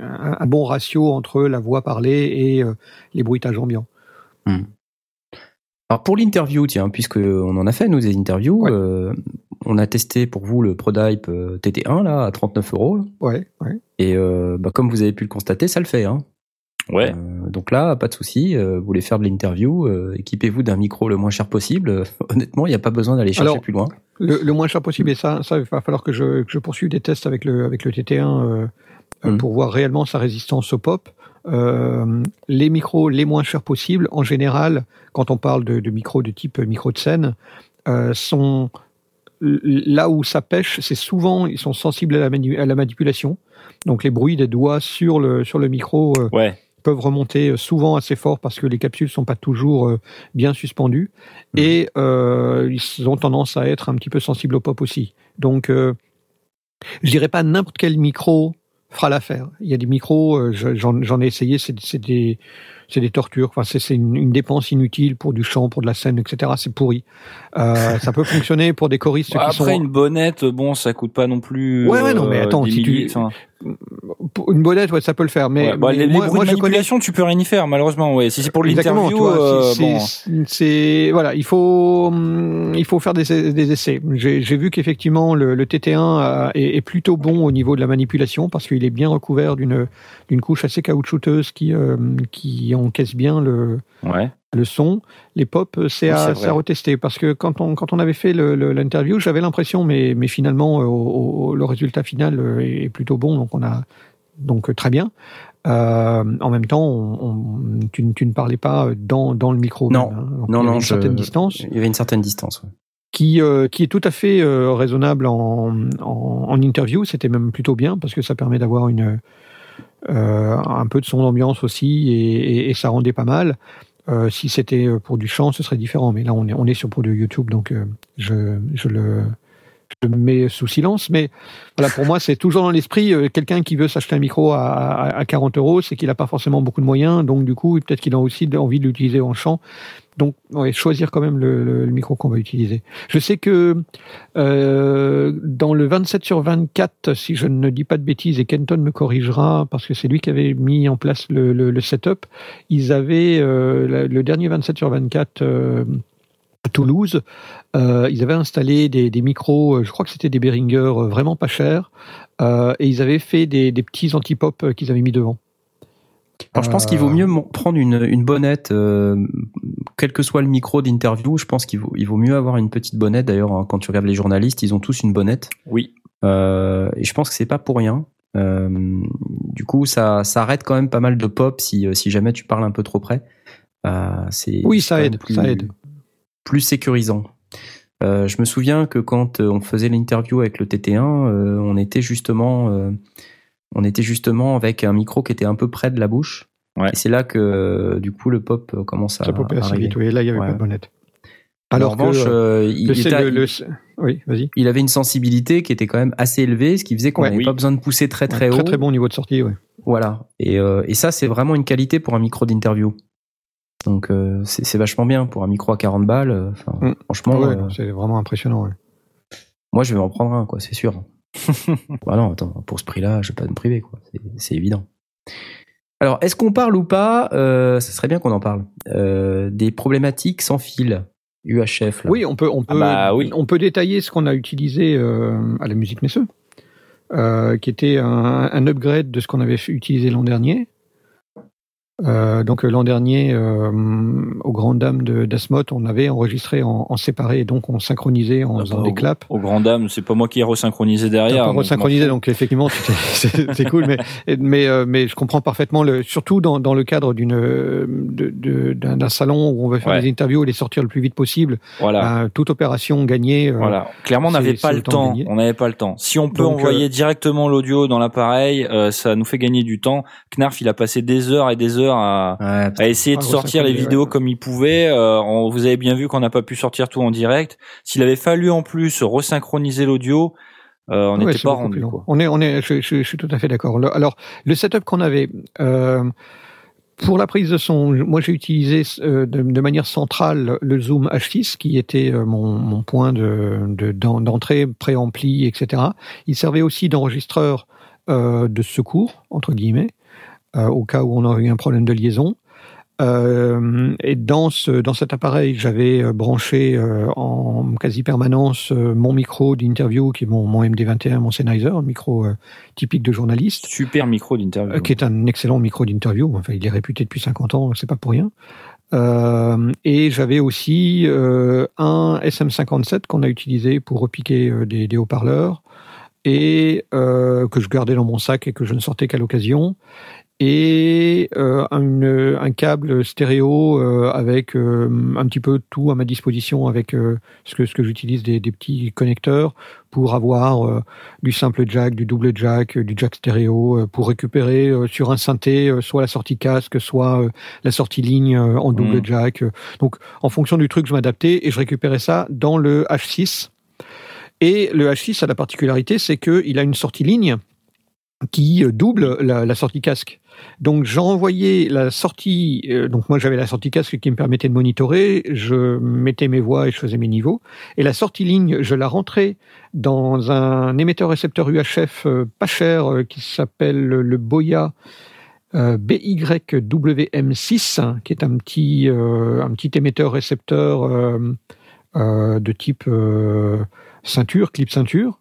un, un bon ratio entre la voix parlée et euh, les bruitages ambiants. Alors pour l'interview, tiens, puisque on en a fait nous des interviews, Ouais. euh, on a testé pour vous le ProDype euh, TT1 là à 39 euros Ouais, ouais. et euh, bah, comme vous avez pu le constater, ça le fait. Hein. Ouais. Euh, donc là, pas de souci. euh, vous voulez faire de l'interview, euh, équipez-vous d'un micro le moins cher possible. (laughs) Honnêtement, il n'y a pas besoin d'aller chercher Alors, plus loin. Le, le moins cher possible, et ça, ça, il va falloir que je, que je poursuive des tests avec le, avec le TT1 euh, euh, Mhm. pour voir réellement sa résistance au pop. Euh, les micros les moins chers possibles, en général, quand on parle de, de micros de type micro de scène, euh, sont là où ça pêche, c'est souvent ils sont sensibles à la, manu- à la manipulation. Donc les bruits des doigts sur le sur le micro euh, Ouais. peuvent remonter euh, souvent assez fort parce que les capsules sont pas toujours euh, bien suspendues Mhm. et euh, ils ont tendance à être un petit peu sensibles au pop aussi. Donc euh, je dirais pas n'importe quel micro fera l'affaire. Il y a des micros, euh, je- j'en ai essayé, c'est des c'est des tortures. Enfin, c'est c'est une, une dépense inutile pour du chant, pour de la scène, etc. C'est pourri. Euh, (laughs) ça peut fonctionner pour des choristes Bah, qui Après sont une bonnette, bon, ça coûte pas non plus. Ouais, ouais, non, mais euh, attends, 10 si tu- enfin, une bonnette, ouais, ça peut le faire. Mais, ouais, bah, mais les, les moi, bruits moi, de je connais manipulation, tu peux rien y faire, malheureusement. Ouais, si c'est pour l'interview, euh, c'est- bon. voilà, il faut hum, il faut faire des, des essais. J'ai j'ai vu qu'effectivement le, le TT1 a- est, est plutôt bon au niveau de la manipulation parce qu'il est bien recouvert d'une d'une couche assez caoutchouteuse qui euh, qui encaisse bien le Ouais. Le son. Les pop, c'est Oui, à, c'est à retester parce que quand on quand on avait fait l'interview, j'avais l'impression, mais mais finalement euh, au- au- le résultat final euh, est plutôt bon, donc on a donc euh, très bien. Euh, en même temps, on, on- tu, ne- tu ne parlais pas dans, dans le micro. Non. hein. Donc, Non, il y avait non, une je- certaine distance Il y avait une certaine distance. ouais. qui, euh, qui est tout à fait euh, raisonnable en, en, en interview. C'était même plutôt bien parce que ça permet d'avoir une euh, un peu de son d'ambiance aussi et, et- et ça rendait pas mal. Euh, si c'était euh, pour du chant, ce serait différent. Mais là, on est, on est sur pour du YouTube, donc euh, je, je le je mets sous silence. Mais voilà, pour moi, c'est toujours dans l'esprit euh, quelqu'un qui veut s'acheter un micro à, à, à 40 euros, c'est qu'il n'a pas forcément beaucoup de moyens. Donc, du coup, peut-être qu'il a aussi envie de l'utiliser en chant. Donc, ouais, choisir quand même le, le- le micro qu'on va utiliser. Je sais que euh, dans le 27 sur 24, si je ne dis pas de bêtises, et Kenton me corrigera parce que c'est lui qui avait mis en place le, setup, ils avaient euh, la- le dernier 27 sur 24 euh, à Toulouse, ils avaient installé des, des micros, je crois que c'était des Behringer vraiment pas chers, et ils avaient fait des, des petits anti-pop qu'ils avaient mis devant. Alors, je pense qu'il vaut mieux prendre une, une bonnette, euh, quel que soit le micro d'interview. Je pense qu'il vaut, il vaut mieux avoir une petite bonnette. D'ailleurs, hein, quand tu regardes les journalistes, ils ont tous une bonnette. Oui. Euh, et je pense que c'est pas pour rien. Euh, du coup, ça, ça arrête quand même pas mal de pop si, euh, si jamais tu parles un peu trop près. C'est Oui, ça aide, plus, ça aide. plus sécurisant. Je me souviens que quand on faisait l'interview avec le TT1, euh, on était justement, euh, on était justement avec un micro qui était un peu près de la bouche. Ouais. Et c'est là que euh, du coup le pop euh, commence à, Ça popait assez vite, oui. Et là, il n'y avait Ouais. pas de bonnette. en Alors revanche, que, euh, il, était- le- le- oui, vas-y. il avait une sensibilité qui était quand même assez élevée, ce qui faisait qu'on Ouais. n'avait Oui. pas besoin de pousser très très Ouais, haut. très très bon niveau de sortie, ouais. Voilà. Et, euh, et ça, c'est vraiment une qualité pour un micro d'interview. Donc euh, c'est vachement bien pour un micro à 40 balles. Mm. Franchement, Ouais, euh, c'est vraiment impressionnant. ouais. moi je vais m'en prendre un, quoi, c'est sûr. (laughs) bah non, attends, pour ce prix-là, je vais pas me priver, quoi. C'est évident. Alors, est-ce qu'on parle ou pas euh, Ça serait bien qu'on en parle. Euh, des problématiques sans fil UHF. Là. Oui, on peut, on peut, bah oui. on peut détailler ce qu'on a utilisé euh, à la musique Messeux, euh, qui était un, un upgrade de ce qu'on avait utilisé l'an dernier. Euh, donc euh, l'an dernier, euh, aux grandes dames de d'Asmoth, on avait enregistré en, en séparé, et donc on synchronisait en Ah faisant bah, des au- claps. Aux grandes dames, c'est pas moi qui ai resynchronisé derrière. donc resynchronisé, donc effectivement, (laughs) c'est cool, mais mais euh, mais je comprends parfaitement le, surtout dans dans le cadre d'une de- de- d'un salon où on veut faire Ouais. des interviews et les sortir le plus vite possible. Voilà. Euh, toute opération gagnée. euh, Voilà. Clairement, on n'avait pas le temps gagné. On n'avait pas le temps. Si on peut Donc, envoyer directement l'audio dans l'appareil, euh, ça nous fait gagner du temps. Knarf, il a passé des heures et des heures à, Ouais, à essayer de Ah, sortir les vidéos ouais. comme il pouvait. Euh, on, vous avez bien vu qu'on n'a pas pu sortir tout en direct. S'il avait fallu en plus resynchroniser l'audio, euh, on Ouais, n'était c'est pas rendu. Quoi. On est, on est, je, je- je suis tout à fait d'accord. Alors, le setup qu'on avait, euh, pour la prise de son, moi j'ai utilisé euh, de, de manière centrale le Zoom H6, qui était euh, mon, mon point de, de- d'entrée, préampli, etc. Il servait aussi d'enregistreur euh, de secours, entre guillemets, au cas où on aurait eu un problème de liaison. Euh, et dans, ce, dans cet appareil, j'avais euh, branché euh, en quasi permanence euh, mon micro d'interview, qui est mon, mon MD21, mon Sennheiser, un micro euh, typique de journaliste, Super micro d'interview. euh, qui est un excellent micro d'interview. Enfin, il est réputé depuis 50 ans, c'est pas pour rien. Euh, et j'avais aussi euh, un SM57 qu'on a utilisé pour repiquer euh, des, des haut-parleurs et euh, que je gardais dans mon sac et que je ne sortais qu'à l'occasion et euh, un, un câble stéréo euh, avec euh, un petit peu tout à ma disposition avec ce que ce que j'utilise des, des petits connecteurs pour avoir du simple jack, du double jack, du jack stéréo pour récupérer sur un synthé soit la sortie casque, soit la sortie ligne en double Mhm. jack. Donc en fonction du truc, je m'adaptais et je récupérais ça dans le H6. Et le H6 a la particularité, c'est qu'il a une sortie ligne qui double la, la sortie casque. Donc j'envoyais la sortie, euh, donc moi j'avais la sortie casque qui me permettait de monitorer, je mettais mes voix et je faisais mes niveaux, et la sortie ligne, je la rentrais dans un émetteur-récepteur UHF pas cher euh, qui s'appelle le Boya euh, BYWM6, hein, qui est un petit, un petit émetteur-récepteur de type ceinture, clip ceinture,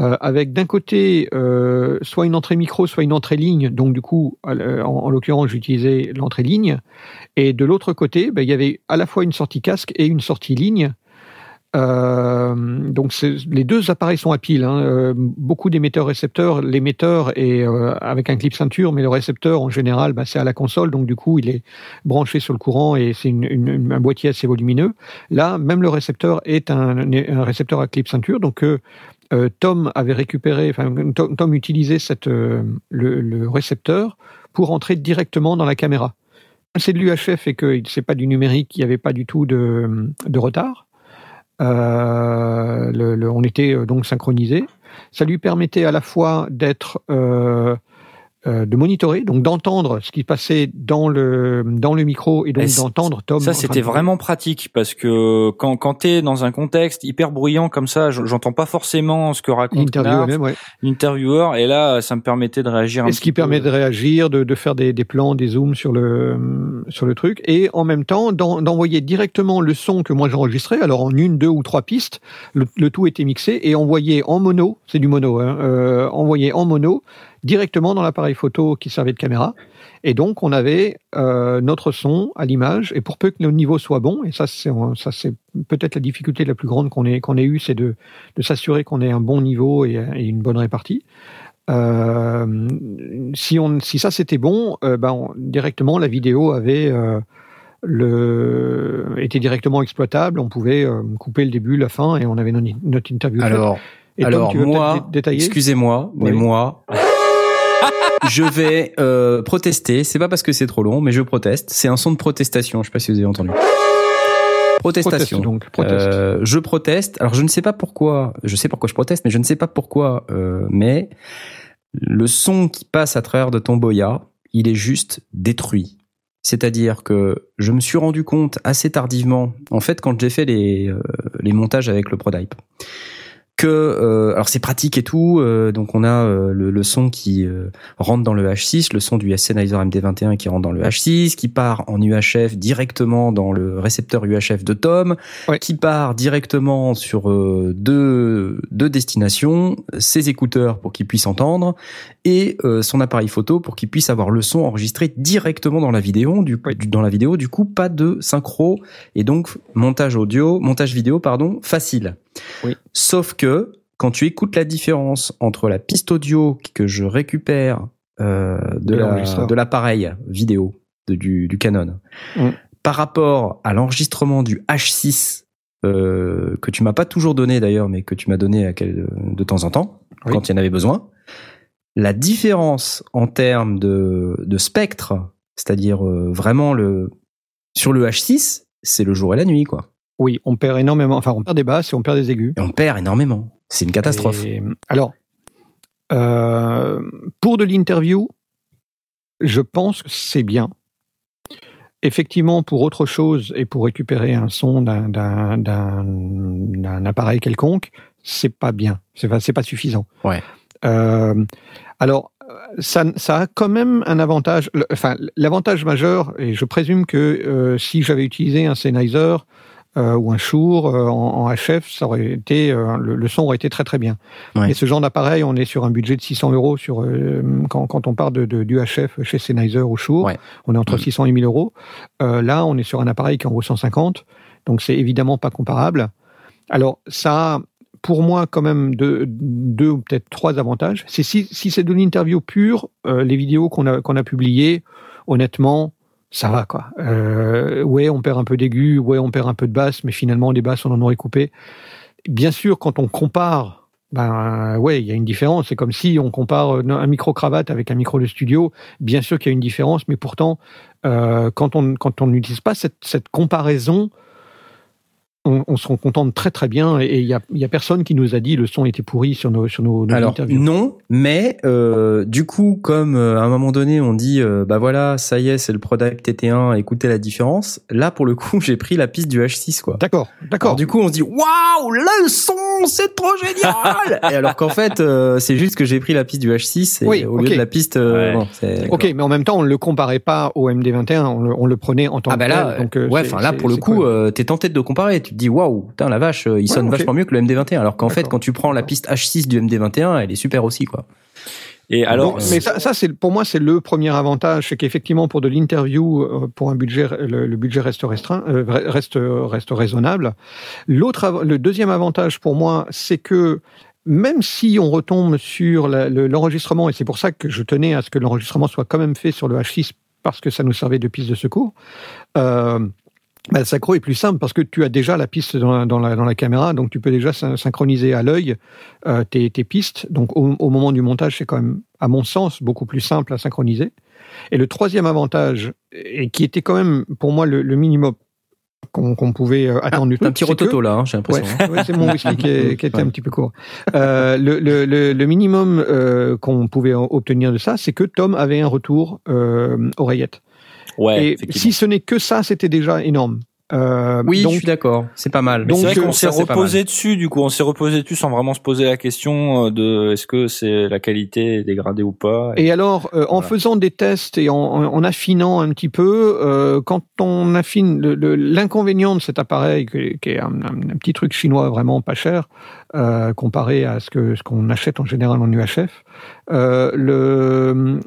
euh, avec d'un côté euh, soit une entrée micro, soit une entrée ligne. Donc du coup, euh, en, en l'occurrence, j'utilisais l'entrée ligne. Et de l'autre côté, ben, il y avait à la fois une sortie casque et une sortie ligne. Donc les deux appareils sont à pile. Hein. Beaucoup d'émetteurs-récepteurs, l'émetteur est avec un clip ceinture, mais le récepteur en général, bah, c'est à la console, donc du coup il est branché sur le courant et c'est un boîtier assez volumineux. Là, même le récepteur est un, un récepteur à clip ceinture, donc euh, Tom avait récupéré, enfin Tom, utilisait euh, le, récepteur pour entrer directement dans la caméra. c'est de l'UHF et que c'est pas du numérique, il n'y avait pas du tout de, retard. Euh, on était donc synchronisé. Ça lui permettait à la fois d'être de monitorer, donc d'entendre ce qui passait dans le dans le micro et donc c- d'entendre Tom. Ça, c'était de- vraiment pratique parce que quand, quand t'es dans un contexte hyper bruyant comme ça, j'entends pas forcément ce que raconte ouais. l'intervieweur, et là, ça me permettait de réagir un Et ce qui peu. permet de réagir, de, de faire des, des plans, des zooms sur le sur le truc, et en même temps d'en- d'envoyer directement le son que moi j'enregistrais. Alors en une, deux ou trois pistes, le, le tout était mixé et envoyé en mono, c'est du mono, hein, euh, envoyé en mono directement dans l'appareil photo qui servait de caméra. Et donc on avait euh, notre son à l'image, et pour peu que le niveau soit bon, et ça c'est ça c'est peut-être la difficulté la plus grande qu'on ait qu'on ait eue, c'est de de s'assurer qu'on ait un bon niveau et, et une bonne répartie. Euh, si on, si ça c'était bon, euh, ben on- directement la vidéo avait euh, le était directement exploitable. On pouvait couper le début, la fin, et on avait notre, notre interview. Alors, et Tom, alors tu veux moi, détailler? excusez-moi, mais Oui. moi, je vais euh, protester. C'est pas parce que c'est trop long, mais je proteste. C'est un son de protestation. Je sais pas si vous avez entendu. Proteste Protestation. donc, proteste. Euh, je proteste. Alors je ne sais pas pourquoi. Je sais pourquoi je proteste, mais je ne sais pas pourquoi. euh, mais le son qui passe à travers de ton boya, il est juste détruit. C'est-à-dire que je me suis rendu compte assez tardivement, en fait, quand j'ai fait les, euh, les montages avec le ProDype, que euh, alors c'est pratique et tout, euh, donc on a euh, le, le son qui euh, rentre dans le H6, le son du Sennheiser MD21 qui rentre dans le H6, qui part en UHF directement dans le récepteur UHF de Tom, Ouais. qui part directement sur euh, deux, deux destinations, ses écouteurs pour qu'il puisse entendre et euh, son appareil photo pour qu'il puisse avoir le son enregistré directement dans la vidéo. Du, Oui. dans la vidéo, du coup, pas de synchro et donc montage audio, montage vidéo, pardon, facile. Oui. Sauf que quand tu écoutes la différence entre la piste audio que je récupère euh, de la- l'appareil vidéo de- du, du Canon Mm. par rapport à l'enregistrement du H6 euh, que tu m'as pas toujours donné d'ailleurs, mais que tu m'as donné à quel- de temps en temps Oui. quand il y en avait besoin. La différence en termes de, de spectre, c'est-à-dire euh, vraiment le sur le H6, c'est le jour et la nuit quoi. Oui, on perd énormément. Enfin, on perd des basses et on perd des aigus. Et on perd énormément. C'est une catastrophe. Et, alors, euh, pour de l'interview, je pense que c'est bien. Effectivement, pour autre chose et pour récupérer un son d'un- appareil quelconque, c'est pas bien. C'est pas, pas suffisant. Ouais. Euh, alors, ça, ça a quand même un avantage. Enfin, l'avantage majeur, et je présume que euh, si j'avais utilisé un Sennheiser euh, ou un Shure euh, en, en HF, ça aurait été euh, le, le son aurait été très très bien. Ouais. Mais ce genre d'appareil, on est sur un budget de 600 euros sur euh, quand, quand on part de, de- du HF chez Sennheiser ou Shure, Ouais. on est entre Mhm. 600 et 1000 euros. Euh, là, on est sur un appareil qui en vaut 150, donc c'est évidemment pas comparable. Alors ça, pour moi, quand même deux, ou peut-être trois avantages. C'est si, c'est de l'interview pure, euh, les vidéos qu'on a qu'on a publiées, honnêtement, ça va quoi. Euh, ouais, on perd un peu d'aigu, ouais, on perd un peu de basse, mais finalement les basses on en aurait coupé. Bien sûr, quand on compare, ben ouais, il y a une différence. C'est comme si on compare euh, un micro cravate avec un micro de studio. Bien sûr qu'il y a une différence, mais pourtant, quand on quand on n'utilise pas cette, cette comparaison, on, on se rend contente très très bien. Et il y a, il y a personne qui nous a dit le son était pourri sur nos sur nos, nos Alors interviews. non, mais euh, du coup, comme euh, à un moment donné, on dit euh, bah voilà, ça y est, c'est le Prodype TT1, écoutez la différence. Là, pour le coup, (laughs) j'ai pris la piste du H6 quoi. D'accord, d'accord. Alors du coup, on se dit waouh, le son, c'est trop génial. (laughs) Et alors qu'en fait, euh, c'est juste que j'ai pris la piste du H6 et Oui, au lieu de la piste. euh, Ouais. bon, Ok, mais en même temps, on ne le comparait pas au MD21, on le, on le prenait en tant Ah que bah là, tel. Donc, euh, ouais, enfin là pour le coup, euh, t'es tenté de comparer. Tu te dis waouh, putain la vache, euh, il sonne vachement mieux que le MD21. Alors qu'en fait, quand tu prends la piste H6 du MD21, elle est super aussi quoi. Et alors, Donc, mais ça, ça c'est pour moi c'est le premier avantage, c'est qu'effectivement pour de l'interview, euh, pour un budget, le, le budget reste restreint, euh, reste reste raisonnable. L'autre, le deuxième avantage pour moi, c'est que même si on retombe sur le- l'enregistrement, et c'est pour ça que je tenais à ce que l'enregistrement soit quand même fait sur le H6 parce que ça nous servait de piste de secours. Euh, Bah, le synchro est plus simple parce que tu as déjà la piste dans la, dans la, dans la caméra, donc tu peux déjà syn- synchroniser à l'œil euh, tes, tes pistes. Donc au, au moment du montage, c'est quand même, à mon sens, beaucoup plus simple à synchroniser. Et le troisième avantage, et qui était quand même pour moi le, le minimum qu'on qu'on pouvait euh, attendre du T'as un petit c'est que- rototo là, hein, j'ai l'impression. Ouais, ouais, c'est mon whisky qui, est- qui était un petit peu court. Euh, le, le, le, minimum euh, qu'on pouvait en- obtenir de ça, c'est que Tom avait un retour euh, oreillette. Ouais, Et si ce n'est que ça, c'était déjà énorme. Euh, Oui, donc, je suis d'accord. C'est pas mal. Mais c'est Donc, vrai euh, qu'on s'est reposé dessus, du coup, on s'est reposé dessus sans vraiment se poser la question euh, de est-ce que c'est la qualité dégradée ou pas. Et alors, euh, en faisant des tests et en, en- en affinant un petit peu, euh, quand on affine le- le- l'inconvénient de cet appareil, qui est, qui est un, un- un petit truc chinois vraiment pas cher, euh, comparé à ce que ce qu'on achète en général en UHF, euh,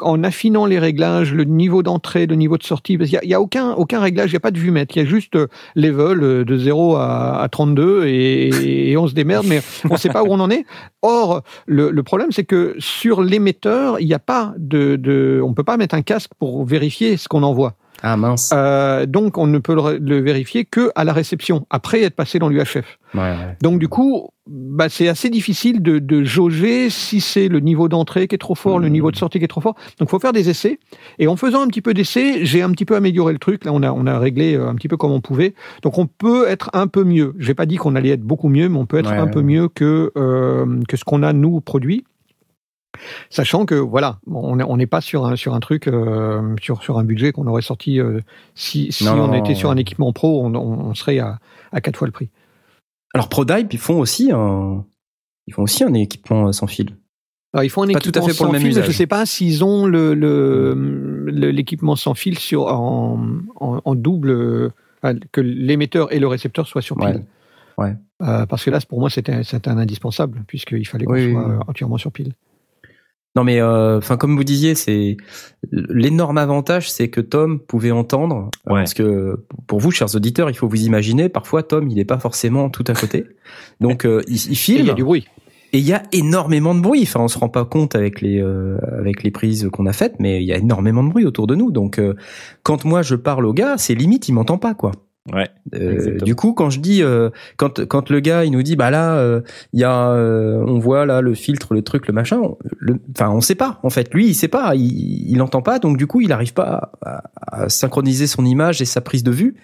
en affinant les réglages, le niveau d'entrée, le niveau de sortie, parce qu'il y a, il y a aucun aucun réglage, il n'y a pas de vue-mètre, il y a juste euh, level de 0 à, à 32 et, et on se démerde, mais on ne sait pas où on en est. Or, le, le problème, c'est que sur l'émetteur, il n'y a pas de, de, on peut pas mettre un casque pour vérifier ce qu'on envoie. Ah mince. Euh, donc, on ne peut le, le vérifier que à la réception, après être passé dans l'UHF. Ouais, ouais. Donc, du coup, bah, c'est assez difficile de, de jauger si c'est le niveau d'entrée qui est trop fort, le Mhm. niveau de sortie qui est trop fort. Donc, faut faire des essais. Et en faisant un petit peu d'essais, j'ai un petit peu amélioré le truc. Là, on a, on a réglé euh, un petit peu comme on pouvait. Donc, on peut être un peu mieux. J'ai pas dit qu'on allait être beaucoup mieux, mais on peut être Ouais, un peu mieux que euh, que ce qu'on a nous produit. Sachant que voilà, on est- on n'est pas sur un sur un truc euh, sur sur un budget qu'on aurait sorti euh, si si Non, on non, était non, sur un équipement pro, on, serait à à quatre fois le prix. Alors ProDype, ils font aussi un, ils font aussi un équipement euh, sans fil. Alors, il faut un Pas tout à équipement fait pour sans le même fil. usage. Je sais pas s'ils ont le le- le- l'équipement sans fil sur en, en, en double que l'émetteur et le récepteur soient sur pile. Ouais. Ouais. Euh, parce que là, pour moi, c'était c'était un indispensable puisqu'il fallait qu'on Oui, soit oui, entièrement sur pile. Non mais euh, enfin comme vous disiez, c'est l'énorme avantage, c'est que Tom pouvait entendre euh, Ouais. parce que pour vous, chers auditeurs, il faut vous imaginer. Parfois, Tom, il est pas forcément tout à côté, (laughs) donc euh, il, il Et filme il y a du bruit. et il y a énormément de bruit. Enfin, on se rend pas compte avec les euh, avec les prises qu'on a faites, mais il y a énormément de bruit autour de nous. Donc euh, quand moi je parle au gars, c'est limite, il m'entend pas quoi. Ouais. Euh, du coup, quand je dis, euh, quand quand le gars il nous dit, bah là, euh, il y a, euh, on voit là le filtre, le truc, le machin. Enfin, on sait pas. En fait, lui, il sait pas, il, il entend pas, donc du coup, il arrive pas à, à synchroniser son image et sa prise de vue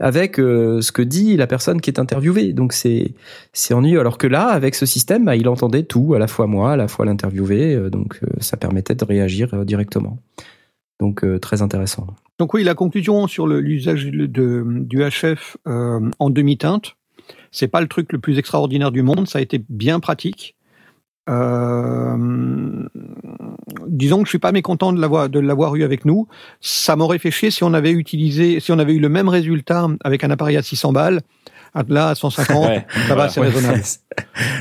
avec euh, ce que dit la personne qui est interviewée. Donc c'est c'est ennuyeux. Alors que là, avec ce système, bah, il entendait tout, à la fois moi, à la fois l'interviewé, euh, donc euh, ça permettait de réagir euh, directement. Donc euh, très intéressant. Donc oui, la conclusion sur l'usage du HF euh, en demi-teinte, c'est pas le truc le plus extraordinaire du monde, ça a été bien pratique. Euh, disons que je suis pas mécontent de l'avoir de l'avoir eu avec nous. Ça m'aurait fait chier si on avait utilisé, si on avait eu le même résultat avec un appareil à 600 balles. Ah, Là, à 150, (laughs) Ouais. ça va, c'est Ouais, raisonnable.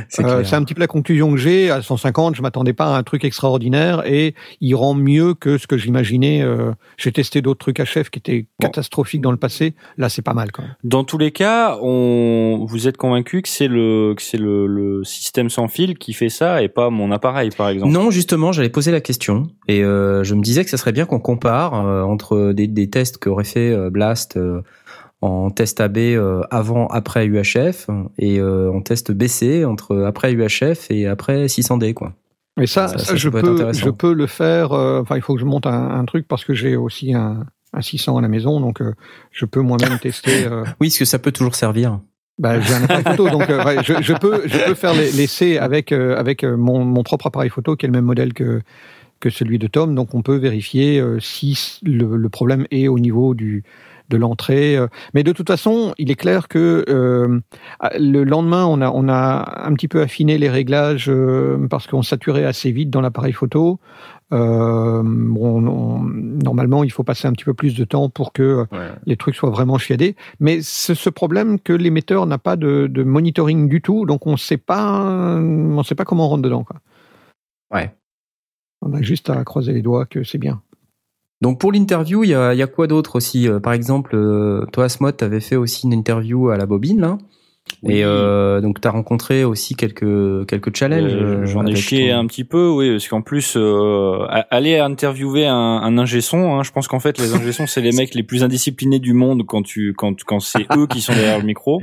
c'est Euh, c'est un petit peu la conclusion que j'ai. À 150, je m'attendais pas à un truc extraordinaire et il rend mieux que ce que j'imaginais. Euh, j'ai testé d'autres trucs à chef qui étaient Bon. catastrophiques dans le passé. Là, c'est pas mal quand même. Dans tous les cas, on, vous êtes convaincu que c'est le, que c'est le, le système sans fil qui fait ça et pas mon appareil, par exemple? Non, justement, j'allais poser la question et euh, je me disais que ça serait bien qu'on compare euh, entre des, des tests qu'aurait fait euh, Blast euh, en test AB euh, avant, après UHF et euh, en test BC entre après UHF et après 600D, quoi. Mais ça, Ça, ça, ça je peux, je peux le faire. euh, Enfin, il faut que je monte un, un truc parce que j'ai aussi un, un 600 à la maison, donc euh, je peux moi-même (laughs) tester. euh, Oui, parce que ça peut toujours servir. Bah, j'ai un appareil photo, donc euh, je, je peux, je peux faire les- l'essai avec euh, avec euh, mon, mon propre appareil photo qui est le même modèle que que celui de Tom. Donc, on peut vérifier si le, le problème est au niveau du de l'entrée. euh. Mais de toute façon, il est clair que euh, le lendemain, on a on a un petit peu affiné les réglages euh, parce qu'on saturait assez vite dans l'appareil photo. Euh, bon, on- normalement, il faut passer un petit peu plus de temps pour que les trucs soient vraiment chiadés. Mais c'est ce problème que l'émetteur n'a pas de, de monitoring du tout, donc on sait pas, on sait pas comment on rentre dedans. Quoi. Ouais. On a juste à croiser les doigts que c'est bien. Donc pour l'interview, il y a, y a quoi d'autre aussi Euh, Par exemple, euh, toi, Asmod, t'avais fait aussi une interview à la bobine, là. Et euh, donc, tu as rencontré aussi quelques quelques challenges. Euh, J'en ai chié ton- un petit peu, oui, parce qu'en plus, euh, aller interviewer un, un ingé son, hein, je pense qu'en fait, les ingé sons, c'est les mecs les plus indisciplinés du monde quand tu quand quand c'est eux qui sont derrière le micro.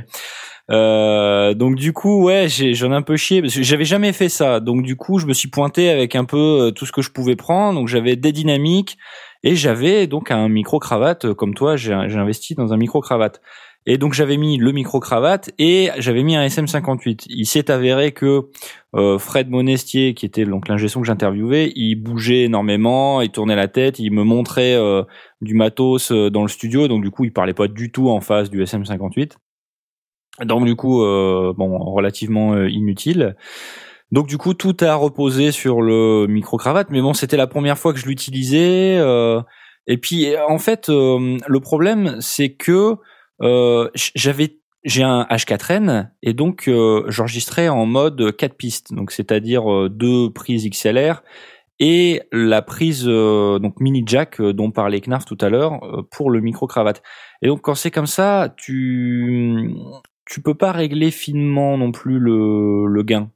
Euh, donc du coup, ouais, j'en ai un peu chié parce que j'avais jamais fait ça. Donc du coup, je me suis pointé avec un peu tout ce que je pouvais prendre. Donc j'avais des dynamiques et j'avais donc un micro cravate euh, comme toi. J'ai investi dans un micro cravate. Et donc j'avais mis le micro cravate et j'avais mis un SM58. Il s'est avéré que euh, Fred Monestier, qui était donc l'ingé que j'interviewais, il bougeait énormément, il tournait la tête, il me montrait euh, du matos euh, dans le studio, donc du coup il parlait pas du tout en face du SM58. Donc du coup, euh, bon, relativement inutile. Donc du coup, tout a reposé sur le micro cravate, mais bon, c'était la première fois que je l'utilisais. euh, et puis en fait, euh, le problème, c'est que euh, j'avais j'ai un H4n et donc j'enregistrais en mode 4 pistes, donc c'est-à-dire deux prises XLR et la prise donc mini jack dont parlait Knarf tout à l'heure pour le micro cravate. Et donc quand c'est comme ça, tu tu peux pas régler finement non plus le gain.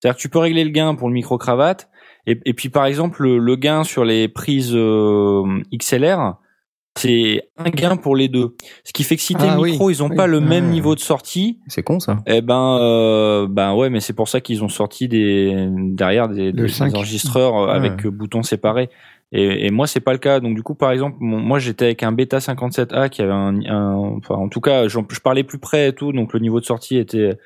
C'est-à-dire que tu peux régler le gain pour le micro cravate et, et puis par exemple le, le gain sur les prises euh, XLR, c'est un gain pour les deux. Ce qui fait que si tes Ah oui, micros ils ont oui. pas le même Ah. niveau de sortie, C'est con ça. eh ben, euh, ben ouais, mais c'est pour ça qu'ils ont sorti des derrière des, des- enregistreurs euh, Ouais. avec euh, boutons séparés. Et, et moi, c'est pas le cas. Donc du coup, par exemple, mon- moi j'étais avec un Beta 57A qui avait un, un- enfin en tout cas, je parlais plus près et tout, donc le niveau de sortie était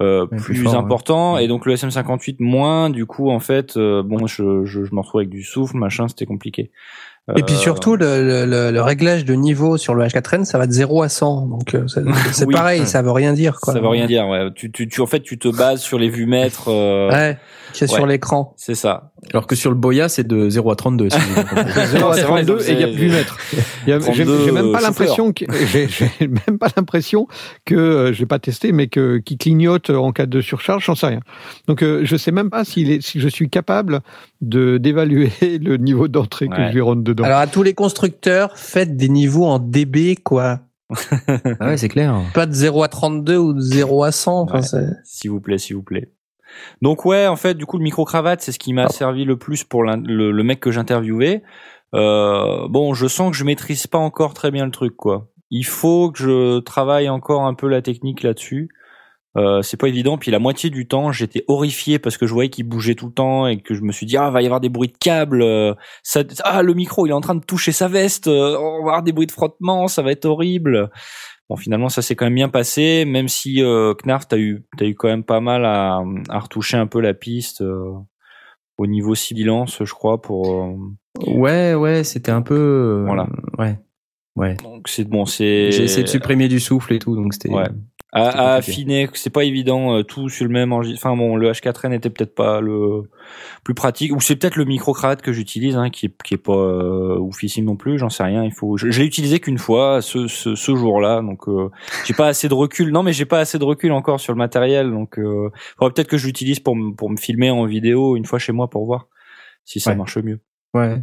euh, plus, plus fort, ouais. important. Ouais. Et donc le SM58 moins. Du coup, en fait, euh, bon, je, je, je me retrouve avec du souffle, machin, c'était compliqué. Et puis Euh, surtout, le, le, le- réglage de niveau sur le H4n, ça va de 0 à 100. Donc euh, (laughs) c'est Oui. pareil, ça veut rien dire. Quoi. ça veut rien dire. Ouais. Tu, tu, tu, en fait, tu te bases sur les vues mètres. euh, Ouais, qui est sur Ouais. l'écran. C'est ça. Alors que sur le Boya, c'est de 0 à 32. si vous avez compris. 0 à c'est vrai, 32 et il y a plus mètre. Il y a- J'ai 32 j'ai même pas l'impression que j'ai j'ai (laughs) même pas l'impression que euh, j'ai pas testé, mais que qui clignote en cas de surcharge, j'en sais rien. Donc euh, je sais même pas s'il est, si je suis capable de d'évaluer (laughs) le niveau d'entrée que Ouais. je lui rentre dedans. Alors à tous les constructeurs, faites des niveaux en dB, quoi. ah ouais, c'est clair. Pas de 0 à 32 ou de 0 à 100. Enfin, Ouais. S'il vous plaît, s'il vous plaît. Donc ouais, en fait, du coup, le micro cravate, c'est ce qui m'a servi le plus pour le, le mec que j'interviewais. Euh, bon, je sens que je maîtrise pas encore très bien le truc, quoi. Il faut que je travaille encore un peu la technique là-dessus. Euh, c'est pas évident. Puis la moitié du temps, j'étais horrifié parce que je voyais qu'il bougeait tout le temps et que je me suis dit ah va y avoir des bruits de câbles. euh, Ça, ah le micro il est en train de toucher sa veste. euh, on va avoir des bruits de frottement, ça va être horrible. Bon finalement ça s'est quand même bien passé, même si euh, Knarf t'as eu t'as eu quand même pas mal à, à retoucher un peu la piste euh, au niveau silence je crois pour. euh, Ouais, ouais, c'était un peu. euh, Voilà. Ouais. Ouais. donc c'est bon c'est. J'ai essayé de supprimer du souffle et tout, donc c'était. Ouais. À, à affiner, c'est pas évident, euh, tout sur le même. Enfin bon, le H4n était peut-être pas le plus pratique, ou c'est peut-être le micro cravate que j'utilise, hein, qui est qui est pas euh, oufissime non plus. J'en sais rien. Il faut, je, je l'ai utilisé qu'une fois ce ce, ce jour-là, donc euh, j'ai pas assez de recul. Non, mais j'ai pas assez de recul encore sur le matériel, donc euh, faudrait peut-être que je l'utilise pour me pour me filmer en vidéo une fois chez moi pour voir si ça Ouais. marche mieux. Ouais.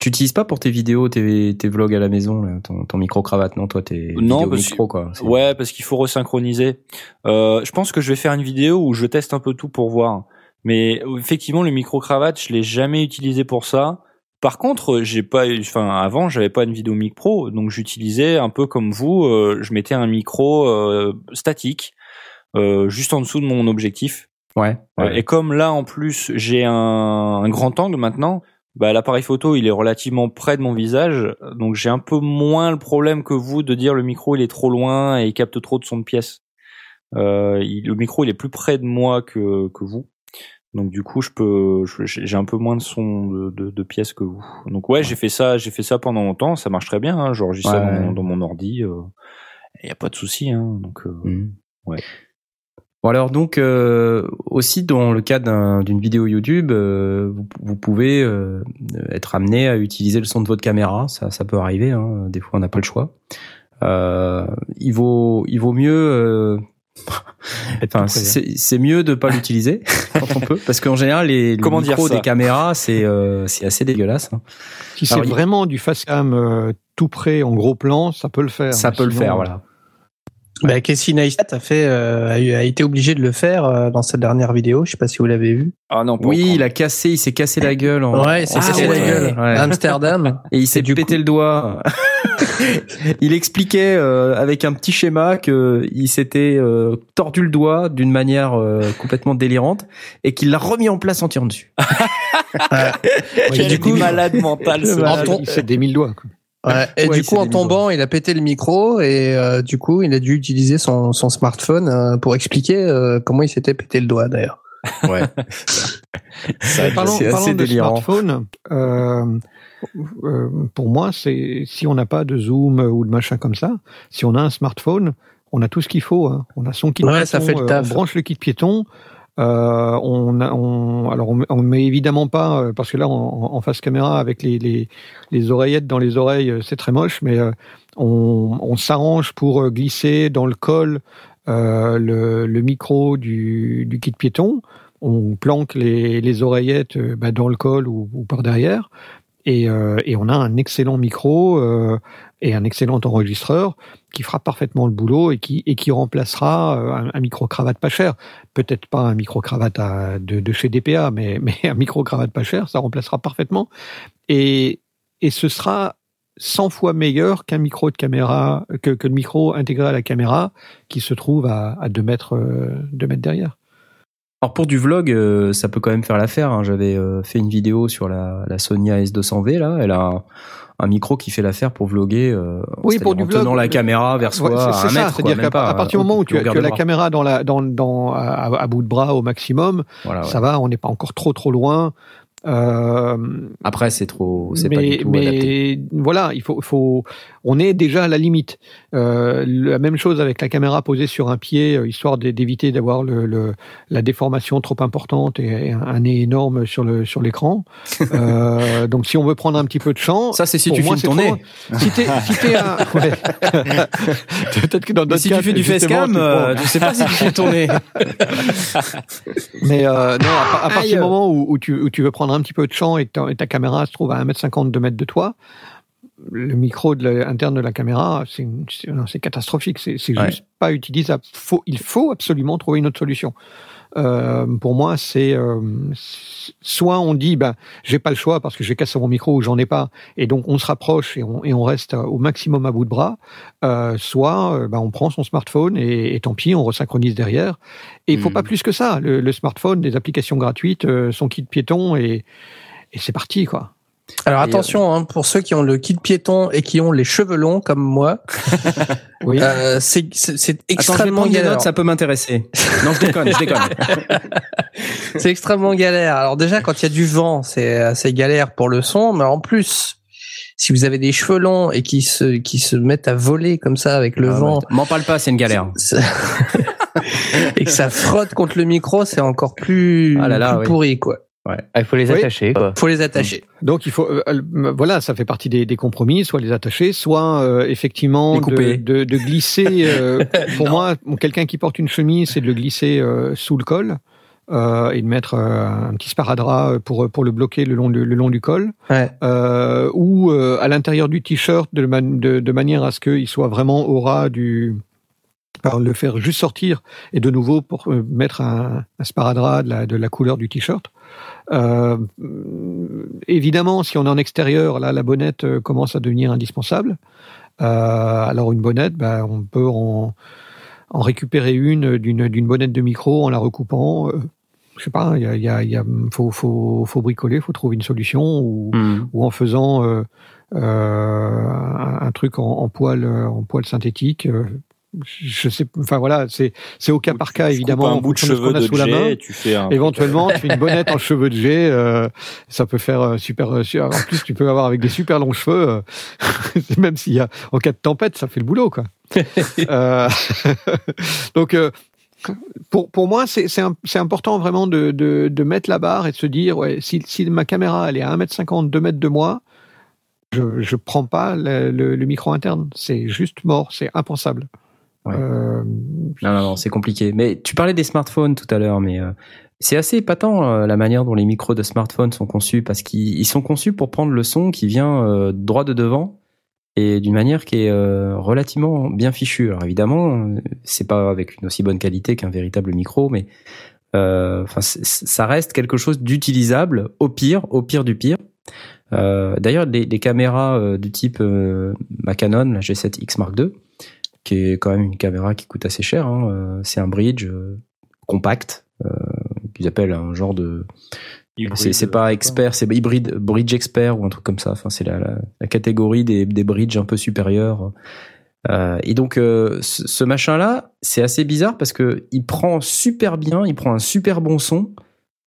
Tu utilises pas pour tes vidéos, tes, tes vlogs à la maison, là, ton, ton micro cravate, non Toi, t'es Non, parce micro, quoi. Ouais, parce qu'il faut resynchroniser. Euh, je pense que je vais faire une vidéo où je teste un peu tout pour voir. Mais effectivement, le micro cravate, je l'ai jamais utilisé pour ça. Par contre, j'ai pas, eu- enfin, avant, j'avais pas une vidéo mic pro, donc j'utilisais un peu comme vous. euh, je mettais un micro euh, statique euh, juste en dessous de mon objectif. Ouais. Ouais. Et comme là, en plus, j'ai un, un grand angle maintenant, bah, l'appareil photo, il est relativement près de mon visage, donc j'ai un peu moins le problème que vous de dire le micro, il est trop loin et il capte trop de son de pièce. Euh, il- le micro, il est plus près de moi que, que vous. Donc du coup, je peux, j'ai un peu moins de son de, de, de pièces que vous. Donc ouais, j'ai fait ça, j'ai fait ça pendant longtemps, ça marche très bien. Hein, J'enregistre ça Ouais. dans, mon- dans mon ordi, il y a pas de souci. Hein, donc euh, Mhm. Ouais. Bon alors donc euh, aussi dans le cadre d'un- d'une vidéo YouTube, euh, vous, vous pouvez euh, être amené à utiliser le son de votre caméra, ça, ça peut arriver. Hein, des fois on n'a pas le choix. Euh, il vaut il vaut mieux. euh, (laughs) Enfin, c'est c'est mieux de pas l'utiliser (laughs) quand on peut, parce qu'en général les, les Comment dire micros des caméras c'est euh, c'est assez dégueulasse. hein. Si c'est il- vraiment du face cam euh, tout près en gros plan, ça peut le faire. Ça peut le faire, voilà. Bah, Casey Neistat a fait, euh, a, eu- a été obligé de le faire euh, dans sa dernière vidéo. Je sais pas si vous l'avez vu. Ah non, pas Oui, encore. il a cassé, il s'est cassé la gueule. En... Ouais, c'est Ah, cassé la ouais. gueule. Ouais. Amsterdam. Et il s'est du pété le doigt. (laughs) il expliquait euh, avec un petit schéma que il s'était euh, tordu le doigt d'une manière euh, complètement délirante et qu'il l'a remis en place en tirant dessus. (laughs) Quel du coup- malade mental. ce malade. Il s'est des mille doigts. quoi. Ouais, et Ouais, du coup, en tombant, il a pété le micro et euh, du coup, il a dû utiliser son, son smartphone euh, pour expliquer euh, comment il s'était pété le doigt d'ailleurs. Ouais. (laughs) Parlons, c'est parlons assez de délirant. smartphone. euh, euh, pour moi, c'est si on n'a pas de zoom ou de machin comme ça, si on a un smartphone, on a tout ce qu'il faut. hein. On a son kit Ouais, piéton, ça fait le euh, taf. on branche le kit piéton. Euh, on, a, alors on, met évidemment pas euh, parce que là en, face caméra avec les, les, oreillettes dans les oreilles euh, c'est très moche mais on, s'arrange pour glisser dans le col le, micro du, du kit piéton. On planque les, les oreillettes bah, dans le col ou par derrière et, euh, et on a un excellent micro euh, et un excellent enregistreur qui fera parfaitement le boulot et qui, et qui remplacera euh, un, micro-cravate pas cher. Peut-être pas un micro-cravate de, chez DPA, mais, (laughs) mais un micro-cravate pas cher, ça remplacera parfaitement. Et, et ce sera 100 fois meilleur qu'un micro de caméra, que, que le micro intégré à la caméra qui se trouve à, à 2 mètres, euh, deux mètres derrière. Alors pour du vlog, euh, ça peut quand même faire l'affaire. hein. J'avais euh, fait une vidéo sur la, la Sony AS200V là. Elle a un, un micro qui fait l'affaire pour vlogger. euh, Oui, pour du en vlog, tenant la caméra vers soi Ouais, c'est- à c'est un ça, mètre. c'est-à-dire qu'à partir du moment où tu as, tu la caméra dans la, dans, dans, à, à bout de bras au maximum, Voilà, ouais. ça va, on n'est pas encore trop trop loin. Euh, Après, c'est trop, c'est mais, pas du tout mais adapté. voilà, il faut, faut, on est déjà à la limite. Euh, la même chose avec la caméra posée sur un pied, euh, histoire d'é- d'éviter d'avoir le, le, la déformation trop importante et, un, nez énorme sur le sur l'écran. (laughs) Euh, donc, si on veut prendre un petit peu de champ, Ça, c'est si tu moi, filmes ton nez. Si t'es, si t'es un, (laughs) ouais. peut-être que dans Mais d'autres si cas, tu fais du facecam, euh, tu sais pas si tu filmes ton nez. (laughs) Mais euh, non, à, par- à partir du moment où, où tu, où tu veux prendre un petit peu de champ et ta, caméra se trouve à 1m50, 2 mètres de toi, le micro de la- interne de la caméra, c'est catastrophique. C'est c'est Ouais. juste pas utilisable. Faut, il faut absolument trouver une autre solution. Euh, pour moi, c'est euh, soit on dit, ben, j'ai pas le choix parce que j'ai cassé mon micro ou j'en ai pas, et donc on se rapproche et on, et on reste au maximum à bout de bras. Euh, soit, ben, on prend son smartphone et, et tant pis, on resynchronise derrière. Et il faut Mm. pas plus que ça. Le, le smartphone, des applications gratuites, son kit piéton et, et c'est parti quoi. Alors Et, attention, hein, pour ceux qui ont le kit piéton et qui ont les cheveux longs comme moi, (laughs) Oui. euh, c'est Attends, extrêmement galère. notes, ça peut m'intéresser. Non, je déconne, je déconne. (laughs) C'est extrêmement galère. Alors déjà, quand il y a du vent, c'est assez galère pour le son, mais en plus, si vous avez des cheveux longs et qui se qui se mettent à voler comme ça avec le Ah, vent, M'en parle pas, c'est une galère. (laughs) et que ça frotte contre le micro, c'est encore plus, Ah là là, plus oui. pourri quoi. Ah, il faut les Oui. attacher. Quoi. Faut les attacher. Donc il faut, euh, euh, voilà, ça fait partie des, des compromis, soit les attacher, soit euh, effectivement de, couper. de, de glisser. euh, (laughs) pour moi, bon, quelqu'un qui porte une chemise, c'est de le glisser euh, sous le col euh, et de mettre euh, un petit sparadrap pour pour le bloquer le long de- le long du col, Ouais. euh, ou euh, à l'intérieur du t-shirt de, man- de, de manière à ce qu'il soit vraiment au ras du par le faire juste sortir et de nouveau pour euh, mettre un, un sparadrap de la, de la couleur du t-shirt. Euh, évidemment, si on est en extérieur, là, la bonnette euh, commence à devenir indispensable. Euh, alors une bonnette, ben, on peut en, en récupérer une d'une d'une bonnette de micro en la recoupant. Euh, je sais pas, il y a, il y a, il y a- faut, faut, faut bricoler, faut trouver une solution ou, ou en faisant un, truc en, en poil en poil synthétique. Je sais, enfin voilà, c'est c'est au cas par cas Tu évidemment. un bout de cheveux de sous la main. tu fais un. Éventuellement, (laughs) tu fais une bonnette en cheveux de jet, euh, ça peut faire euh, super. euh, En plus, tu peux avoir avec des super longs cheveux. euh, (laughs) même s'il y a en cas de tempête, ça fait le boulot, quoi. (laughs) Euh, donc, pour pour moi, c'est c'est un- c'est important vraiment de, de de mettre la barre et de se dire, ouais, si si ma caméra elle est à 1m50, 2 mètres de moi, je je prends pas le, le- le micro interne. C'est juste mort, c'est impensable. Ouais. Euh, Non, non, non, c'est compliqué. Mais tu parlais des smartphones tout à l'heure, mais euh, c'est assez épatant euh, la manière dont les micros de smartphones sont conçus parce qu'ils ils sont conçus pour prendre le son qui vient droit de devant et d'une manière qui est relativement bien fichue. Alors évidemment, c'est pas avec une aussi bonne qualité qu'un véritable micro, mais enfin, ça reste quelque chose d'utilisable au pire, au pire du pire. D'ailleurs, les, les caméras du type ma Canon, la G7X Mark II, qui est quand même une caméra qui coûte assez cher, hein, euh, c'est un bridge euh, compact euh, qu'ils appellent un genre de c'est c'est pas expert, c'est hybride, bridge expert ou un truc comme ça. Enfin, c'est la, la, la catégorie des, des bridges un peu supérieurs. Euh, et donc, euh, ce, ce machin-là, c'est assez bizarre parce que il prend super bien, il prend un super bon son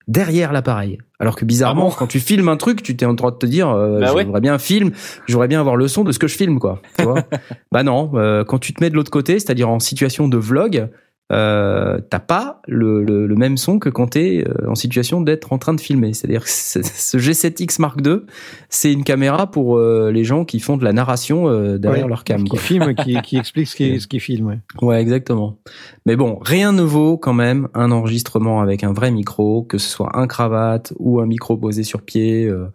derrière l'appareil. Alors que bizarrement, Ah bon quand tu filmes un truc, tu t'es en train de te dire, euh, Bah ouais. j'aimerais bien un film, j'aimerais bien avoir le son de ce que je filme, quoi. Tu vois (laughs) bah non, euh, quand tu te mets de l'autre côté, c'est-à-dire en situation de vlog, euh, t'as pas le, le, le même son que quand t'es euh, en situation d'être en train de filmer. C'est-à-dire que (laughs) ce ce G7X Mark II, c'est une caméra pour euh, les gens qui font de la narration euh, derrière Ouais, leur cam. Qui quoi. filme, qui, qui (laughs) explique ce qu'il ce qu'il filme. Ouais. Ouais, exactement. Mais bon, rien ne vaut quand même un enregistrement avec un vrai micro, que ce soit un cravate ou un micro posé sur pied euh,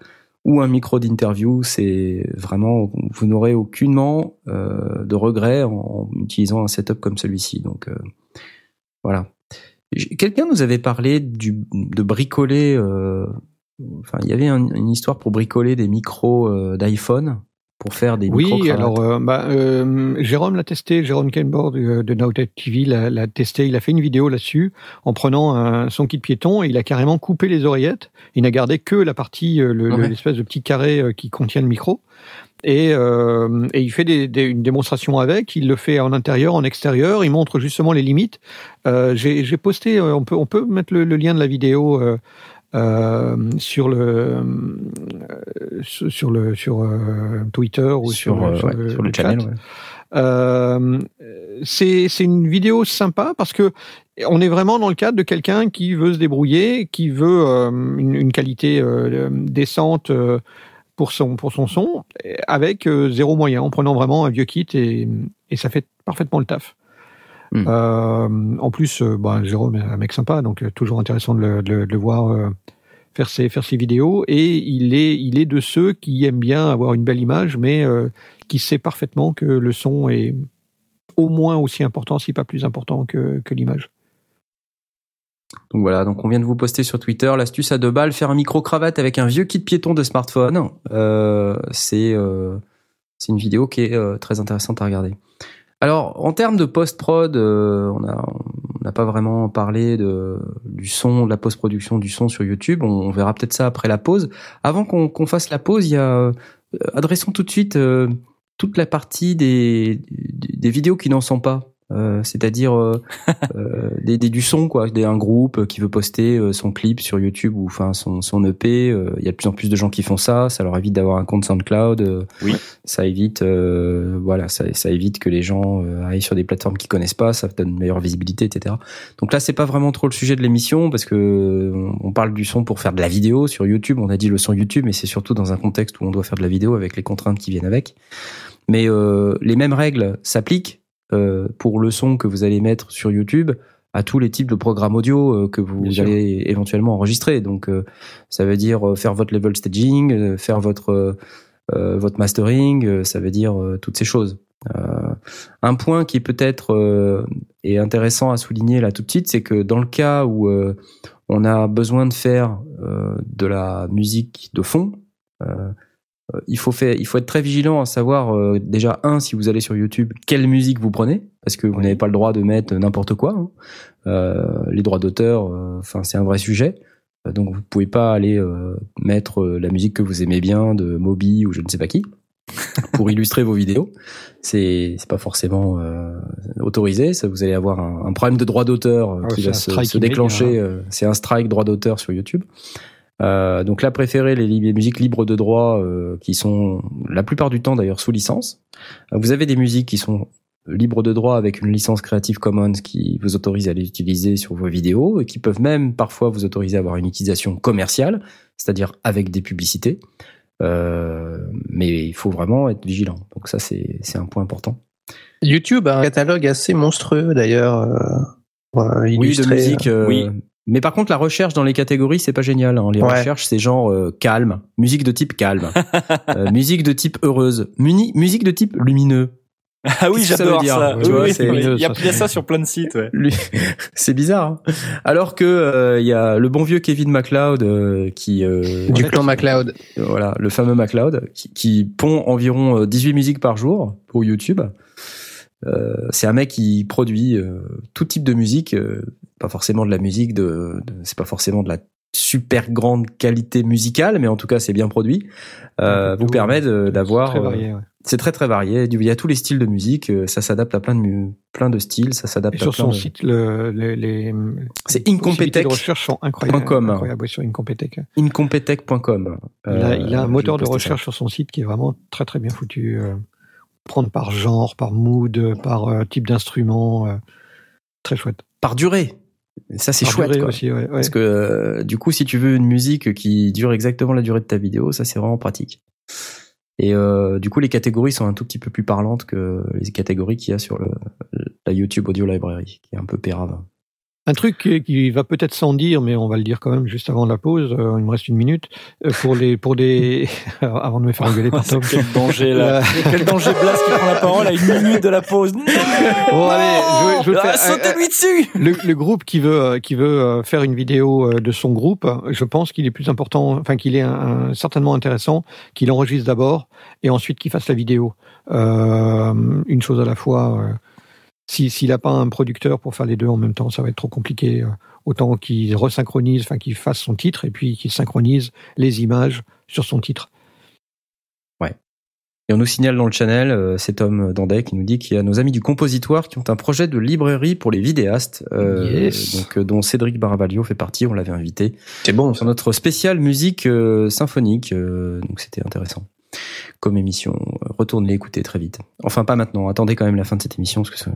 ou un micro d'interview. C'est vraiment, vous n'aurez aucunement euh, de regret en, en utilisant un setup comme celui-ci. Donc euh, voilà. Quelqu'un nous avait parlé du, de bricoler. euh, Enfin, il y avait un- une histoire pour bricoler des micros euh, d'iPhone pour faire des micros. Oui, alors euh, bah, Jérôme l'a testé, Jérôme Kenborg euh, de Nowtech TV l'a testé, il a fait une vidéo là-dessus en prenant un, son kit piéton et il a carrément coupé les oreillettes. Il n'a gardé que la partie, le- le- Ouais. l'espèce de petit carré qui contient le micro. Et, euh, et il fait des, des- une démonstration avec, il le fait en intérieur, en extérieur, il montre justement les limites. Euh, J'ai posté, euh, on peut, on peut mettre le, le lien de la vidéo euh, sur le sur le sur Twitter ou sur, sur, sur ouais, le, sur le channel. ouais. C'est une vidéo sympa parce que on est vraiment dans le cadre de quelqu'un qui veut se débrouiller, qui veut une, une qualité décente pour son pour son son, avec euh, zéro moyen, en prenant vraiment un vieux kit et, et ça fait parfaitement le taf. Hmm. Euh, en plus, euh, bah, Jérôme est un mec sympa, donc toujours intéressant de le, de le- de le voir euh, faire ses faire ses vidéos et il est il est de ceux qui aiment bien avoir une belle image, mais euh, qui sait parfaitement que le son est au moins aussi important, si pas plus important que, que l'image. Donc voilà, donc on vient de vous poster sur Twitter l'astuce à deux balles, faire un micro cravate avec un vieux kit piéton de smartphone. Euh, c'est euh, une vidéo qui est euh, très intéressante à regarder. Alors en termes de post prod, euh, on a on n'a pas vraiment parlé de du son, de la post production du son sur YouTube. On, verra peut-être ça après la pause. Avant qu'on qu'on fasse la pause, y a euh, adressons tout de suite toute la partie des des vidéos qui n'en sont pas. Euh, c'est-à-dire euh, (laughs) euh, des, des- du son quoi, des, un groupe qui veut poster euh, son clip sur YouTube ou enfin son, son EP. euh, Il y a de plus en plus de gens qui font ça. Ça leur évite d'avoir un compte SoundCloud. euh, Oui. Ça évite, euh, voilà, ça, ça évite que les gens euh, aillent sur des plateformes qu'ils connaissent pas. Ça donne une meilleure visibilité, etc. Donc là, c'est pas vraiment trop le sujet de l'émission parce que euh, on on parle du son pour faire de la vidéo sur YouTube. On a dit le son YouTube, mais c'est surtout dans un contexte où on doit faire de la vidéo avec les contraintes qui viennent avec. Mais euh, les mêmes règles s'appliquent euh, pour le son que vous allez mettre sur YouTube à tous les types de programmes audio euh, que vous Bien sûr. allez éventuellement enregistrer. Donc, euh, ça veut dire faire votre level staging, faire votre votre mastering, ça veut dire toutes ces choses. Un point qui peut-être est intéressant à souligner là tout de suite, c'est que dans le cas où on a besoin de faire de la musique de fond, il faut faire, il faut être très vigilant à savoir euh, déjà un si vous allez sur YouTube quelle musique vous prenez parce que vous n'avez pas le droit de mettre n'importe quoi. hein. Euh, les droits d'auteur, euh, enfin c'est un vrai sujet. Euh, Donc vous pouvez pas aller euh, mettre euh, la musique que vous aimez bien de Moby ou je ne sais pas qui (laughs) pour illustrer vos vidéos. C'est c'est pas forcément euh, autorisé. Ça vous allez avoir un, un problème de droit d'auteur euh, Ah qui va se, déclencher. euh, c'est un strike droit d'auteur sur YouTube. Euh, donc là, préférez les, musiques libres de droit euh, qui sont la plupart du temps d'ailleurs sous licence. Euh, Vous avez des musiques qui sont libres de droit avec une licence Creative Commons qui vous autorise à les utiliser sur vos vidéos et qui peuvent même parfois vous autoriser à avoir une utilisation commerciale, c'est-à-dire avec des publicités. Euh, mais il faut vraiment être vigilant. Donc ça, c'est c'est un point important. YouTube a un catalogue assez monstrueux d'ailleurs. euh, pour, euh, Oui, de musique. euh, oui. Mais par contre, la recherche dans les catégories, c'est pas génial. hein. Les Ouais. recherches, c'est genre euh, calme, musique de type calme, (laughs) euh, musique de type heureuse, muni- musique de type lumineux. Ah oui, j'adore veut dire ça. Tu Oui, vois, oui, c'est- oui. Il y a, ça, il sur plein de sites. Ouais. (laughs) C'est bizarre. hein. Alors que euh, il y a le bon vieux Kevin MacLeod euh, qui euh, Du clan MacLeod. voilà, le fameux MacLeod qui, qui pond environ euh, 18 musiques par jour pour YouTube. Euh, c'est un mec qui produit euh, tout type de musique, euh, pas forcément de la musique de, de- c'est pas forcément de la super grande qualité musicale, mais en tout cas c'est bien produit. Euh, vous permet C'est d'avoir euh, c'est très très varié. Il y a tous les styles de musique. euh, Ça s'adapte à plein de plein de styles. Ça s'adapte à sur plein son de- site, le, le- les, C'est les possibilités Incompetech. de recherche sont incroyables. .com. ouais, sur Incompetech. Incompetech.com. Il a, il a un moteur de ça. recherche sur son site qui est vraiment très très bien foutu. prendre par genre, par mood, par type d'instrument. très chouette. par durée. Ça c'est chouette durée quoi. aussi, ouais, ouais. Parce que euh, du coup, si tu veux une musique qui dure exactement la durée de ta vidéo, ça c'est vraiment pratique. Et euh, du coup, les catégories sont un tout petit peu plus parlantes que les catégories qu'il y a sur le, la YouTube Audio Library, qui est un peu pérave. Un truc qui, va peut-être sans dire, mais on va le dire quand même juste avant la pause. euh, il me reste une minute euh, pour les pour des (laughs) avant de me faire engueuler (laughs) par Tom. Quel danger là. Quel danger Blas qui prend la parole à une minute de la pause. Non (laughs) Bon, allez, je, je vais le Ah, faire. Sautez-lui dessus Le, le groupe qui veut euh, qui veut euh, faire une vidéo euh, de son groupe, je pense qu'il est plus important, enfin qu'il est un- un- certainement intéressant qu'il enregistre d'abord et ensuite qu'il fasse la vidéo. Euh, une chose à la fois. Euh, si s'il n'a pas un producteur pour faire les deux en même temps, ça va être trop compliqué. euh, Autant qu'il resynchronise, enfin qu'il fasse son titre et puis qu'il synchronise les images sur son titre. Et on nous signale dans le channel, euh, c'est Tom Dandet qui nous dit qu'il y a nos amis du compositoire qui ont un projet de librairie pour les vidéastes, euh, Yes. donc euh, dont Cédric Barabalio fait partie. On l'avait invité C'est bon. sur notre spécial musique euh, symphonique. euh, donc c'était intéressant comme émission. Euh, Retournez l'écouter très vite. Enfin pas maintenant. Attendez quand même la fin de cette émission parce que ça...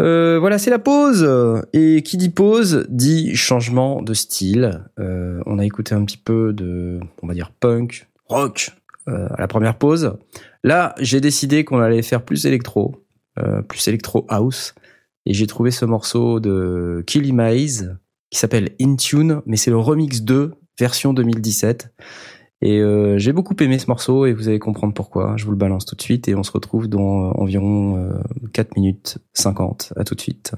Euh, voilà, c'est la pause. Et qui dit pause dit changement de style. Euh, on a écouté un petit peu de, on va dire punk, rock euh, à la première pause. Là, j'ai décidé qu'on allait faire plus électro, euh, plus électro house. Et j'ai trouvé ce morceau de Killy Maze qui s'appelle Intune, mais c'est le remix 2 version 2017. Et euh, j'ai beaucoup aimé ce morceau et vous allez comprendre pourquoi. Je vous le balance tout de suite et on se retrouve dans euh, environ euh, 4 minutes 50. À tout de suite.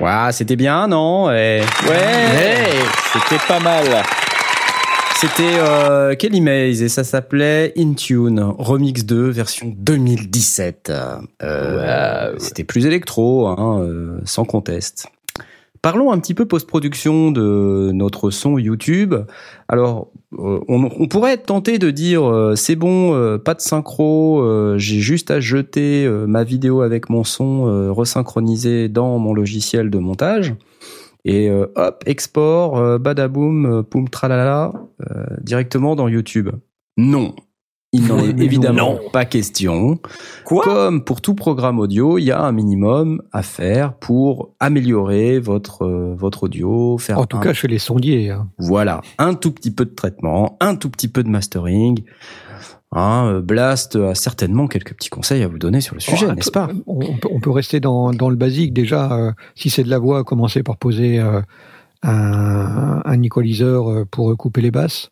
Waouh, c'était bien, non? Eh, Ouais, C'était pas mal. C'était euh, Kelly Mays et ça s'appelait Intune Remix 2 version 2017. Euh, C'était plus électro, hein, euh, sans conteste. Parlons un petit peu post-production de notre son YouTube. Alors, on, on pourrait être tenté de dire c'est bon, pas de synchro, j'ai juste à jeter ma vidéo avec mon son resynchronisé dans mon logiciel de montage. Et euh, hop, export, euh, badaboum, euh, poum tralala, euh, directement dans YouTube. Non. Il n'en est évidemment non. pas question. Quoi? Comme pour tout programme audio, il y a un minimum à faire pour améliorer votre euh, votre audio, faire En tout un- cas, chez les sondiers. hein. voilà, un tout petit peu de traitement, un tout petit peu de mastering. Hein, euh, Blast a certainement quelques petits conseils à vous donner sur le sujet, Oh, n'est-ce pas on, peut, on peut rester dans, dans le basique déjà. euh, si c'est de la voix, commencer par poser euh, un, un pour couper les basses,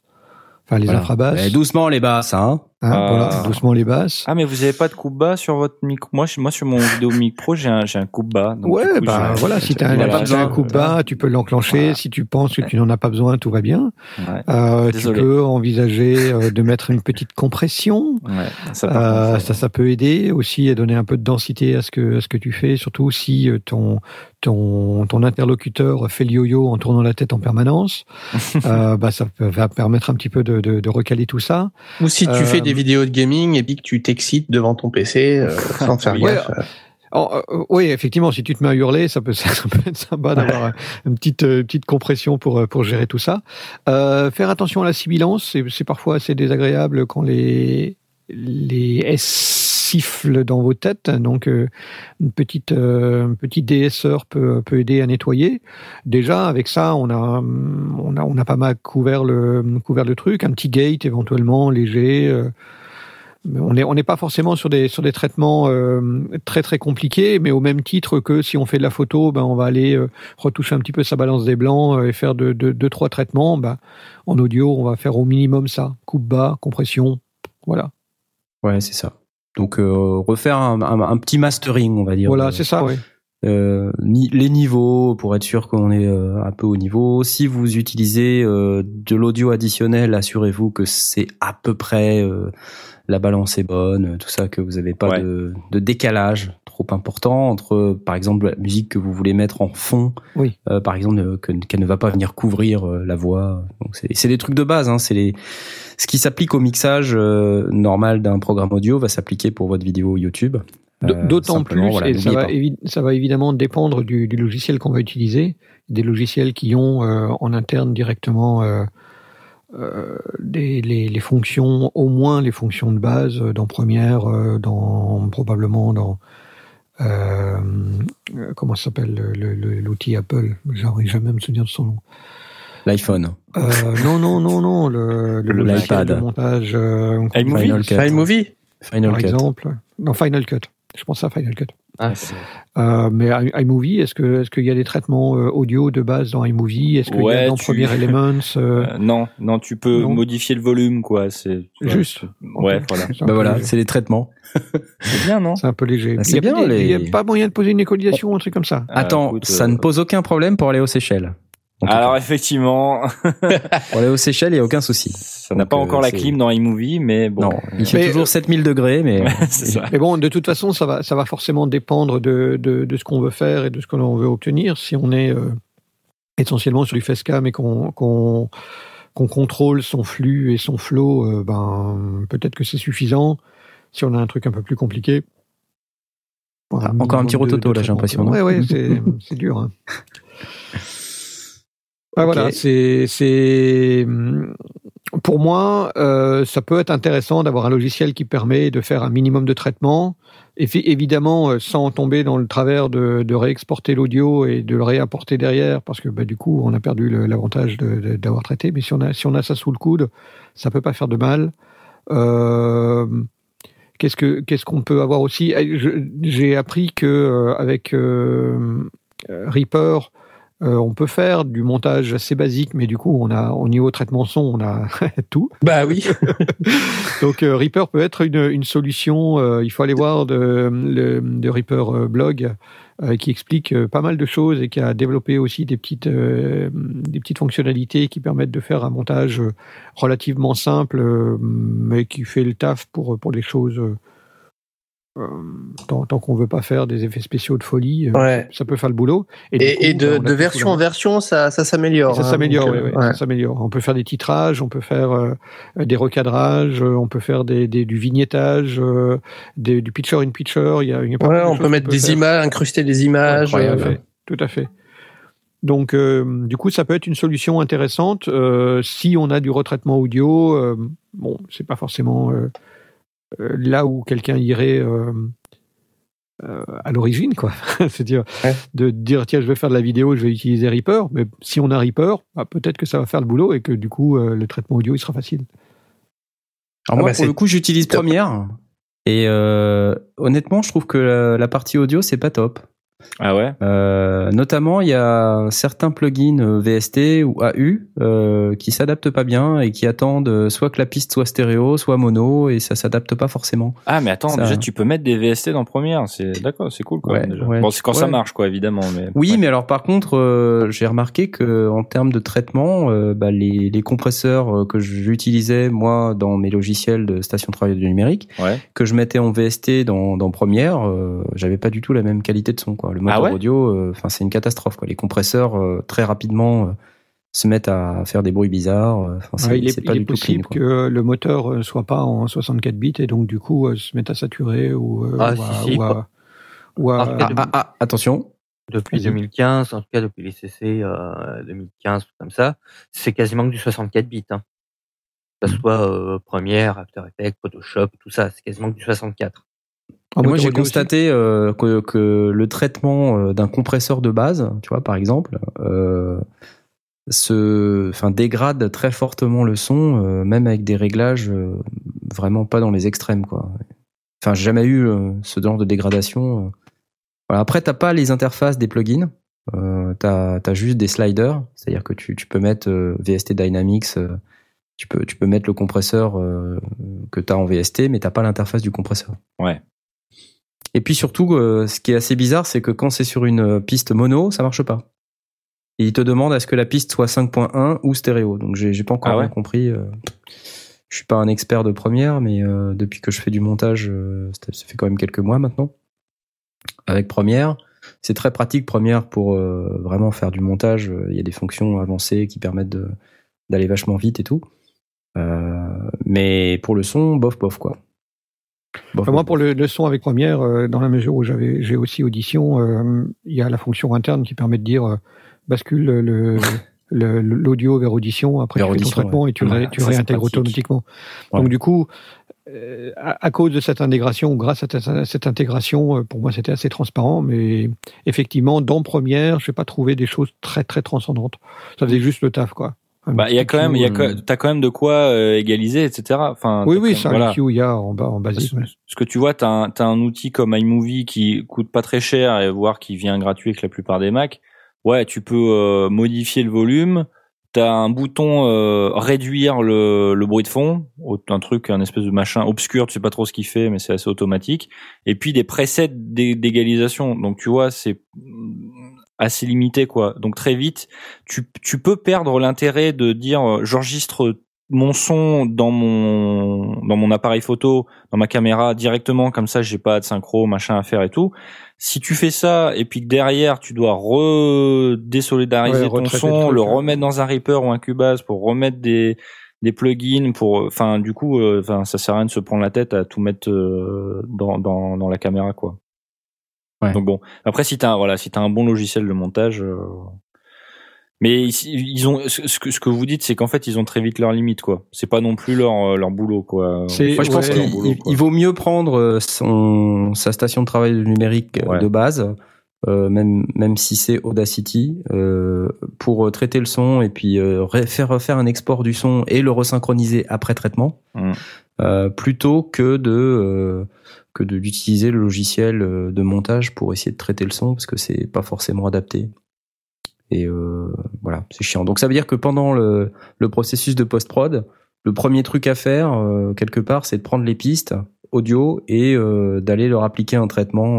enfin les Voilà. infrabasses. Eh, doucement les basses, hein hein, Ah. Voilà, doucement les basses. Ah mais vous avez pas de coupe bas sur votre micro Moi, je- moi sur mon vidéo mic pro, j'ai un, j'ai un coupe bas. donc ouais, coup, bah voilà, si tu as, un, pas si t'as un besoin. coup bas, tu peux l'enclencher. Voilà. Si tu penses que tu n'en as pas besoin, tout va bien. Ouais, Euh, tu peux envisager euh, de mettre une petite compression. ouais, ça, Euh, contre, ça, ça peut aider aussi à donner un peu de densité à ce que, à ce que tu fais, surtout si euh, ton, ton, ton interlocuteur fait le yo-yo en tournant la tête en permanence. (laughs) euh, bah, ça peut- va permettre un petit peu de, de, de recaler tout ça. Ou si tu Euh, fais des vidéos de gaming et puis que tu t'excites devant ton PC euh, (laughs) sans faire gaffe. euh, Oh, euh, oui, effectivement, si tu te mets à hurler, ça peut, (laughs) ça peut être sympa d'avoir une petite, euh, petite compression pour, euh, pour gérer tout ça. Euh, faire attention à la sibilance, c'est parfois assez désagréable quand les, les siffle dans vos têtes. Donc, euh, une petite, euh, un petit DSR peut, peut aider à nettoyer. Déjà, avec ça, on a, on a, on a pas mal couvert le, couvert le truc. Un petit gate éventuellement léger. euh, on n'est on n'est pas forcément sur des sur des traitements très très compliqués, mais au même titre que si on fait de la photo, ben on va aller retoucher un petit peu sa balance des blancs et faire deux de, deux, trois traitements. Ben, en audio, on va faire au minimum ça coupe bas, compression, voilà. Ouais, c'est ça. Donc euh, refaire un, un- un petit mastering, on va dire. Voilà, c'est ça, oui. Euh, ni- les niveaux pour être sûr qu'on est euh, un peu au niveau. Si vous utilisez euh, de l'audio additionnel, assurez-vous que c'est à peu près euh, la balance est bonne, tout ça, que vous n'avez pas Ouais. de, de décalage trop important entre, par exemple, la musique que vous voulez mettre en fond, Oui. euh, par exemple, euh, que- qu'elle ne va pas venir couvrir euh, la voix. Donc c'est c'est des trucs de base. Hein, c'est les ce qui s'applique au mixage euh, normal d'un programme audio va s'appliquer pour votre vidéo YouTube. Euh, D'autant plus, voilà, et ça va, ça évidemment dépendre du, du logiciel qu'on va utiliser. Des logiciels qui ont euh, en interne directement euh, euh, des, les, les fonctions, au moins les fonctions de base dans Premiere, euh, dans probablement dans comment ça s'appelle le- le- l'outil Apple. J'arrive jamais à me souvenir de son nom. L'iPhone. Euh, non, non, non, non, le, le Le logiciel iPad. de montage, euh, iMovie Final Cut. iMovie Final par Cut. exemple. Non, Final Cut. Je pense à Final Cut. Ah, Euh, mais iMovie, est-ce que est-ce qu'il y a des traitements euh, audio de base dans iMovie? Est-ce qu'il y Ouais, a dans tu- Premiere (laughs) Elements euh, Euh, non, non, tu peux Non. modifier le volume, quoi. C'est Juste. Ouais, voilà. Bah peu- voilà, c'est les traitemants. (laughs) C'est bien, non? C'est un peu léger. Bah, il c'est y a, bien, il y a les- pas moyen de poser une écolisation ou un truc comme ça. Ah, Attends, écoute, ça euh, ne pose aucun problème pour aller aux Seychelles. Alors cas. effectivement, (laughs) pour aller aux Seychelles, il n'y a aucun souci. ça n'a pas euh, encore la clim dans iMovie, mais bon. Non, il fait Mais, toujours 7000 degrés, mais (laughs) ça. Mais bon, de toute façon, ça va, ça va forcément dépendre de, de, de ce qu'on veut faire et de ce que l'on veut obtenir. Si on est euh, essentiellement sur du facecam et qu'on qu'on qu'on contrôle son flux et son flow, euh, ben peut-être que c'est suffisant. Si on a un truc un peu plus compliqué. Ah, encore un petit rototo, là, j'ai l'impression, Ouais, ouais, (laughs) c'est c'est dur. hein. Ouais, Ok. Voilà, c'est c'est pour moi, euh, ça peut être intéressant d'avoir un logiciel qui permet de faire un minimum de traitement. Et évidemment, euh, sans tomber dans le travers de, de réexporter l'audio et de le réapporter derrière, parce que bah, du coup, on a perdu l'avantage d'avoir traité. Mais si on a si on a ça sous le coude, ça peut pas faire de mal. Euh, Qu'est-ce que qu'est-ce qu'on peut avoir aussi? Eh, J'ai appris que euh, avec Reaper, euh, on peut faire du montage assez basique, mais du coup, on a au niveau traitement son, on a (laughs) tout. Bah oui. (laughs) Donc euh, Reaper peut être une, une solution. euh, il faut aller voir de, le, de Reaper blog qui explique pas mal de choses et qui a développé aussi des petites des petites fonctionnalités qui permettent de faire un montage relativement simple, mais qui fait le taf pour pour les choses. Euh, tant tant qu'on veut pas faire des effets spéciaux de folie, euh, Ouais. ça peut faire le boulot. Et, et coup, de, bah, de version en version, ça, ça s'améliore. Ça hein, s'améliore, oui, euh, ouais. ça s'améliore. On peut faire des titrages, on peut faire euh, des recadrages, euh, on peut faire des, des- du vignettage, des- du pitcher in pitcher. Il y a, il y a pas mal Ouais, de on peut mettre des faire. images, incruster des images. Ouais, tout à fait. Donc, euh, du coup, ça peut être une solution intéressante euh, si on a du retraitement audio. euh, bon, c'est pas forcément là où quelqu'un irait euh, euh, à l'origine, quoi. (laughs) C'est-à-dire Ouais. de dire tiens, je vais faire de la vidéo, je vais utiliser Reaper. Mais si on a Reaper, bah, peut-être que ça va faire le boulot et que du coup, euh, le traitement audio il sera facile. Alors Ah moi, bah, pour le coup, j'utilise top. Premiere. Et euh, honnêtement, je trouve que la, la partie audio, c'est pas top. Ah ouais? Euh, notamment, il y a certains plugins euh, VST ou AU euh, qui s'adaptent pas bien et qui attendent euh, soit que la piste soit stéréo, soit mono, et ça s'adapte pas forcément. Ah mais attends, Ça- déjà tu peux mettre des VST dans Premiere, c'est d'accord, c'est cool quoi. Ouais, déjà. ouais. Bon, c'est quand ça marche quoi, évidemment. Mais Oui, mais alors par contre, euh, j'ai remarqué que en termes de traitement, bah, les, les compresseurs que j'utilisais moi dans mes logiciels de station de travail du numérique, que je mettais en VST dans, dans Premiere, euh, j'avais pas du tout la même qualité de son. Quoi. Le moteur Ah ouais audio, euh, enfin c'est une catastrophe. Quoi. Les compresseurs euh, très rapidement euh, se mettent à faire des bruits bizarres. Enfin, c'est Ouais, il est, c'est pas il est du tout clean. possible quoi. que le moteur soit pas en 64 bits et donc du coup euh, se mette à saturer ou, euh, Ah, ou à, si, si, ou à- ou à- Ah, Ah, attention. Depuis Vas-y. 2015, en tout cas depuis les CC euh, 2015, tout comme ça, c'est quasiment que du 64 bits. Hein. Que ce soit euh, Premiere, After Effects, Photoshop, tout ça, c'est quasiment que du 64. En Et moi, j'ai constaté euh, que, que le traitement euh, d'un compresseur de base, tu vois, par exemple, euh, se, enfin, dégrade très fortement le son, euh, même avec des réglages euh, vraiment pas dans les extrêmes, quoi. Enfin, j'ai jamais eu euh, ce genre de dégradation. Voilà. Après, t'as pas les interfaces des plugins. Euh, t'as as juste des sliders, c'est-à-dire que tu, tu peux mettre euh, VST Dynamics, euh, tu peux tu peux mettre le compresseur euh, que t'as en VST, mais t'as pas l'interface du compresseur. Ouais. Et puis surtout, euh, ce qui est assez bizarre, c'est que quand c'est sur une euh, piste mono, ça marche pas. Et il te demande à ce que la piste soit 5.1 ou stéréo. Donc j'ai pas encore Ah ouais bien compris. euh, je suis pas un expert de première, mais depuis que je fais du montage, ça fait quand même quelques mois maintenant. Avec Première, c'est très pratique Première pour euh, vraiment faire du montage. Il y a des fonctions avancées qui permettent d'aller vachement vite et tout. Euh, mais pour le son, bof bof quoi. Enfin, moi, pour le, le son avec Première, euh, dans la mesure où j'avais, j'ai aussi Audition, euh, il y a la fonction interne qui permet de dire euh, bascule le, le- l'audio vers Audition après Vers tu fais ton traitement et tu, ouais. ré- Ouais, tu ça, c'est réintègres automatiquement. Ouais. Donc du coup, euh, à, à cause de cette intégration, grâce à cette, cette intégration, euh, pour moi c'était assez transparent, mais effectivement, dans Première, je n'ai pas trouvé des choses très très transcendantes. Ça faisait juste le taf, quoi. Un Bah, il y a quand même, il y a, euh, t'as quand même de quoi euh, égaliser, etc. Enfin, Oui, oui, ça, voilà. le cue, il y a en, bas, en basique. Parce, que tu vois, t'as un, t'as un outil comme iMovie qui coûte pas très cher et voire qui vient gratuit avec la plupart des Mac. Ouais, tu peux euh, modifier le volume. T'as un bouton euh, réduire le, le bruit de fond, un truc, un espèce de machin obscur, tu sais pas trop ce qu'il fait, mais c'est assez automatique. Et puis des presets d'é- d'égalisation. Donc tu vois, c'est assez limité quoi. Donc très vite, tu, tu peux perdre l'intérêt de dire euh, j'enregistre mon son dans mon dans mon appareil photo, dans ma caméra directement comme ça, j'ai pas de synchro, machin à faire et tout. Si tu fais ça et puis que derrière tu dois redésolidariser Ouais, ton son, le truc, le ouais. remettre dans un Reaper ou un Cubase pour remettre des des plugins pour enfin du coup euh, enfin ça sert à rien de se prendre la tête à tout mettre euh, dans dans dans la caméra quoi. Ouais. Donc bon, après si t'as un- voilà, si t'as un bon logiciel de montage euh, mais ils ont ce que ce que vous dites c'est qu'en fait ils ont très vite leurs limites quoi. C'est pas non plus leur euh, leur boulot quoi. C'est- Moi, je pense qu'il il- quoi. il vaut mieux prendre euh, son, sa station de travail numérique Ouais. de base, euh, même, même si c'est Audacity, euh, pour traiter le son et puis euh, ré- faire refaire un export du son et le resynchroniser après traitement, Mm. euh, plutôt que de euh, que d'utiliser le logiciel euh, de montage pour essayer de traiter le son parce que c'est pas forcément adapté. Et euh, voilà, c'est chiant. Donc ça veut dire que pendant le, processus de post-prod, le premier truc à faire, euh, quelque part, c'est de prendre les pistes audio et d'aller leur appliquer un traitement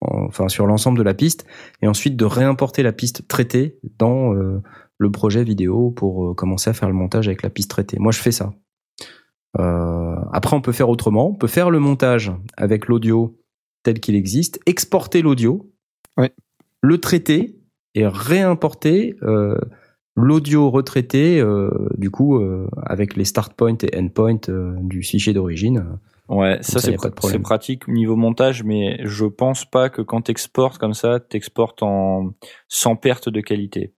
en- enfin, sur l'ensemble de la piste, et ensuite de réimporter la piste traitée dans le projet vidéo pour commencer à faire le montage avec la piste traitée. Moi, je fais ça. Euh, après, on peut faire autrement. On peut faire le montage avec l'audio tel qu'il existe, exporter l'audio, Ouais. le traiter et réimporter euh, l'audio retraité, euh, du coup, euh, avec les start point et end point euh, du fichier d'origine. Ouais, ça, c'est pr- pratique niveau montage, mais je pense pas que quand t'exportes comme ça, t'exportes en sans perte de qualité.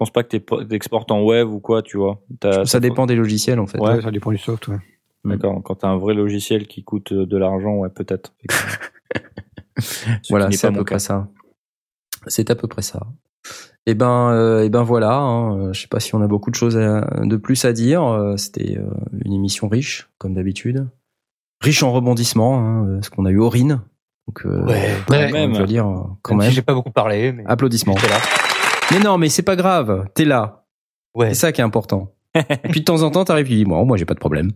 Je pense pas que t'es- t'exportes en web ou quoi, tu vois. Ça dépend des logiciels, en fait. Ouais. Ouais, ça dépend du soft. Ouais. D'accord. Quand t'as un vrai logiciel qui coûte euh, de l'argent, ouais, peut-être. (laughs) Voilà, c'est à peu près ça. C'est à peu près ça. Et ben, euh, et ben voilà. Hein, je sais pas si on a beaucoup de choses à- de plus à dire. Euh, C'était euh, une émission riche, comme d'habitude, riche en rebondissements, hein, euh, parce qu'on a eu Aurine. Donc, euh, Ouais, quand ouais. même, je veux dire, euh, quand Même j'ai pas beaucoup parlé, mais Applaudissements. là. Mais non, mais c'est pas grave. T'es là. Ouais. C'est ça qui est important. et puis de temps en temps, t'arrives et tu dis, moi, moi, j'ai pas de problème.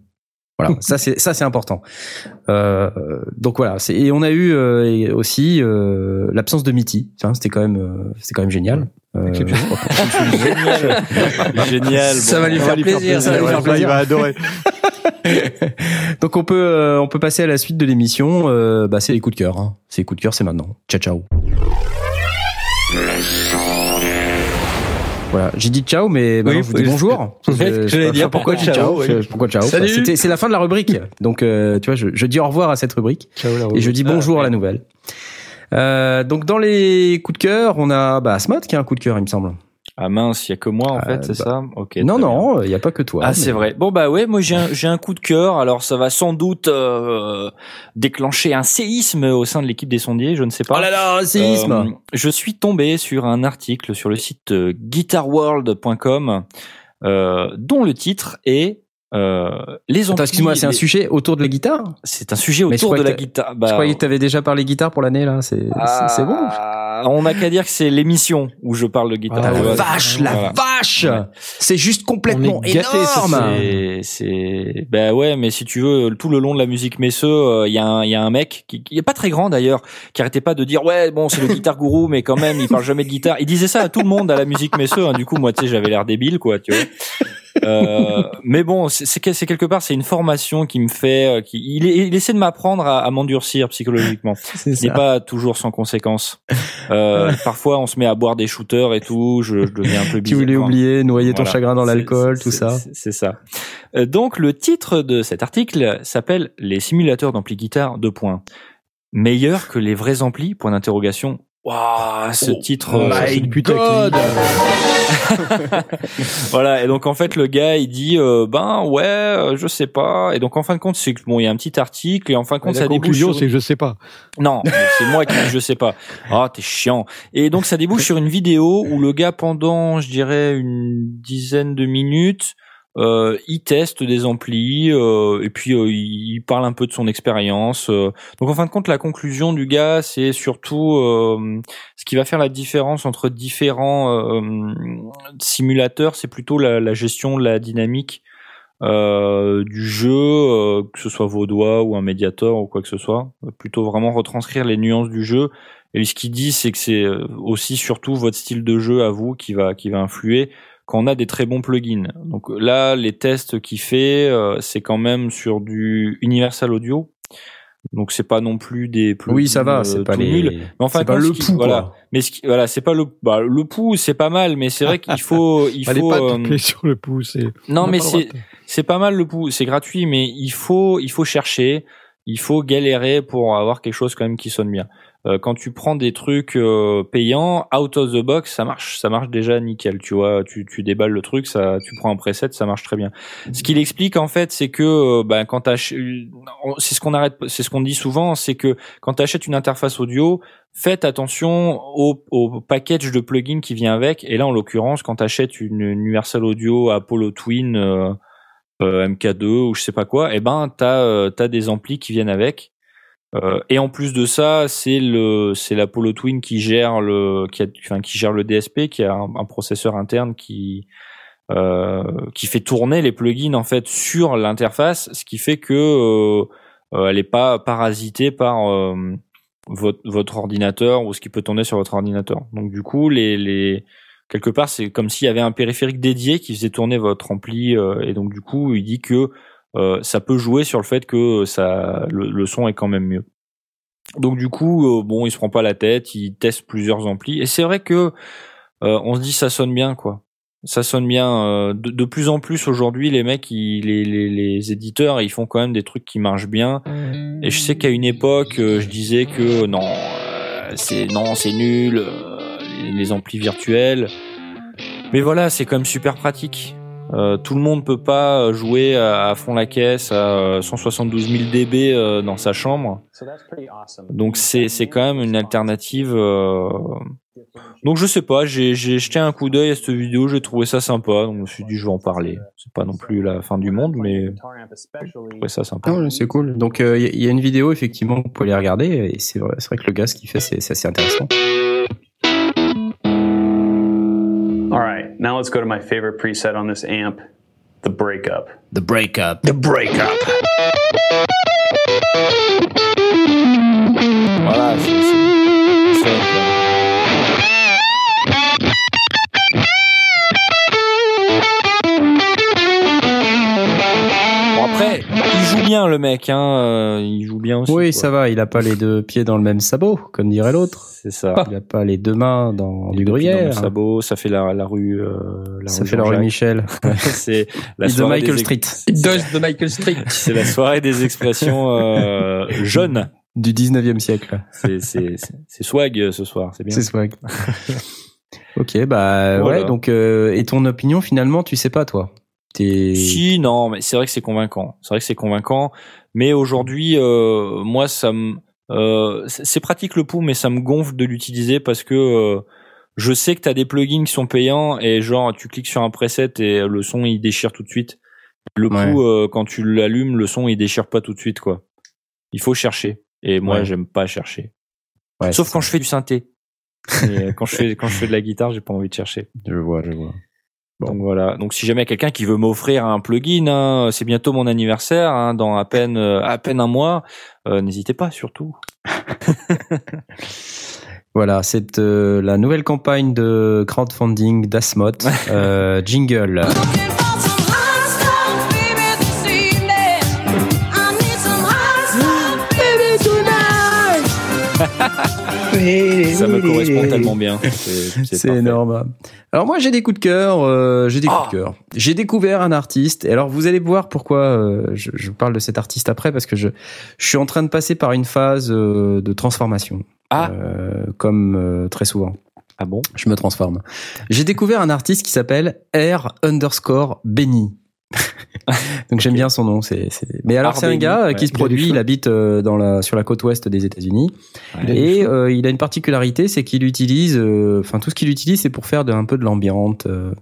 Voilà, (laughs) ça c'est ça c'est important. Euh, donc voilà, c'est et on a eu euh, aussi euh, l'absence de Mitty. Enfin, c'était quand même euh, c'était quand même génial. Euh, (laughs) (laughs) Génial. Génial. Ça va lui faire plaisir, ça va lui faire Ouais, plaisir. Il va adorer. donc on peut euh, on peut passer à la suite de l'émission. Euh, bah c'est les coups de cœur. Hein. C'est les coups de cœur, c'est maintenant. Ciao ciao. Voilà, j'ai dit ciao, mais maintenant Oui, je vous dis bonjour. (laughs) Je- je dire, pourquoi pourquoi ciao. ciao, oui. Pourquoi C'est la fin de la rubrique. Donc euh, tu vois, je, je dis au revoir à cette rubrique et je dis bonjour à la nouvelle. Euh, donc dans les coups de cœur, on a bah, qui a un coup de cœur, il me semble. Ah mince, il y a que moi en Ah, fait, c'est bah, ça? Ok. non, non, il n'y a pas que toi. Ah mais- c'est vrai. Bon bah ouais, moi j'ai un, j'ai un coup de cœur. Alors ça va sans doute euh, déclencher un séisme au sein de l'équipe des sondiers, je ne sais pas. Oh là là, un séisme Euh, je suis tombé sur un article sur le site euh, guitarworld.com euh, dont le titre est euh, les Attends, excuse-moi, c'est un sujet autour de la guitare? C'est un sujet autour de la guitare. Bah, Je croyais que tu avais déjà parlé guitare pour l'année, là. C'est c'est- c'est bon. Ah, On n'a qu'à dire que c'est l'émission où je parle de guitare. Ah, la ouais. vache, la Voilà. vache C'est juste complètement gâtés, énorme C'est, c'est, ben ouais, mais si tu veux, tout le long de la musique Messeux, il y a un, il y a un mec qui, qui est pas très grand d'ailleurs, qui arrêtait pas de dire ouais, bon, c'est le guitar gourou, mais quand même, il parle jamais de guitare. Il disait ça à tout le monde à la musique Messeux. Hein, du coup, moi, tu sais, j'avais l'air débile, quoi, tu vois. Euh, mais bon, c'est, quelque part, c'est une formation qui me fait, euh, qui, il, il essaie de m'apprendre à, à m'endurcir psychologiquement. C'est Ce n'est pas toujours sans conséquence. Euh, (laughs) parfois, on se met à boire des shooters et tout. Je, je deviens un peu Tu bizarre. voulais Enfin, oublier, noyer ton chagrin dans l'alcool, tout ça. c'est- C'est ça. Euh, Donc, le titre de cet article s'appelle Les simulateurs d'ampli guitare, deux points. Meilleur que les vrais amplis, point d'interrogation. Waouh, ce Oh titre. euh, My c'est une God. (laughs) voilà. Et donc, en fait, le gars, il dit, euh, ben, ouais, euh, je sais pas. Et donc, en fin de compte, c'est que bon, il y a un petit article et en fin de compte, la ça débouche sur c'est je sais pas. non, c'est moi qui je sais pas. (laughs) Ah, t'es chiant. Et donc ça débouche sur une vidéo où le gars pendant, je dirais, une dizaine de minutes, euh, il teste des amplis euh, et puis euh, il parle un peu de son expérience. euh. Donc en fin de compte, la conclusion du gars, c'est surtout euh, ce qui va faire la différence entre différents euh, simulateurs, c'est plutôt la, la gestion la dynamique du jeu, que ce soit Vaudois ou un Mediator ou quoi que ce soit, plutôt vraiment retranscrire les nuances du jeu. Et ce qu'il dit, c'est que c'est aussi surtout votre style de jeu à vous qui va qui va influer quand on a des très bons plugins. Donc là, les tests qu'il fait, euh, c'est quand même sur du Universal Audio. Donc c'est pas non plus des plugins Oui, ça va, euh, c'est pas les. Mais enfin, c'est pas le pouls, voilà. Mais ce qui, voilà, c'est pas le bah, le pouls, c'est pas mal, mais c'est vrai qu'il (laughs) faut il Allez faut pas euh, sur le pouce. et- non mais c'est c'est pas mal le pouls, c'est gratuit, mais il faut il faut chercher, il faut galérer pour avoir quelque chose quand même qui sonne bien. Euh, quand tu prends des trucs euh, payants, out of the box, ça marche, ça marche déjà nickel. Tu vois, tu, tu déballes le truc, ça, tu prends un preset, ça marche très bien. Ce qu'il explique en fait, c'est que euh, ben, quand c'est ce qu'on arrête, c'est ce qu'on dit souvent, c'est que quand tu achètes une interface audio, faites attention au, au package de plugins qui vient avec. Et là, en l'occurrence, quand tu achètes une Universal Audio Apollo Twin euh, euh, MK2 ou je sais pas quoi, eh ben t'as t'as des amplis qui viennent avec. Euh, et en plus de ça, c'est le c'est l'Apollo Twin qui gère le qui a, enfin qui gère le DSP, qui a un, processeur interne qui euh, qui fait tourner les plugins en fait sur l'interface, ce qui fait que euh, euh, elle est pas parasitée par euh, votre votre ordinateur ou ce qui peut tourner sur votre ordinateur. Donc du coup, les les quelque part, c'est comme s'il y avait un périphérique dédié qui faisait tourner votre ampli et donc du coup, il dit que ça peut jouer sur le fait que ça le, le son est quand même mieux. Donc du coup, euh, bon, il se prend pas la tête, il teste plusieurs amplis et c'est vrai que euh, on se dit ça sonne bien quoi. Ça sonne bien. euh, de, de plus en plus aujourd'hui, les mecs, ils- les, les, les éditeurs, ils font quand même des trucs qui marchent bien. Et je sais qu'à une époque, euh, je disais que non, euh, c'est non, c'est nul, euh, les, les amplis virtuels. Mais voilà, c'est quand même super pratique. Euh, tout le monde peut pas jouer à, fond la caisse à euh, 172 000 dB euh, dans sa chambre. Donc c'est c'est quand même une alternative. euh, Donc je sais pas, j'ai j'ai jeté un coup d'œil à cette vidéo, j'ai trouvé ça sympa, donc je me suis dit je vais en parler. C'est pas non plus la fin du monde, mais trouvé ça sympa. Ah c'est cool. Donc il y, a- une vidéo effectivement vous pouvez aller regarder et c'est vrai, que le gars ce qu'il fait c'est assez intéressant. Now let's go to my favorite preset on this amp, the breakup. The breakup. The breakup. Voilà, bien le mec, hein. euh, Il joue bien aussi. Oui, quoi. ça va, il a pas les deux pieds dans le même sabot, comme dirait l'autre. C'est ça. Il a pas les deux mains dans du Dans le gruyère. sabot, ça fait la, la rue. euh, la Ça fait la rue. Michel. (laughs) c'est la de soirée Michael des Street. (laughs) Dodge de Michael Street. (laughs) C'est la soirée des expressions euh, jeunes. Du 19e siècle. C'est swag euh, ce soir, c'est bien. C'est swag. Ok, bah Voilà. ouais. Donc, euh, et ton opinion finalement, tu sais pas toi? T'es. Si, non, mais c'est vrai que c'est convaincant. C'est vrai que c'est convaincant. Mais aujourd'hui, euh, moi, ça me, euh, c'est pratique le pouls, mais ça me gonfle de l'utiliser parce que euh, je sais que t'as des plugins qui sont payants et genre tu cliques sur un preset et le son il déchire tout de suite. Le Ouais. pouls, euh, quand tu l'allumes, le son il déchire pas tout de suite quoi. Il faut chercher. Et moi, Ouais. j'aime pas chercher. Ouais, Sauf quand ça. je fais du synthé. (laughs) Et quand je fais quand je fais de la guitare, j'ai pas envie de chercher. Je vois, je vois. Donc voilà. Donc si jamais il y a quelqu'un qui veut m'offrir un plugin, hein, c'est bientôt mon anniversaire, hein, dans à peine euh, à peine un mois, euh, n'hésitez pas surtout. (laughs) Voilà, c'est euh, la nouvelle campagne de crowdfunding d'Asmot. (laughs) euh, jingle. Ça me correspond tellement bien. (laughs) C'est énorme. Alors moi j'ai des coups de cœur, euh, j'ai des coups Ah. de cœur. J'ai découvert un artiste. Et alors vous allez voir pourquoi euh, je, je parle de cet artiste après parce que je, je suis en train de passer par une phase euh, de transformation. Ah. Euh, comme euh, très souvent. Ah bon? Je me transforme. J'ai découvert un artiste qui s'appelle R underscore Benny. (laughs) Donc j'aime bien son nom. C'est, c'est... Mais alors c'est un gars euh, ouais. qui se produit. du Il habite euh, dans la sur la côte ouest des États-Unis. Il a du Et euh, il a une particularité, c'est qu'il utilise, euh, enfin tout ce qu'il utilise, c'est pour faire de, un peu de l'ambiante. euh,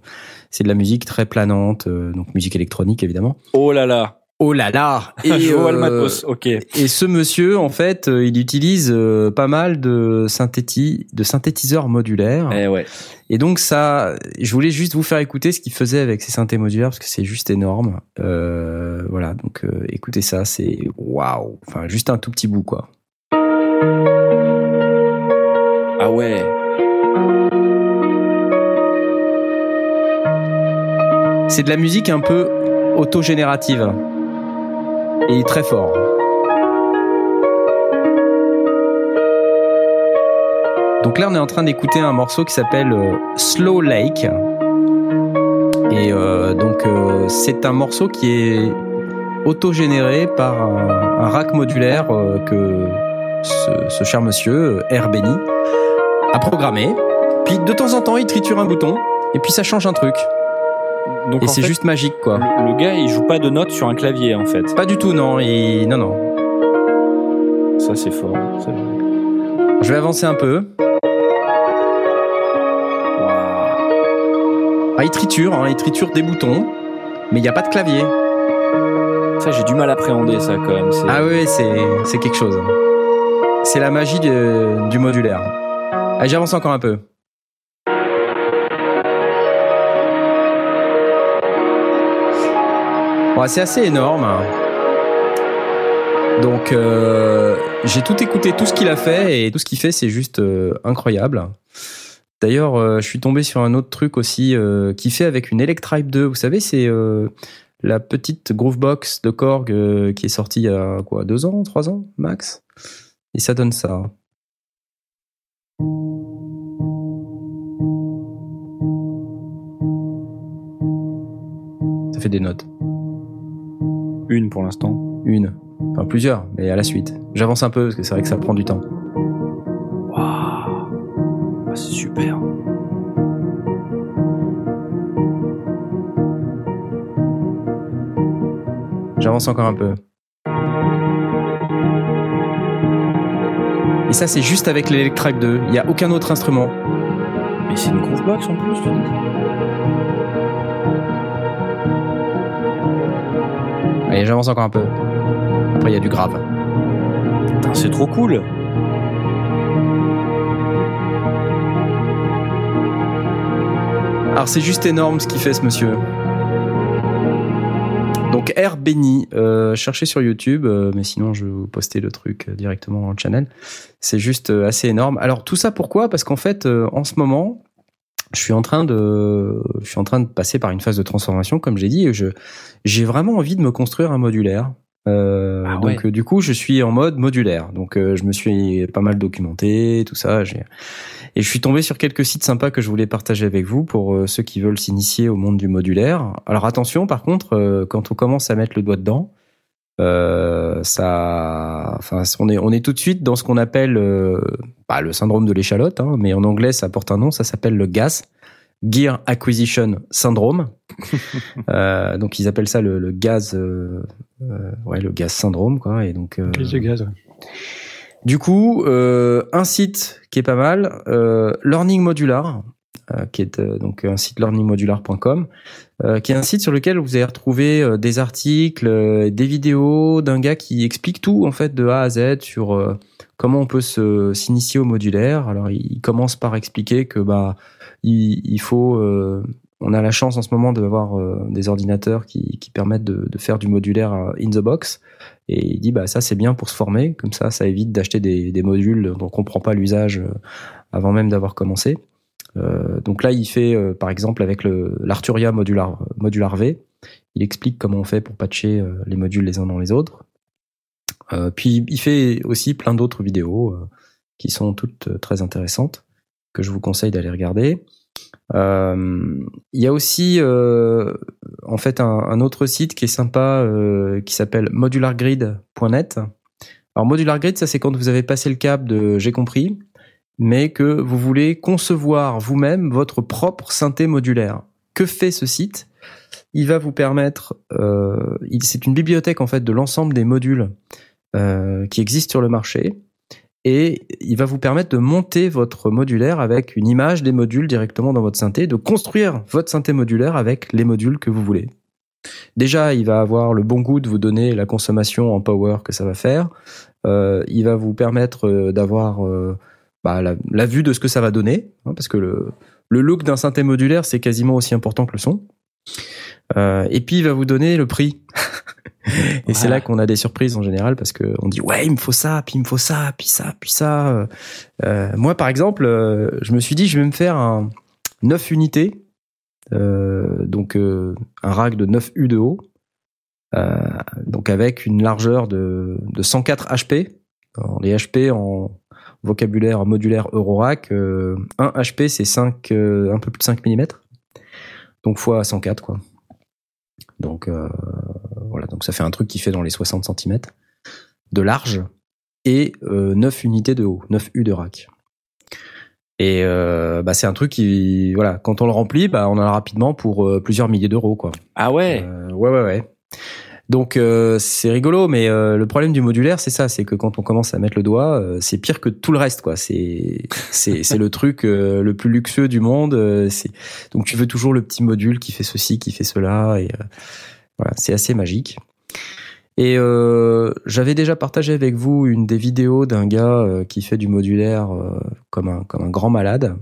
c'est de la musique très planante, euh, donc musique électronique évidemment. Oh là là. Oh là là (laughs) Et, je vois le euh, matos. Ok. et ce monsieur, en fait, euh, il utilise euh, pas mal de, synthéti de synthétiseurs modulaires. Eh ouais. Et donc ça, je voulais juste vous faire écouter ce qu'il faisait avec ses synthés modulaires parce que c'est juste énorme. Euh, voilà, donc euh, écoutez ça, c'est waouh. Enfin, juste un tout petit bout quoi. Ah ouais. C'est de la musique un peu autogénérative et très fort. Donc là, on est en train d'écouter un morceau qui s'appelle euh, Slow Lake. Et euh, donc, euh, c'est un morceau qui est autogénéré par un, rack modulaire que ce, cher monsieur. Benny, a programmé. Puis de temps en temps, il triture un bouton et puis ça change un truc. Donc Et c'est juste magique, quoi. le, le gars il joue pas de notes sur un clavier en fait. Pas du tout, non. Et non, non. Ça c'est fort. Je vais avancer un peu. Ah, il triture, hein, il triture des boutons, mais il n'y a pas de clavier. Ça j'ai du mal à appréhender ça quand même. Ah oui, c'est c'est quelque chose. C'est la magie de- du modulaire. Allez, j'avance encore un peu. C'est assez énorme. Donc, euh, j'ai tout écouté, tout ce qu'il a fait, et tout ce qu'il fait, c'est juste euh, incroyable. D'ailleurs, euh, je suis tombé sur un autre truc aussi qu'il fait avec une Electribe 2. Vous savez, c'est la petite Groovebox de Korg qui est sortie il y a quoi, deux ans, trois ans max? Et ça donne ça. Ça fait des notes. Une pour l'instant. Une. Enfin, plusieurs, mais à la suite. J'avance un peu parce que c'est vrai que ça prend du temps. Waouh. Ah, c'est super. J'avance encore un peu. Et ça, c'est juste avec l'Electrack 2. Il n'y a aucun autre instrument. Mais c'est une groovebox en plus. tu dis Allez, j'avance encore un peu. Après, il y a du grave. Putain, c'est trop cool. Alors, c'est juste énorme ce qu'il fait, ce monsieur. Donc, R. Benny, euh, cherchez sur YouTube, euh, mais sinon, je vais vous poster le truc euh, directement dans le channel. C'est juste euh, assez énorme. Alors, tout ça pourquoi? Parce qu'en fait, euh, en ce moment, je suis en train de, je suis en train de passer par une phase de transformation, comme j'ai dit, et je, j'ai vraiment envie de me construire un modulaire. Euh, Ah donc euh, du coup, je suis en mode modulaire. Donc euh, je me suis pas mal documenté, tout ça. J'ai et je suis tombé sur quelques sites sympas que je voulais partager avec vous pour euh, ceux qui veulent s'initier au monde du modulaire. Alors attention, par contre, euh, quand on commence à mettre le doigt dedans, ça, enfin, on est, on est tout de suite dans ce qu'on appelle euh, bah, le syndrome de l'échalote, hein, mais en anglais, ça porte un nom, ça s'appelle le GAS, Gear Acquisition Syndrome. (laughs) Euh, donc, ils appellent ça le, le GAS, euh, euh, ouais, le GAS syndrome, quoi. Et donc, euh, gaz. ouais. du coup, euh, un site qui est pas mal, euh, Learning Modular, euh, qui est euh, donc un site learningmodular.com, euh, qui est un site sur lequel vous allez retrouver euh, des articles, euh, des vidéos d'un gars qui explique tout en fait de A à Z sur euh, comment on peut se s'initier au modulaire. Alors, il commence par expliquer que bah il, il faut euh, on a la chance en ce moment d'avoir des ordinateurs qui, qui permettent de, de faire du modulaire in the box. Et il dit bah ça c'est bien pour se former, comme ça ça évite d'acheter des, des modules dont on comprend pas l'usage avant même d'avoir commencé. Euh, donc là il fait euh, par exemple avec l'Arturia modular modular V, il explique comment on fait pour patcher euh, les modules les uns dans les autres. Puis il fait aussi plein d'autres vidéos qui sont toutes très intéressantes que je vous conseille d'aller regarder. Il y a aussi en fait un, autre site qui est sympa qui s'appelle modulargrid.net. Alors modulargrid, ça c'est quand vous avez passé le cap de j'ai compris, mais que vous voulez concevoir vous-même votre propre synthé modulaire. Que fait ce site? Il va vous permettre, euh, c'est une bibliothèque en fait de l'ensemble des modules euh, qui existent sur le marché et il va vous permettre de monter votre modulaire avec une image des modules directement dans votre synthé, de construire votre synthé modulaire avec les modules que vous voulez. Déjà, il va avoir le bon goût de vous donner la consommation en power que ça va faire. Euh, il va vous permettre d'avoir bah, la, la vue de ce que ça va donner, hein, parce que le, le look d'un synthé modulaire, c'est quasiment aussi important que le son. Euh, et puis, il va vous donner le prix. (laughs) et c'est là qu'on a des surprises en général, parce que on dit ouais, il me faut ça, puis il me faut ça, puis ça, puis ça. Euh, moi, par exemple, euh, je me suis dit, je vais me faire un 9 unités, euh, donc euh, un rack de 9 U de haut, euh, donc avec une largeur de, de 104 HP. Alors, les HP en vocabulaire modulaire Eurorack, euh, un HP c'est 5, euh, un peu plus de 5 mm. Donc fois 104 quoi. Donc euh, voilà, donc ça fait un truc qui fait dans les 60 cm de large et euh, 9 unités de haut, 9 U de rack. Et euh, bah, c'est un truc qui, voilà, quand on le remplit, bah, on en a rapidement pour euh, plusieurs milliers d'euros, quoi. Ah ouais? Euh, ouais, ouais, ouais. Donc euh, c'est rigolo, mais euh, le problème du modulaire, c'est ça, c'est que quand on commence à mettre le doigt, euh, c'est pire que tout le reste, quoi. C'est c'est c'est le truc euh, le plus luxueux du monde. euh, c'est donc tu veux toujours le petit module qui fait ceci, qui fait cela, et euh, voilà, c'est assez magique. Et j'avais déjà partagé avec vous une des vidéos d'un gars qui fait du modulaire comme un comme un grand malade.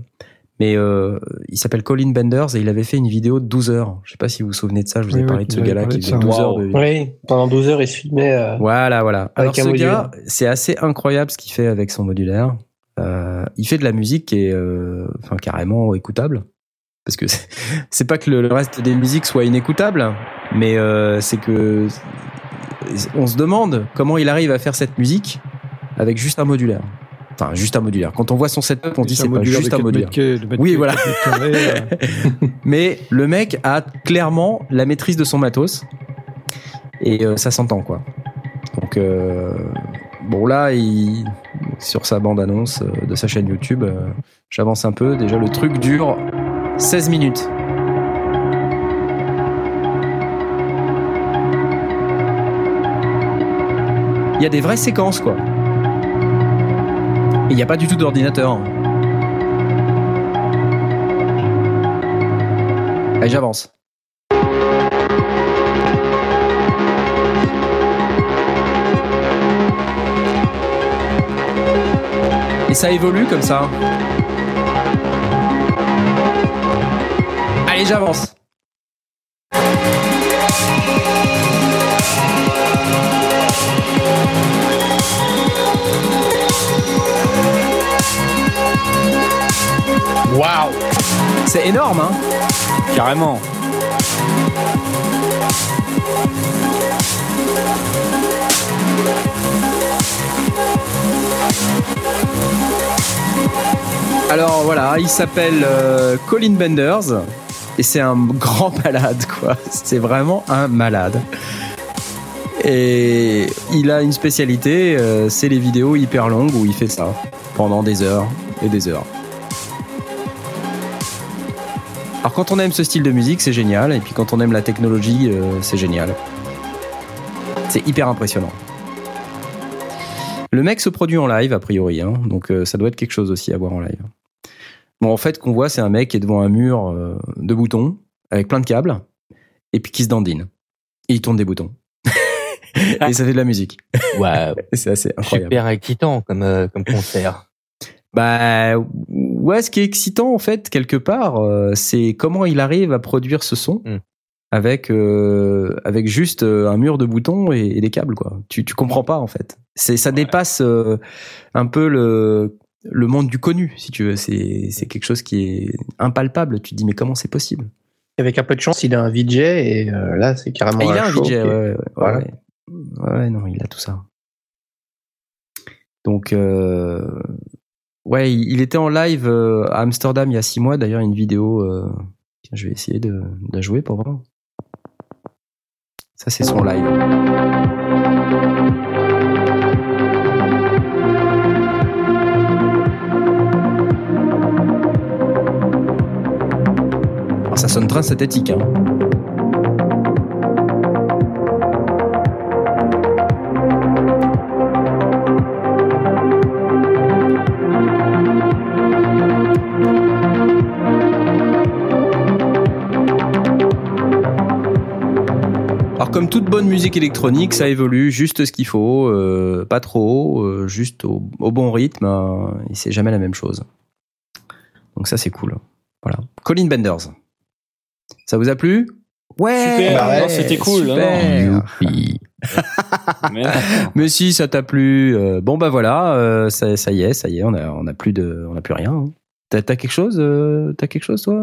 Mais euh, il s'appelle Colin Benders et il avait fait une vidéo de 12 heures. Je sais pas si vous vous souvenez de ça, je vous ai parlé oui, de ce gars-là qui faisait ça. 12 heures de, Oui, pendant 12 heures, il se filmait. euh, voilà, voilà. Alors un ce module. gars, c'est assez incroyable ce qu'il fait avec son modulaire. Euh, il fait de la musique qui est, euh, enfin, carrément écoutable. Parce que c'est- (laughs) pas que le, le reste des musiques soit inécoutable, mais euh, c'est que on se demande comment il arrive à faire cette musique avec juste un modulaire. Enfin, juste un modulaire. Quand on voit son setup, on dit c'est pas juste un modulaire. Oui, voilà. euh, (laughs) Mais le mec a clairement la maîtrise de son matos et euh, ça s'entend quoi. Donc euh, bon là, il, sur sa bande annonce de sa chaîne YouTube, euh, j'avance un peu. Déjà le truc dure 16 minutes. Il y a des vraies séquences quoi. Il n'y a pas du tout d'ordinateur. Allez, j'avance. Et ça évolue comme ça. Allez, j'avance. Waouh C'est énorme, hein Carrément. Alors voilà, il s'appelle euh, Colin Benders et c'est un grand (laughs) malade quoi. C'est vraiment un malade. Et il a une spécialité, euh, c'est les vidéos hyper longues où il fait ça pendant des heures et des heures. Alors quand on aime ce style de musique, c'est génial, et puis quand on aime la technologie, euh, c'est génial. C'est hyper impressionnant. Le mec se produit en live, a priori, hein, donc euh, ça doit être quelque chose aussi à voir en live. Bon, en fait, qu'on voit, c'est un mec qui est devant un mur euh, de boutons, avec plein de câbles, et puis qui se dandine. Et il tourne des boutons. (laughs) et ça fait de la musique. Waouh, (laughs) c'est assez incroyable. super excitant comme, euh, comme concert. Bah ouais, ce qui est excitant en fait quelque part, euh, c'est comment il arrive à produire ce son Mm. avec euh, avec juste euh, un mur de boutons et, et des câbles quoi. Tu tu comprends pas en fait. C'est ça dépasse euh, un peu le le monde du connu si tu veux. C'est c'est quelque chose qui est impalpable. Tu te dis mais comment c'est possible? Avec un peu de chance, il a un VJ et euh, là, c'est carrément Ah, Il a un show VJ, est- ouais, ouais, ouais, Voilà. ouais. Ouais, non, il a tout ça. Donc, euh, ouais, il était en live euh, à Amsterdam il y a six mois. D'ailleurs, une vidéo. euh, je vais essayer de, de la jouer pour voir. Ça, c'est son live. Alors, ça sonne très synthétique, hein. Toute bonne musique électronique, ça évolue juste ce qu'il faut, euh, pas trop, euh, juste au, au bon rythme, euh, et c'est jamais la même chose. Donc ça c'est cool. Voilà. Colin Benders. Ça vous a plu? Ouais. Super, ouais, non, c'était cool. hein. super. (laughs) Mais- si ça t'a plu, euh, bon bah voilà, euh, ça, ça y est, ça y est, on a, on a plus de, on a plus rien. hein. T'as, t'as quelque chose, euh, t'as quelque chose toi,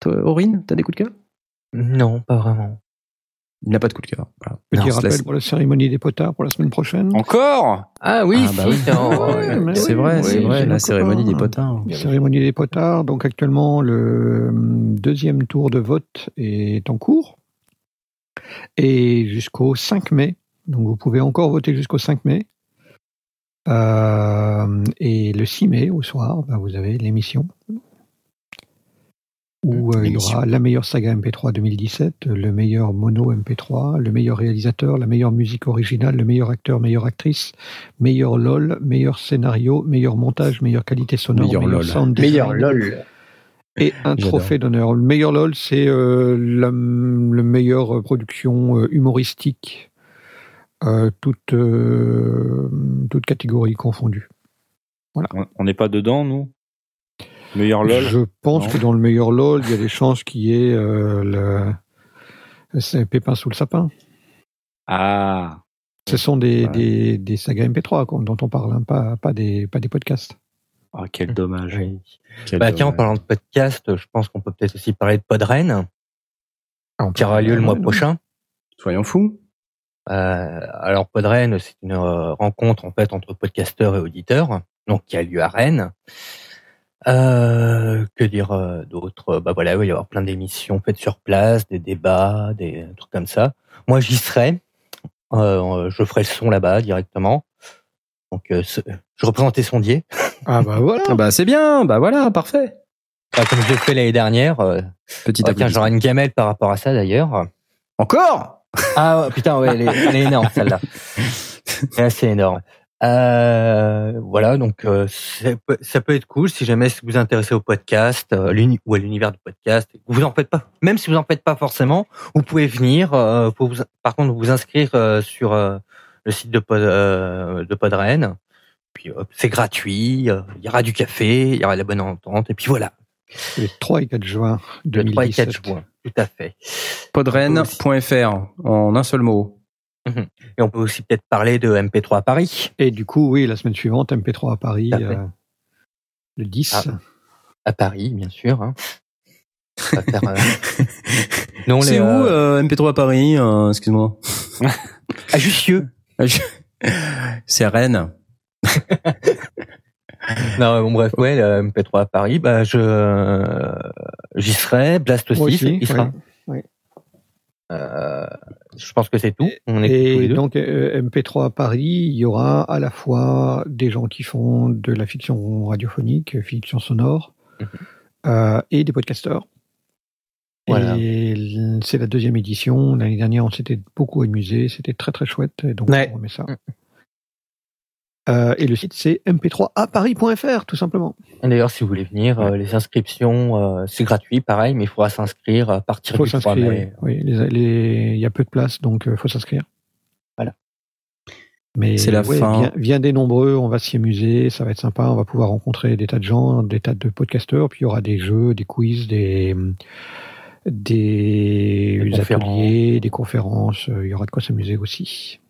toi, Aurine, t'as des coups de cœur? Non, pas vraiment. Il n'a pas de coup de cœur. Voilà. Petit Non, rappel pour la cérémonie des potards pour la semaine prochaine. Encore Ah oui, Ah, bah oui. Ouais, mais C'est vrai, oui, c'est vrai, la cérémonie des potins. Cérémonie des potards. Donc actuellement, le hum, deuxième tour de vote est en cours. Et jusqu'au 5 mai. Donc vous pouvez encore voter jusqu'au 5 mai. Euh, et le 6 mai, au soir, bah, vous avez l'émission. Où euh, il y aura la meilleure saga MP3 2017, le meilleur mono MP3, le meilleur réalisateur, la meilleure musique originale, le meilleur acteur, meilleure actrice, meilleur LOL, meilleur scénario, meilleur montage, meilleure qualité sonore, Meilleur meilleur, LOL. sound design Meilleur LOL. et un trophée d'honneur. Le meilleur LOL, c'est euh, la le meilleure euh, production euh, humoristique, euh, toute, euh, toute catégorie confondue. On- On n'est pas dedans, nous? Meilleur LOL Je pense Non. que dans le meilleur LOL, il y a des chances qu'il y ait euh, le, c'est Pépin sous le sapin. Ah Ce sont des, Ouais. des, des sagas MP3 quoi, dont on parle, hein, pas, pas, des, pas des podcasts. Ah, quel dommage. Oui. Quel Bah tiens, en parlant de podcast, je pense qu'on peut peut-être aussi parler de Podren, Ah, on qui aura lieu le mois prochain. Soyons fous. Euh, alors Podren, c'est une euh, rencontre en fait entre podcasteurs et auditeurs, donc qui a lieu à Rennes. Euh, que dire euh, d'autre? Bah voilà, il va y avoir plein d'émissions faites sur place, des débats, des trucs comme ça. Moi, j'y serai. Euh, je ferai le son là-bas directement. Donc, euh, je représentais Sondier, (laughs) Ah bah voilà. Ah bah c'est bien, bah voilà, parfait. Enfin, comme je l'ai fait l'année dernière. Euh, Petit oh, tiens, j'aurai une gamelle par rapport à ça d'ailleurs. Encore? Ah putain, ouais, elle est, elle est énorme celle-là. (laughs) Elle est assez énorme. Euh, voilà, donc euh, ça peut être cool si jamais vous vous intéressez au podcast euh, ou à l'univers du podcast. Vous en faites pas, même si vous en faites pas forcément, vous pouvez venir. Euh, faut vous- par contre, vous inscrire euh, sur euh, le site de Pod, euh, de Podren. Puis euh, c'est gratuit. euh, Il y aura du café, il y aura de la bonne entente. Et puis voilà, Les 3 et 4 juin le 3 et 4 2017. juin, tout à fait. Podren.fr en un seul mot. Et on peut aussi peut-être parler de MP3 à Paris. Et du coup, oui, la semaine suivante, MP3 à Paris, euh, le 10. Ah. À Paris, bien sûr. Hein. Faire, euh, (laughs) non, C'est les, où euh, euh, MP3 à Paris euh, Excuse-moi? À Jussieu. C'est Rennes. (laughs) Non, bon, bref, ouais, le MP3 à Paris, bah, je, euh, j'y serai. Blast aussi, il sera. oui. Euh, Je pense que c'est tout. On Et donc, euh, MP3 à Paris, il y aura à la fois des gens qui font de la fiction radiophonique, fiction sonore, Mhm. euh, et des podcasteurs. Voilà. C'est la deuxième édition. L'année dernière, on s'était beaucoup amusé. C'était très très chouette. Et donc, Ouais. on remet ça. Euh, et le site, c'est mp3aparis.fr, tout simplement. D'ailleurs, si vous voulez venir, euh, les inscriptions, euh, c'est gratuit, pareil, mais il faudra s'inscrire à Il partir faut du 3 s'inscrire. mai. Oui, Oui, les- les- il y a peu de place, donc il faut s'inscrire. Voilà. Mais C'est la ouais, fin. Viens, viens des nombreux, on va s'y amuser, ça va être sympa. On va pouvoir rencontrer des tas de gens, des tas de podcasteurs, puis il y aura des jeux, des quiz, des des, Des conférences. ateliers, des conférences. Il y aura de quoi s'amuser aussi.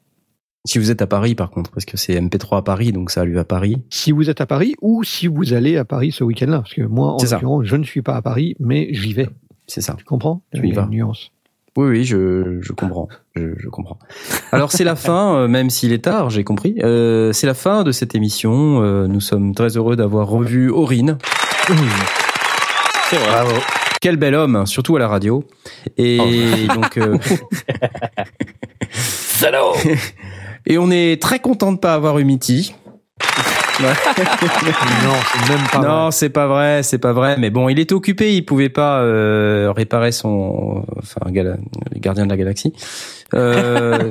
Si vous êtes à Paris, par contre, parce que c'est MP3 à Paris, donc ça a lieu à Paris. Si vous êtes à Paris ou si vous allez à Paris ce week-end-là, parce que moi, en l'occurrence, je ne suis pas à Paris, mais j'y vais. C'est ça. Tu comprends? Tu y une nuance. Oui, oui, je, je comprends. Je, je comprends. Alors c'est la fin, euh, même s'il est tard, j'ai compris. Euh, c'est la fin de cette émission. Euh, nous sommes très heureux d'avoir revu Aurine. C'est vrai. Bravo. Quel bel homme, hein, surtout à la radio. Et donc, euh, (laughs) Salaud (laughs) et on est très content de pas avoir eu Mitty. (laughs) non, c'est même pas non, vrai. c'est pas vrai, c'est pas vrai. Mais bon, il était occupé, il pouvait pas euh, réparer son, enfin, gala- les gardiens de la galaxie. Euh,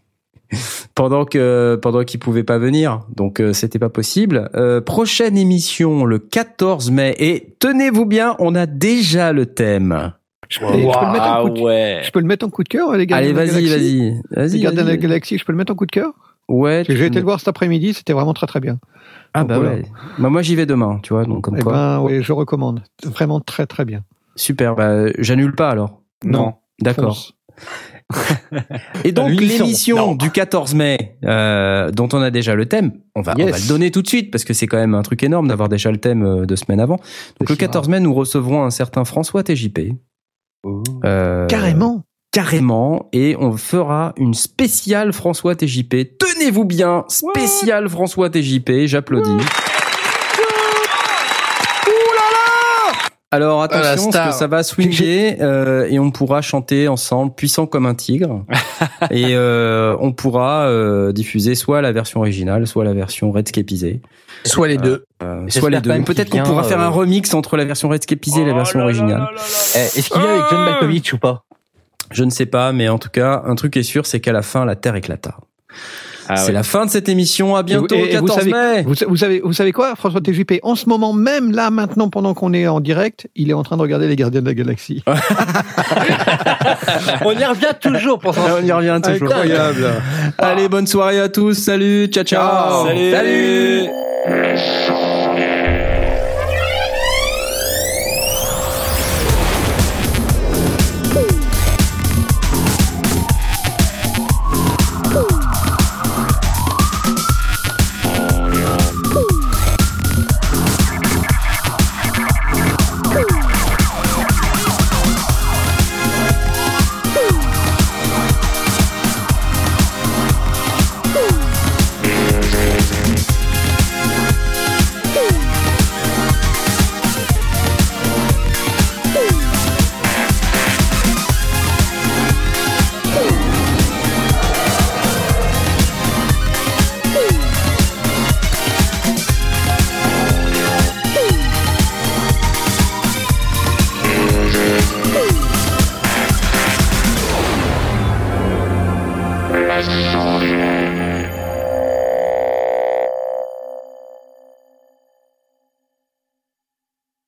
(laughs) pendant que pendant qu'il pouvait pas venir, donc euh, c'était pas possible. Euh, prochaine émission le 14 mai et tenez-vous bien, on a déjà le thème. Je peux, je peux le mettre en coup de, ouais. je peux le mettre en coup de cœur, les gars. Allez, vas-y, vas-y, Les vas-y. Gardiens de la. Galaxie, je peux le mettre en coup de cœur? Ouais. J'ai été le- voir cet après-midi, c'était vraiment très très bien. Ah Donc bah voilà. ouais. Bah moi j'y vais demain, tu vois, donc comme Eh quoi. ben, ouais, je recommande. Vraiment très très bien. Super. Bah j'annule pas alors. Non. D'accord. (laughs) Et donc l'émission. du 14 mai, euh, dont on a déjà le thème, on va, on va le donner tout de suite parce que c'est quand même un truc énorme d'avoir déjà le thème euh, deux semaines avant. Donc le si 14 mai, nous recevrons un certain François TJP. Euh, Carrément. Carrément. Et on fera une spéciale François TJP. Tenez-vous bien, spéciale François TJP. J'applaudis. Alors Ah, attention, parce que ça va swinger (laughs) euh, et on pourra chanter ensemble, puissant comme un tigre. (laughs) et euh, on pourra euh, diffuser soit la version originale, soit la version redscapisée. Soit les deux. Euh, J'espère soit les deux. Peut-être qu'on pourra faire un euh, remix entre la version redscapisée et la version originale. Eh, Est-ce qu'il vient avec John Malkovich ou pas? Je ne sais pas, mais en tout cas, un truc est sûr, c'est qu'à la fin, la Terre éclata. Ah c'est ouais. la fin de cette émission. À bientôt, Et vous- et vous 14 savez- mai. Vous, vous savez, vous savez quoi, François TJP En ce moment même, là, maintenant, pendant qu'on est en direct, il est en train de regarder les Gardiens de la Galaxie. (laughs) On y revient toujours pour On y revient toujours. Incroyable. Allez, bonne soirée à tous. Salut, ciao, ciao. Ciao. Salut. Salut.